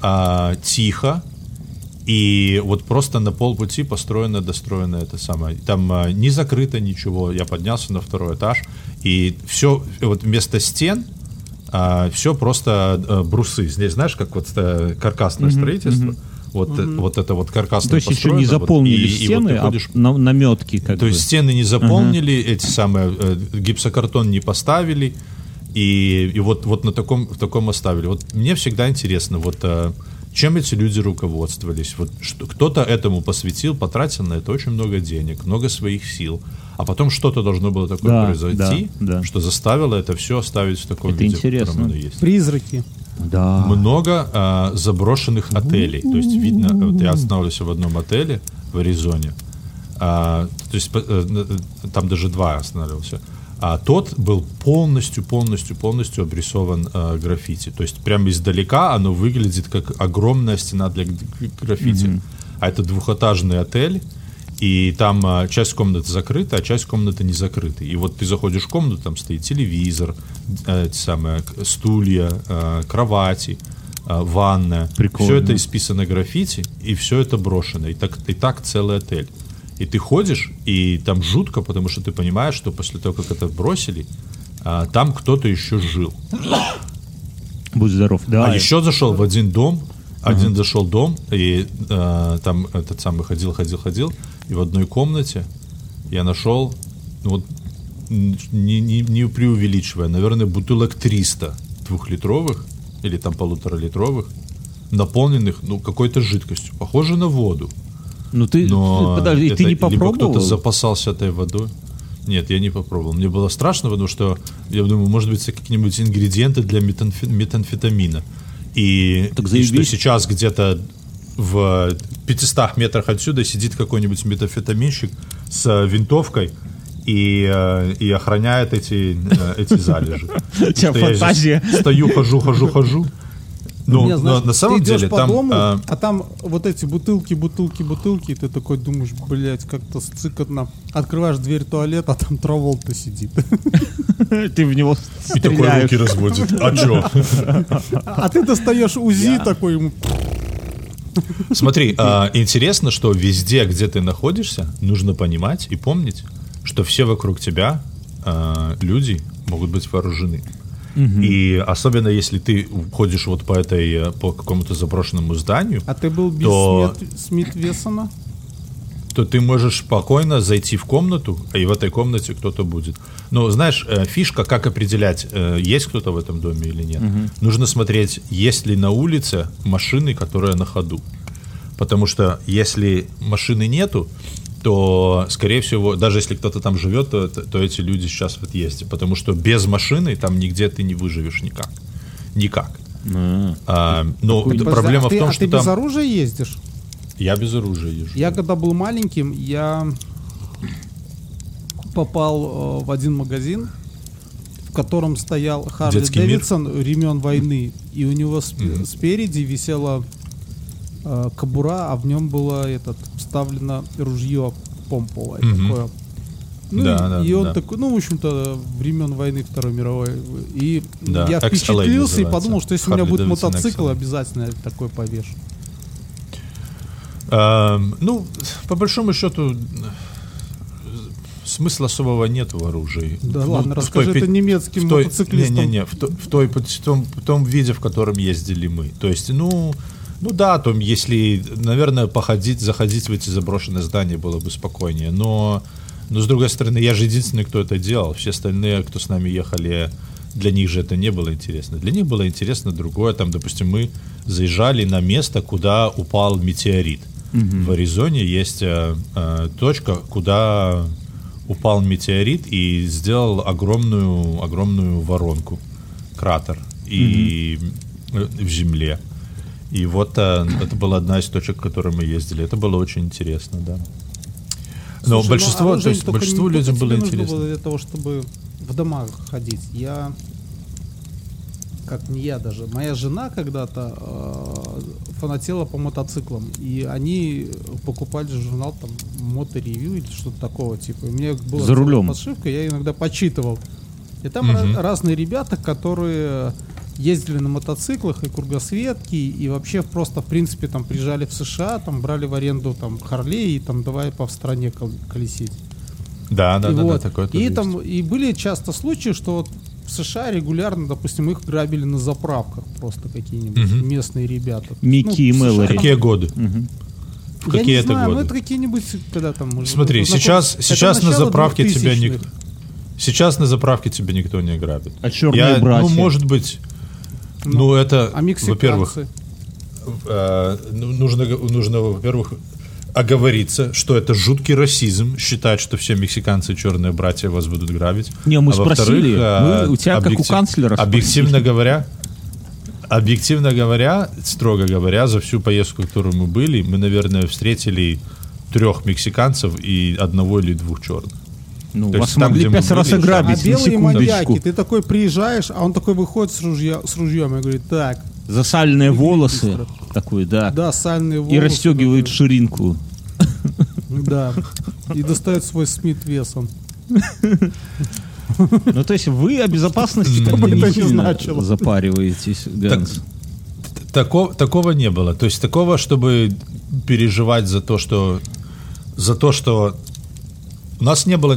C: а, тихо. И вот просто на полпути построено, достроено это самое. Там а, не закрыто ничего. Я поднялся на второй этаж. И все, вот вместо стен все просто э, брусы. Здесь, знаешь, как вот э, каркасное строительство. Вот, э, вот это вот каркасное
B: То есть еще не
C: вот,
B: заполнили
C: и- и вот
B: стены,
C: ты
B: а
C: ходишь
B: на- наметки как
C: то
B: бы.
C: есть стены не заполнили, эти самые э, гипсокартон не поставили, и, и вот, вот на таком, в таком оставили. Вот мне всегда интересно, вот э, чем эти люди руководствовались. Вот что, кто-то этому посвятил, потратил на это очень много денег, много своих сил, а потом что-то должно было такое
B: Да,
C: произойти,
B: да, да.
C: что заставило это все оставить в таком
B: Это
C: виде, в котором
B: интересно.
C: оно есть
A: призраки.
B: Да.
C: много а, заброшенных отелей. То есть видно, вот я останавливался в одном отеле в Аризоне. А, то есть э, э, там даже два останавливался. А тот был полностью, полностью, полностью обрисован э, граффити. То есть прямо издалека оно выглядит как огромная стена для граффити. А это двухэтажный отель. И там а, часть комнаты закрыта, а часть комнаты не закрыта. И вот ты заходишь в комнату, там стоит телевизор, э, эти самые стулья, э, кровати, э, ванная.
B: Прикольно.
C: Все это исписано граффити, и все это брошено. И так, и так целый отель. И ты ходишь, и там жутко, потому что ты понимаешь, что после того, как это бросили, а, там кто-то еще жил.
B: Будь здоров. Да.
C: А еще зашел в один дом, один зашел в дом, и э, там этот самый ходил, ходил, ходил, и в одной комнате я нашел, ну вот, не, не, не преувеличивая, наверное, бутылок 300 двухлитровых или там полуторалитровых, наполненных, ну, какой-то жидкостью, похоже на воду.
B: Ну ты,
C: Но
B: подожди, ты не
C: либо
B: попробовал?
C: кто-то запасался этой водой. Нет, я не попробовал. Мне было страшно, потому что я думаю, может быть, это какие-нибудь ингредиенты для метанфе- метамфетамина. И,
B: Так
C: и что сейчас где-то в 500 метрах отсюда сидит какой-нибудь метафетаминщик с винтовкой и, э, и охраняет эти, э, эти залежи. (laughs)
B: У тебя фантазия.
C: Стою, хожу, хожу, хожу. Ну,
A: Не,
C: но
A: знаешь,
C: на самом
A: ты идешь
C: деле
A: по
C: там...
A: дому,
C: а,
A: а там вот эти бутылки, бутылки, бутылки, и ты такой думаешь, блядь, как-то сцикотно. Открываешь дверь туалета, а там Траволта сидит. (laughs)
B: Ты в него
C: и такой руки разводит. А чё?
A: А ты достаешь УЗИ такой ему.
C: Смотри, а, интересно, что везде, где ты находишься, нужно понимать и помнить, что все вокруг тебя а, люди могут быть вооружены. И особенно если ты ходишь вот по этой э, по какому-то заброшенному зданию,
A: А ты был без
C: То-
A: Смит, Смит Вессона?
C: то ты можешь спокойно зайти в комнату, и в этой комнате кто-то будет. Но знаешь, э, фишка, как определять, э, есть кто-то в этом доме или нет. Нужно смотреть, есть ли на улице машины, которые на ходу. Потому что если машины нету, то, скорее всего, даже если кто-то там живет, то, то эти люди сейчас в отъезде. Потому что без машины там нигде ты не выживешь никак. Никак.
B: А.
C: А, но
A: Подожди,
C: проблема
A: а
C: в
A: ты,
C: том,
A: а
C: что
A: ты без
C: там...
A: оружия ездишь?
C: Я без оружия езжу.
A: Я когда был маленьким, я попал э, в один магазин, в котором стоял Харли
C: Детский мир?
A: Дэвидсон времен войны, и у него сп- спереди висела э, кобура, а в нем было этот вставлено ружье помповое
C: Мгм.
A: такое. Ну,
C: Да,
A: и,
C: да,
A: и он
C: да.
A: такой, ну, в общем-то, времен войны Второй мировой. И
C: Да,
A: я впечатлился и подумал, что если у меня
C: Harley
A: будет
C: Davidson
A: мотоцикл,
C: XLA.
A: обязательно я такой повешу.
C: Эм, ну, по большому счету, смысла особого нет в оружии.
A: Да
C: Ну,
A: ладно,
C: той
A: расскажи
C: пи-
A: это немецким
C: в той-
A: мотоциклистам.
C: Не-не-не, в, то- в той, в, том, в том виде, в котором ездили мы. То есть, ну, ну да, там, если, наверное, походить, заходить в эти заброшенные здания было бы спокойнее. Но, но с другой стороны, я же единственный, кто это делал. Все остальные, кто с нами ехали, для них же это не было интересно. Для них было интересно другое. Там, допустим, мы заезжали на место, куда упал метеорит. В Аризоне есть э, э, точка, куда упал метеорит и сделал огромную, огромную воронку, кратер и э, в земле. И вот э, это была одна из точек, к которой мы ездили. Это было очень интересно, да. Но
A: Слушай, ну,
C: большинство, то есть большинству людям было интересно.
A: было для того, чтобы в домах ходить. Я как не я даже. Моя жена когда-то э, фанатела по мотоциклам, и они покупали журнал там моторевью или что-то такого типа. И мне была
B: За рулем.
A: подшивка, я иногда почитывал. И там ra- разные ребята, которые ездили на мотоциклах и кругосветки, и вообще просто, в принципе, там приезжали в США, там брали в аренду там Харлей и там давай по в стране кол- колесить.
C: Да, да,
A: И
C: да,
A: вот.
C: да, такое
A: и
C: есть.
A: там и были часто случаи, что вот в США регулярно, допустим, их грабили на заправках просто какие-нибудь
C: Мгм.
A: местные ребята.
B: Микки и
A: в США
B: Мэлори.
A: там-
C: Какие годы?
B: Мгм.
C: В
A: Я
C: какие
A: не
C: это
A: знаю, ну
C: годы?
A: это какие-нибудь, когда там... может,
C: Смотри,
A: знаком-
C: сейчас, сейчас на заправке тебя
A: 2000-х.
C: никто... Сейчас на заправке тебя никто не грабит.
B: А черные
C: Я,
B: братья?
C: Ну, может быть... Ну, это,
A: А
C: во-первых, э, ну, нужно, г- нужно, во-первых, оговориться, что это жуткий расизм, считать, что все мексиканцы черные братья вас будут грабить.
B: Не, мы
C: А
B: спросили.
C: э,
B: Мы у тебя, как у
C: объектив-
B: канцлера,
C: Объективно
B: спросили.
C: говоря, объективно говоря, строго говоря, за всю поездку, которую мы были, мы, наверное, встретили трех мексиканцев и одного или двух черных.
B: Ну,
C: То
B: вас
C: есть там,
B: могли
C: мы
B: пять раз
C: были,
A: А
B: ограбить, на
A: белые
B: секундочку.
A: маньяки, ты такой приезжаешь, а он такой выходит с, ружья, с ружьем и говорит, так,
B: Засаленные волосы.
A: быстро.
B: Такой, да.
A: да, сальные волосы.
B: И расстегивает
A: такой,
B: ширинку.
A: Да, и достает свой Смит Вессон.
B: Ну, то есть вы о безопасности как
A: бы
B: не
A: ни
B: сильно
A: значило.
B: запариваетесь, Ганс.
C: Такого, такого не было. То есть такого, чтобы переживать за то, что за то, что у нас не было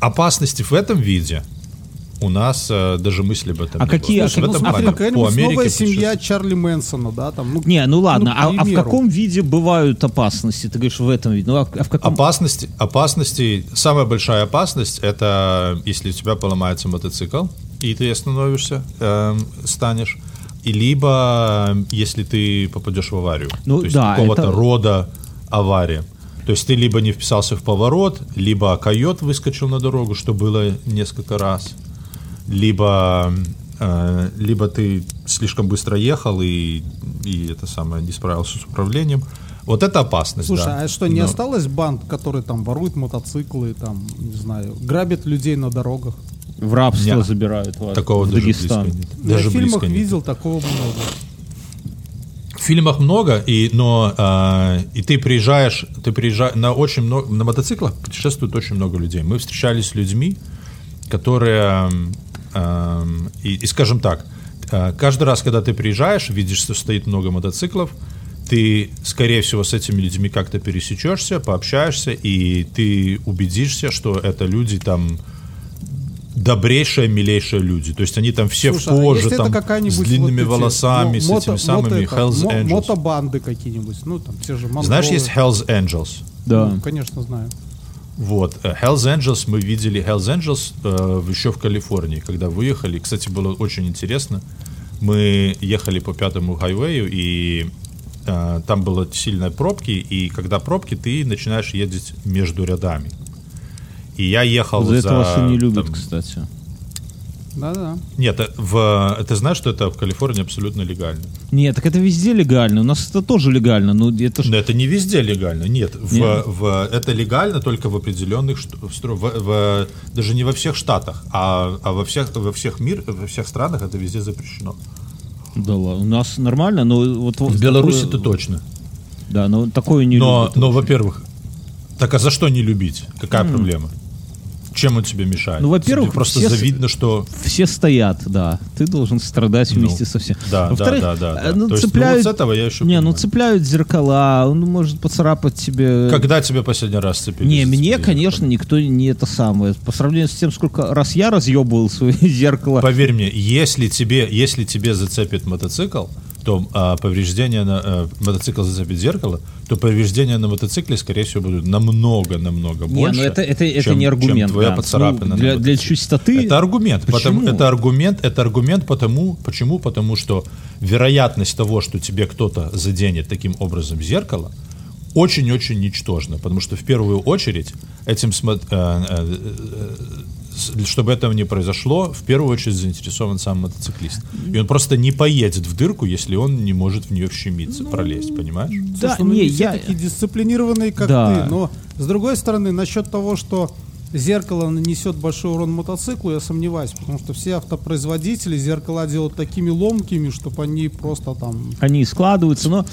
C: опасности в этом виде. У нас э, даже мысли об этом
B: А
C: не
B: какие-
C: было.
B: а
C: этом
B: а
C: плане по Америке
A: новая семья Чарли Мэнсона, да, там, ну,
B: Не, ну ладно,
A: к
B: а, а в каком виде бывают опасности? Ты говоришь, в этом виде. Ну, а, а в каком...
C: Опасности, опасности, самая большая опасность это если у тебя поломается мотоцикл и ты остановишься, эм, станешь, и либо эм, если ты попадешь в аварию,
B: Ну
C: то есть
B: да,
C: какого-то
B: это-
C: рода авария. То есть ты либо не вписался в поворот, либо койот выскочил на дорогу, что было несколько раз, либо э, либо ты слишком быстро ехал и, и это самое не справился с управлением. Вот это опасность.
A: Слушай,
C: да.
A: а что, не
C: Но-
A: осталось банд, которые там воруют мотоциклы, там, не знаю, грабят людей на дорогах?
B: В рабство
C: Не.
B: забирают вас
C: Такого
B: в
C: даже
B: Дагестан.
C: близко нет.
A: Ну, Я
C: Даже
A: в фильмах
C: близко нет.
A: видел такого много.
C: В фильмах много, и, но а, и ты приезжаешь, ты приезжаешь на очень много, на мотоциклах путешествует очень много людей. Мы встречались с людьми, которые, ам, и, и скажем так, а, каждый раз, когда ты приезжаешь, видишь, что стоит много мотоциклов, ты, скорее всего, с этими людьми как-то пересечешься, пообщаешься, и ты убедишься, что это люди там добрейшие, милейшие люди. То есть они там все
A: Слушай,
C: в
A: а
C: коже,
A: это
C: там, с длинными
A: вот эти,
C: волосами,
A: мо-
C: с
A: мото-
C: этими самыми
A: мото это,
C: Hells
A: мо-
C: Angels.
A: Мотобанды какие-нибудь, ну там те же монголы.
C: Знаешь, есть Hells Angels.
B: Да.
A: Ну, конечно, знаю.
C: Вот. э, Hells Angels, мы видели Hells Angels э, еще в Калифорнии, когда выехали. Кстати, было очень интересно. Мы ехали по пятому хайвею, и э, там было сильные пробки, и когда пробки, ты начинаешь ездить между рядами. И я ехал
B: За
C: за...
B: это вас и не любят,
C: там,
B: кстати.
A: Да-да.
C: Нет, э, в, ты знаешь, что это в Калифорнии абсолютно легально?
B: Нет, так это везде легально. У нас это тоже легально. Но это ж...
C: Но это не везде легально, нет. В,
B: Нет?
C: в- это легально только в определенных, в в- в- даже не во всех штатах, а, а во всех во всех мир, во всех странах это везде запрещено.
B: Да ладно. У нас нормально, но вот...
C: В Беларуси это точно.
B: Да, но такое не
C: Но,
B: любят.
C: но во-первых, так а за что не любить? Какая проблема? Чем он тебе мешает?
B: Ну, во-первых,
C: Тебе просто
B: все
C: завидно, что
B: Все стоят, да. Ты должен страдать вместе со всеми.
C: Ну, да,
B: Во-вторых,
C: да, да, да,
B: э,
C: да.
B: Ну,
C: То есть, ну,
B: цепляют...
C: вот с этого я еще
B: Не, ну
C: понимаю.
B: цепляют зеркала, он может поцарапать тебе...
C: когда тебе последний раз цепили?
B: Не, мне, конечно, никто не это самое. По сравнению с тем, сколько раз я разъебывал (laughs) свои зеркала,
C: Поверь мне, если тебе, если тебе зацепит мотоцикл, то а, повреждения на а, мотоцикл зацепит зеркало, то повреждения на мотоцикле, скорее всего, будут намного, намного
B: Не,
C: больше.
B: ну это, это, это
C: чем-
B: не аргумент.
C: чем твоя
B: да.
C: поцарапина.
B: Ну, для, для чистоты.
C: Это аргумент. Потому,
B: Почему?
C: это аргумент. Это аргумент потому, почему? Потому что вероятность того, что тебе кто-то заденет таким образом зеркало, очень-очень ничтожна. Потому что в первую очередь этим смо- э, э, э, чтобы этого не произошло, в первую очередь заинтересован сам мотоциклист. И он просто не поедет в дырку, если он не может в нее вщемиться, пролезть, понимаешь?
B: Да,
A: Слушай, ну,
B: не,
A: не все
B: я...
A: такие дисциплинированные, как
B: Да.
A: ты. Но, с другой стороны, насчет того, что зеркало нанесет большой урон мотоциклу, я сомневаюсь, потому что все автопроизводители зеркала делают такими ломкими, чтобы они просто там...
B: Они складываются, но...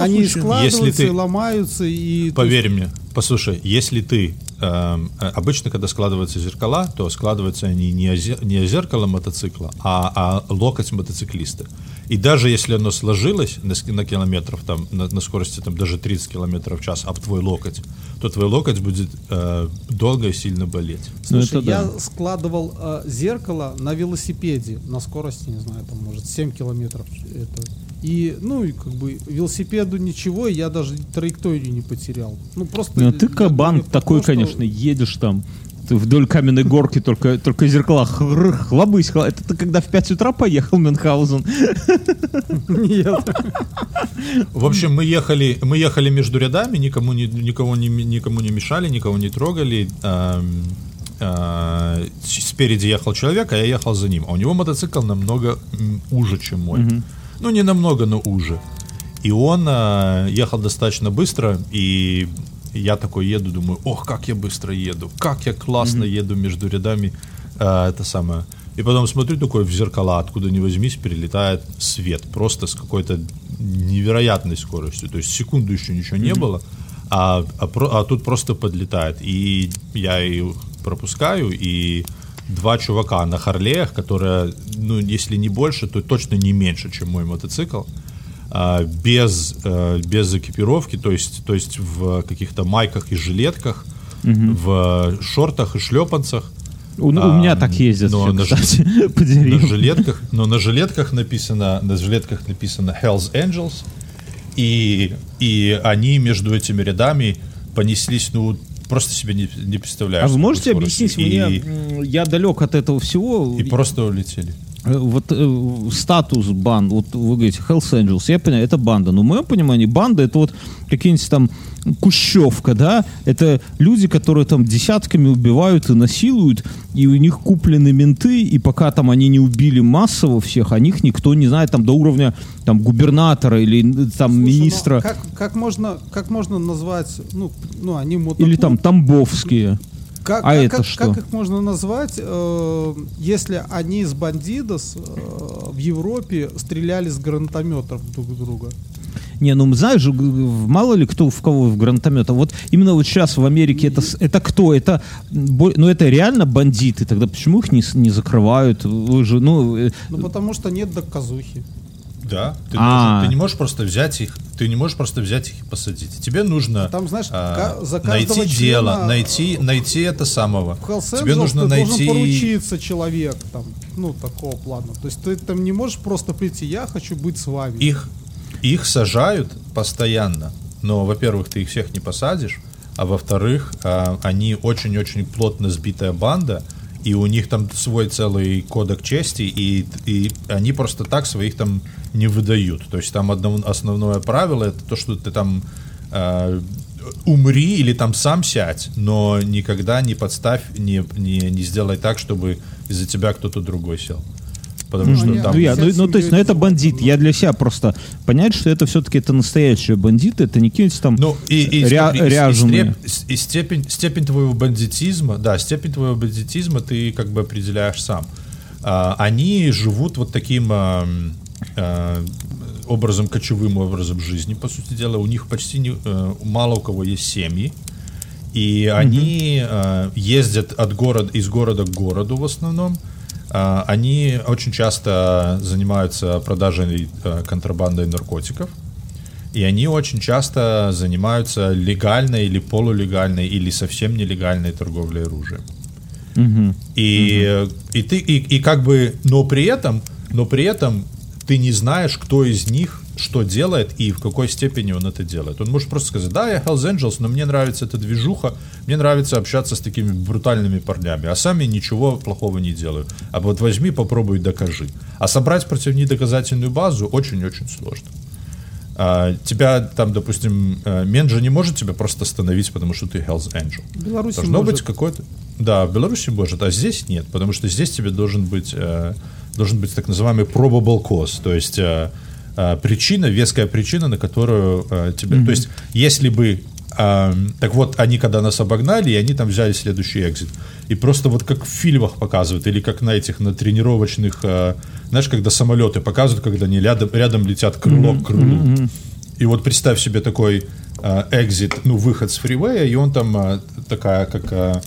A: Они
B: случае-
A: складываются
C: Если ты-
A: и ломаются, и...
C: Поверь мне, послушай, если ты эм, э, обычно, когда складываются зеркала, то складываются они не, озе- не зеркало мотоцикла, а, а локоть мотоциклиста. И даже если оно сложилось на, на километров, там, на, на скорости там, даже 30 километров в час, об твой локоть, то твой локоть будет э, долго и сильно болеть.
B: Ну,
A: Слушай,
B: это
A: я
B: да.
A: складывал э, зеркало на велосипеде на скорости, не знаю, там, может, 7 километров. Это. И, ну, и как бы велосипеду ничего, и я даже траекторию не потерял. Ну, просто...
B: Ну, ты
A: я
B: кабан такой,
A: что-
B: конечно, едешь там ты вдоль каменной горки, только, только зеркала хр- хлобысь. хла- Это ты когда в 5 утра поехал, Мюнхгаузен?
A: Нет.
C: В общем, мы ехали, мы ехали между рядами, никому не, никого не, никому не мешали, никого не трогали. С- спереди ехал человек, а я ехал за ним. А у него мотоцикл намного уже, чем мой. Ну, не намного, но уже. И он э, ехал достаточно быстро, и я такой еду, думаю, ох, как я быстро еду, как я классно еду между рядами, э, это самое. И потом смотрю такой в зеркала, откуда ни возьмись, перелетает свет, просто с какой-то невероятной скоростью. То есть секунду еще ничего не было, а, а, а тут просто подлетает. И я и пропускаю, и два чувака на Харлеях, которые, ну, если не больше, то точно не меньше, чем мой мотоцикл, а, без, э, без экипировки, то есть, то есть в каких-то майках и жилетках, в шортах и шлепанцах.
B: У, у
C: А,
B: меня так ездят
C: но
B: все,
C: на
B: кстати, (laughs) по
C: На жилетках, но на жилетках написано, на жилетках написано Hells Angels, и, и они между этими рядами понеслись, ну, просто себе не, не представляешь.
B: А вы можете объяснить
C: и,
B: мне, я далек от этого всего,
C: И просто улетели.
B: Э, вот э, статус банд, вот вы говорите Hells Angels, я понимаю, это банда. Но в моем понимании банда это вот какие-нибудь там Кущевка, да, это люди, которые там десятками убивают и насилуют, и у них куплены менты, и пока там они не убили массово всех, о них никто не знает там до уровня там губернатора или там
A: Слушай, ну,
B: министра.
A: как, как, можно, как можно назвать, ну, ну они мотоклуб,
B: Или там Тамбовские.
A: Как,
B: А
A: как-
B: это
A: как-
B: что?
A: Как их можно назвать, э, если они с бандидос э, в Европе стреляли с гранатометов друг в друга?
B: Не, ну знаешь, мало ли кто в кого в гранатомет. А вот именно вот сейчас в Америке это, это кто? Это, ну это реально бандиты. Тогда почему их не, не закрывают? Вы же, ну, э,
A: Ну, потому что нет доказухи.
C: Да, ты,
B: А.
C: должен- ты не можешь просто взять их, ты не можешь просто взять их и посадить. Тебе нужно
A: Там, знаешь,
C: а,
A: за
C: найти
A: каждого
C: дело,
A: члена-
C: найти, найти это самого.
A: В
C: Тебе нужно
A: ты
C: найти.
A: должен поручиться человек, там, ну, такого плана. То есть ты там не можешь просто прийти, я хочу быть с вами.
C: Их, их сажают постоянно, но, во-первых, ты их всех не посадишь, а во-вторых, а, они очень-очень плотно сбитая банда, и у них там свой целый кодек чести, и, и они просто так своих там не выдают. То есть там одно, основное правило это то, что ты там а, умри или там сам сядь, но никогда не подставь, не, не, не сделай так, чтобы из-за тебя кто-то другой сел. Потому
A: Ну,
C: что
A: они-
C: там...
B: ну, я, ну, ну, то есть, ну, это бандит. Я для себя просто понять, что это все-таки это настоящие бандиты, это не какие-нибудь там
C: Ну, и, и,
B: ря-
C: смотри, и- и
B: ряженые.
C: стреп- с- и степень, степень твоего бандитизма, да, степень твоего бандитизма ты как бы определяешь сам. А, они живут вот таким образом, кочевым образом жизни, по сути дела. У них почти не, э, мало у кого есть семьи. И они э, ездят от города, из города к городу в основном. А, они очень часто занимаются продажей э, контрабандой наркотиков. И они очень часто занимаются легальной или полулегальной или совсем нелегальной торговлей оружием.
B: Мгм.
C: И, и ты и, и как бы, но при этом, но при этом ты не знаешь, кто из них что делает и в какой степени он это делает. Он может просто сказать, да, я Hells Angels, но мне нравится эта движуха, мне нравится общаться с такими брутальными парнями, а сами ничего плохого не делаю. А вот возьми, попробуй, докажи. А собрать против них доказательную базу очень-очень сложно. А, тебя там, допустим, э, Мен же не может тебя просто остановить, потому что ты Hells Angel.
A: В Беларуси
C: Должно
A: может.
C: быть какой-то... Да, в Беларуси может, а здесь нет, потому что здесь тебе должен быть, э, должен быть так называемый probable cause, то есть э, э, причина, веская причина, на которую э, тебе... То есть если бы... э, так вот, они когда нас обогнали, и они там взяли следующий экзит. И просто вот как в фильмах показывают, или как на этих, на тренировочных... э, знаешь, когда самолеты показывают, когда они рядом, рядом летят крыло к крылу. И вот представь себе такой э, экзит, ну, выход с фривея, и он там э, такая, как э,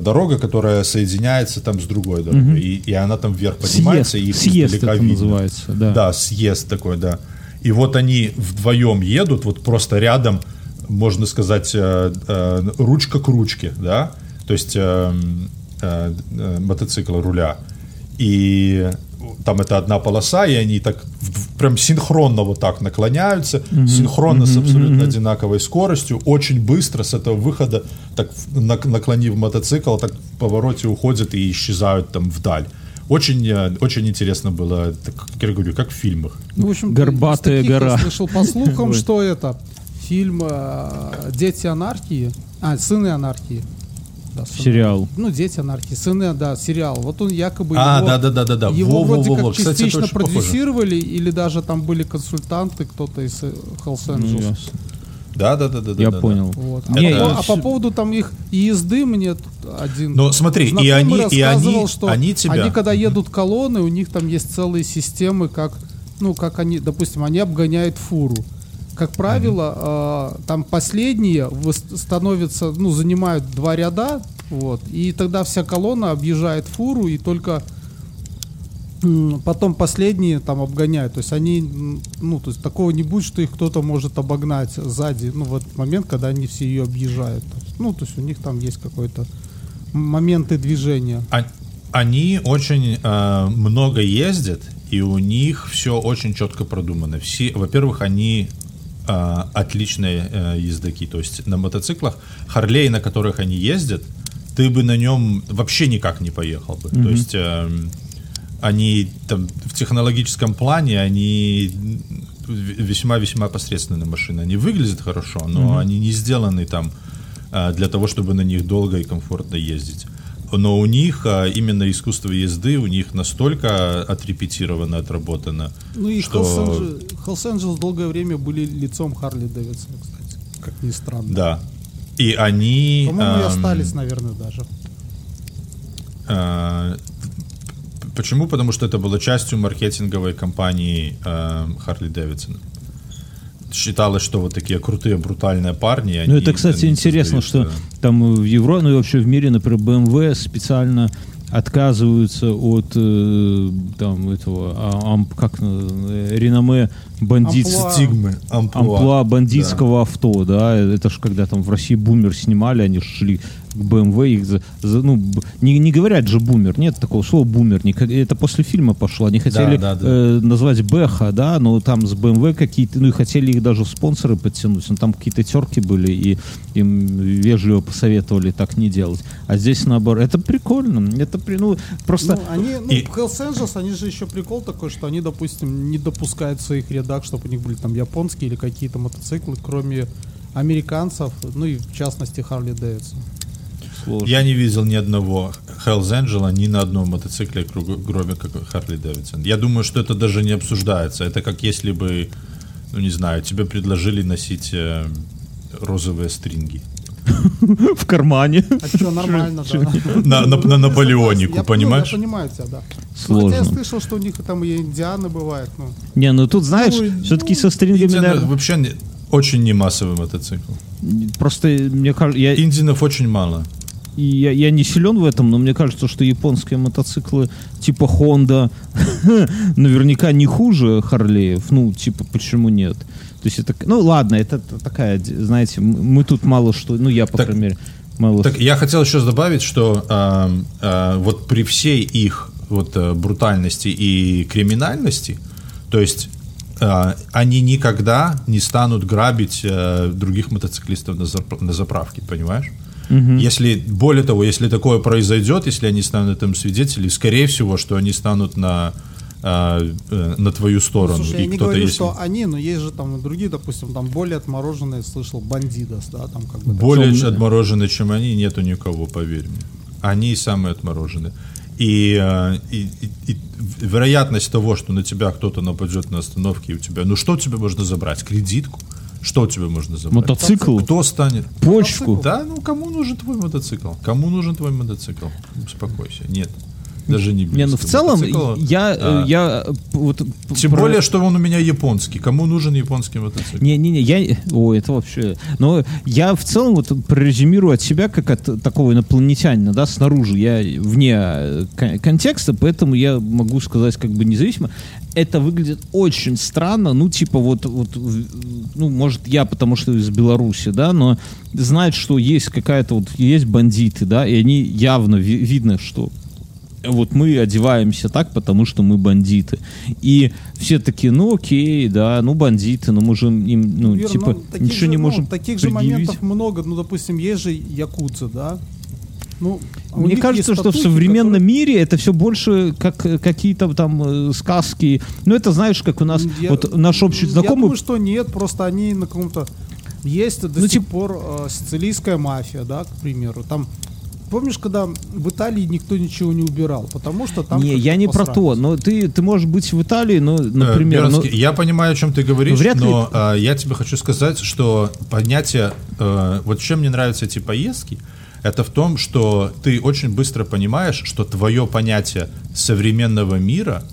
C: дорога, которая соединяется там с другой дорогой. И, и она там вверх поднимается, и их
B: съезд это
C: видно.
B: называется, да.
C: Да, съезд такой, да. И вот они вдвоем едут, вот просто рядом, можно сказать, э, э, ручка к ручке, да, то есть э, э, э, мотоцикл руля. И там это одна полоса, и они так прям синхронно вот так наклоняются, синхронно с абсолютно одинаковой скоростью, очень быстро с этого выхода, так наклонив мотоцикл, так в повороте уходят и исчезают там вдаль. Очень, э, очень интересно было, так, как я говорю, как в фильмах.
A: Ну, в общем,
B: Горбатая гора.
A: Я слышал по слухам, (laughs) что это фильм э, «Дети анархии», а, «Сыны анархии». Да, «Сыны».
B: Сериал.
A: Ну, «Дети анархии», «Сыны», да, сериал. Вот он якобы
C: А,
A: его,
C: да-да-да-да-да.
A: его вроде
C: Во-во-во-во.
A: как
C: Кстати,
A: частично
C: очень похоже.
A: продюсировали, или даже там были консультанты, кто-то из э, Hells
B: Ну,
A: Angels.
B: ясно.
C: Да, да, да, да.
B: Я
C: да, да.
B: понял.
A: Вот. А,
B: Не,
A: по,
B: я-
A: а по поводу там их езды мне тут один
C: Но смотри, и они- и они-
A: что
C: они тебя-
A: когда едут колонны, у них там есть целые системы, как ну как они, допустим, они обгоняют фуру. Как правило, э, там последние становятся, ну занимают два ряда, вот, и тогда вся колонна объезжает фуру и только потом последние там обгоняют. То есть они, ну, то есть такого не будет, что их кто-то может обогнать сзади, ну, в этот момент, когда они все ее объезжают. То есть, ну, то есть у них там есть какой-то моменты движения.
C: А- Они очень э, много ездят, и у них все очень четко продумано. Все, во-первых, они э, отличные э, ездаки. То есть на мотоциклах, Харлей, на которых они ездят, ты бы на нем вообще никак не поехал бы. То есть э, они там в технологическом плане, они весьма-весьма посредственные машины. Они выглядят хорошо, но mm-hmm. они не сделаны там а, для того, чтобы на них долго и комфортно ездить. Но у них а, именно искусство езды у них настолько отрепетировано, отработано.
A: Ну и что... Angels долгое время были лицом Харли Дэвидсона, кстати, как ни странно.
C: Да. И они...
A: По-моему, и остались, наверное, даже.
C: А, почему? Потому что это было частью маркетинговой кампании Харли Дэвидсона считалось, что вот такие крутые, брутальные парни.
B: Ну, это, кстати, интересно, что там в Европе, ну и вообще в мире, например, BMW специально отказываются от э, там этого а, ам, как э, реноме бандит
C: стигмы
B: амплуа, амплуа бандитского да. авто да это же когда там в России бумер снимали они шли BMW их за, за, ну не, не говорят же бумер нет такого слова бумер не, это после фильма пошло они хотели да, да, да. Э, назвать Бэха да но там с BMW какие-то ну и хотели их даже спонсоры подтянуть но там какие-то терки были и им вежливо посоветовали так не делать а здесь наоборот это прикольно это при, ну просто ну,
A: они ну и... Hells Angels они же еще прикол такой что они допустим не допускают в своих рядах чтобы у них были там японские или какие-то мотоциклы кроме американцев ну и в частности Харли Дэвидсон
C: Сложно. Я не видел ни одного Hells Angel ни на одном мотоцикле, кроме как Харли Дэвидсон. Я думаю, что это даже не обсуждается. Это как если бы, ну не знаю, тебе предложили носить э, розовые стринги. (laughs)
B: В кармане.
A: А что, нормально, да.
C: На, на, на Наполеонику, я, понимаешь?
A: Я понимаю тебя, да.
B: Сложно.
A: Хотя я слышал, что у них там и индианы бывают. Ну.
B: Не, ну тут, знаешь, ну, все-таки ну, со стрингами, наверное...
C: Вообще не, очень не массовый мотоцикл.
B: Просто, мне кажется... Я...
C: Индинов очень мало.
B: И я, я не силен в этом, но мне кажется, что японские мотоциклы типа Honda (laughs) наверняка не хуже Харлеев. Ну, типа, почему нет? То есть это, ну ладно, это такая, знаете, мы тут мало что, ну я, по так, крайней мере, мало
C: Так я хотел еще добавить, что э, э, вот при всей их вот э, брутальности и криминальности, то есть э, они никогда не станут грабить э, других мотоциклистов на, зап на заправке, понимаешь? Угу. Если, более того, если такое произойдет, если они станут этим свидетелями, скорее всего, что они станут на а, э, на твою сторону.
A: Ну, слушай, и я не говорю, есть... что они, но есть же там другие, допустим, там более отмороженные, слышал, бандидос, да, там как бы...
C: Более так, отмороженные, чем они, нету никого, поверь мне. Они самые отмороженные. И, э, и, и, и вероятность того, что на тебя кто-то нападет на остановке, и у тебя, ну что тебе можно забрать? Кредитку? Что тебе можно забрать?
B: Мотоцикл?
C: Кто станет?
B: Почку?
C: Да, ну кому нужен твой мотоцикл? Кому нужен твой мотоцикл? Успокойся. Нет. Даже не
B: Не, ну в целом я, а. я вот...
C: Тем про... более, что он у меня японский. Кому нужен японский мотоцикл?
B: Не-не-не, я... О, это вообще... Но я в целом вот прорезюмирую от себя как от такого инопланетянина, да, снаружи. Я вне э, контекста, поэтому я могу сказать как бы независимо. Это выглядит очень странно, ну, типа вот, вот ну, может, я потому что из Беларуси, да, но знать, что есть какая-то вот, есть бандиты, да, и они явно видно, что вот мы одеваемся так, потому что мы бандиты. И все такие, ну окей, да, ну бандиты, но мы же им, ну, Вер, типа, ну, ничего же, не ну, можем ну,
A: Таких же моментов много, ну, допустим, есть же якудза, да,
B: ну, а Мне кажется, что в современном которые... мире это все больше как какие-то там э, сказки. Ну, это знаешь, как у нас я, вот наш общий знакомый. Я
A: думаю, что нет, просто они на каком-то есть до ну, сих типа... пор э, сицилийская мафия, да, к примеру. Там Помнишь, когда в Италии никто ничего не убирал, потому что там...
B: Не, я не про то, но ты, ты можешь быть в Италии, но, например... Э, но...
C: Я понимаю, о чем ты говоришь, Вряд но ли... э, я тебе хочу сказать, что понятие... Э, вот чем мне нравятся эти поездки, это в том, что ты очень быстро понимаешь, что твое понятие современного мира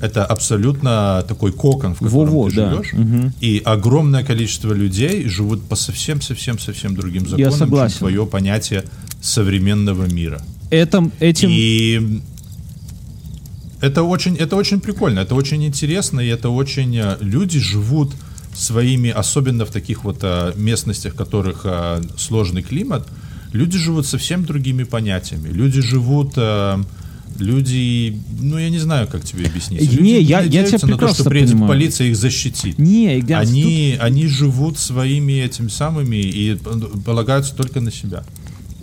C: это абсолютно такой кокон, в котором Во-во, ты живешь, да. угу. и огромное количество людей живут по совсем-совсем-совсем другим законам,
B: Я согласен.
C: чем твое понятие современного мира.
B: Это, этим...
C: И это очень, это очень прикольно, это очень интересно, и это очень... Э, люди живут своими, особенно в таких вот а, местностях, в которых а, сложный климат, люди живут совсем другими понятиями. Люди живут... А, люди, ну я не знаю, как тебе объяснить. Люди
B: не, я, я тебя на то, что приедет понимаю.
C: полиция их защитит.
B: Не,
C: они, тут... они живут своими этими самыми и полагаются только на себя.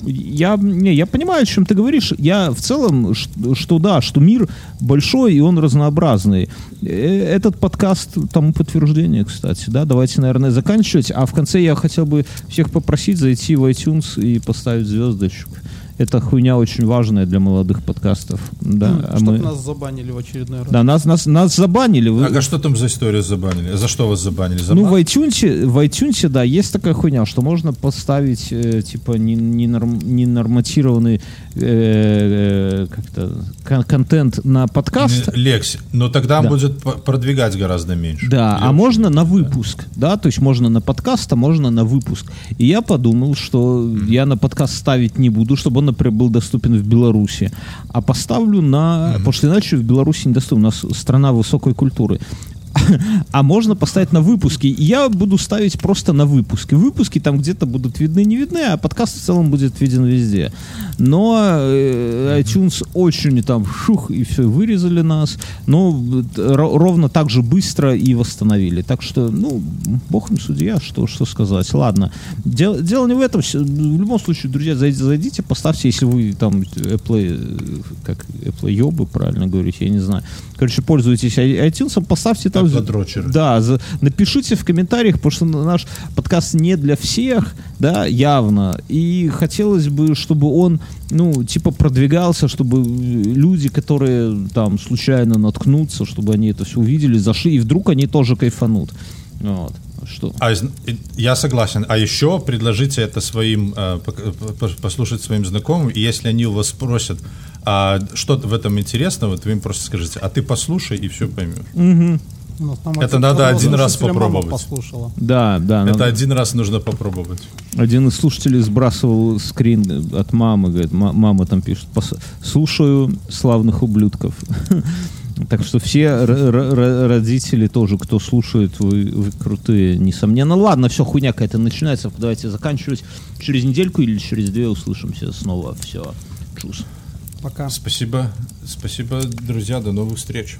B: Я, не, я понимаю, о чем ты говоришь. Я в целом, что, что да, что мир большой и он разнообразный. Э, Этот подкаст тому подтверждение, кстати. Да, давайте, наверное, заканчивать. А в конце я хотел бы всех попросить зайти в iTunes и поставить звездочку. Эта хуйня очень важная для молодых подкастов. Да, а
A: Чтобы
B: мы-
A: нас забанили в очередной раз.
B: да нас, нас, нас забанили. Вы-
C: А что там за история забанили? За что вас забанили? За
B: Ну, в iTunes, в iTunes, да, есть такая хуйня, что можно поставить, э, типа, не- ненорм- ненорматированный э, э, как-то кон- контент на подкаст.
C: Не, Лекси. Но тогда он
B: Да.
C: будет продвигать гораздо меньше.
B: Да, а
C: Легче.
B: можно на выпуск, да, то есть можно на подкаст, а можно на выпуск. И я подумал, что я на подкаст ставить не буду, чтобы он, например, был доступен в Беларуси, а поставлю на... Потому что иначе в Беларуси недоступен, у нас страна высокой культуры. (laughs) А можно поставить на выпуски. И я буду ставить просто на выпуски. Выпуски там где-то будут видны, не видны, а подкаст в целом будет виден везде. Но э, iTunes очень там шух, и все, вырезали нас. Но ро- ровно так же быстро и восстановили. Так что, ну, бог им судья, что, что сказать. Ладно. Дело, дело не в этом. В любом случае, друзья, зайдите, зайдите, поставьте, если вы там Apple, э, как Apple ёбы, правильно говорить, я не знаю. Короче, пользуетесь i- iTunes, поставьте там...
C: Apple дрочеры.
B: Да, за- напишите в комментариях, потому что наш подкаст не для всех, да, явно. И хотелось бы, чтобы он, ну, типа продвигался, чтобы люди, которые там случайно наткнутся, чтобы они это все увидели, зашли, и вдруг они тоже кайфанут. Вот. Что?
C: А я согласен. А еще предложите это своим, э, по- послушать своим знакомым, и если они у вас спросят, а что в этом интересного, то вы им просто скажите, а ты послушай и все поймешь.
A: У нас там
C: Это надо один раз попробовать.
A: послушала.
B: Да, да.
C: Это
B: надо-
C: один раз нужно попробовать.
B: Один из слушателей сбрасывал скрин от мамы, говорит, «Ма- мама там пишет, «Пос- слушаю славных ублюдков. (laughs) Так что все родители тоже, кто слушает, вы, вы крутые, несомненно. Ладно, все, хуйня какая-то начинается. Давайте заканчивать. Через недельку или через две услышимся снова. Все. Чус.
A: Пока.
C: Спасибо, спасибо, друзья, до новых встреч.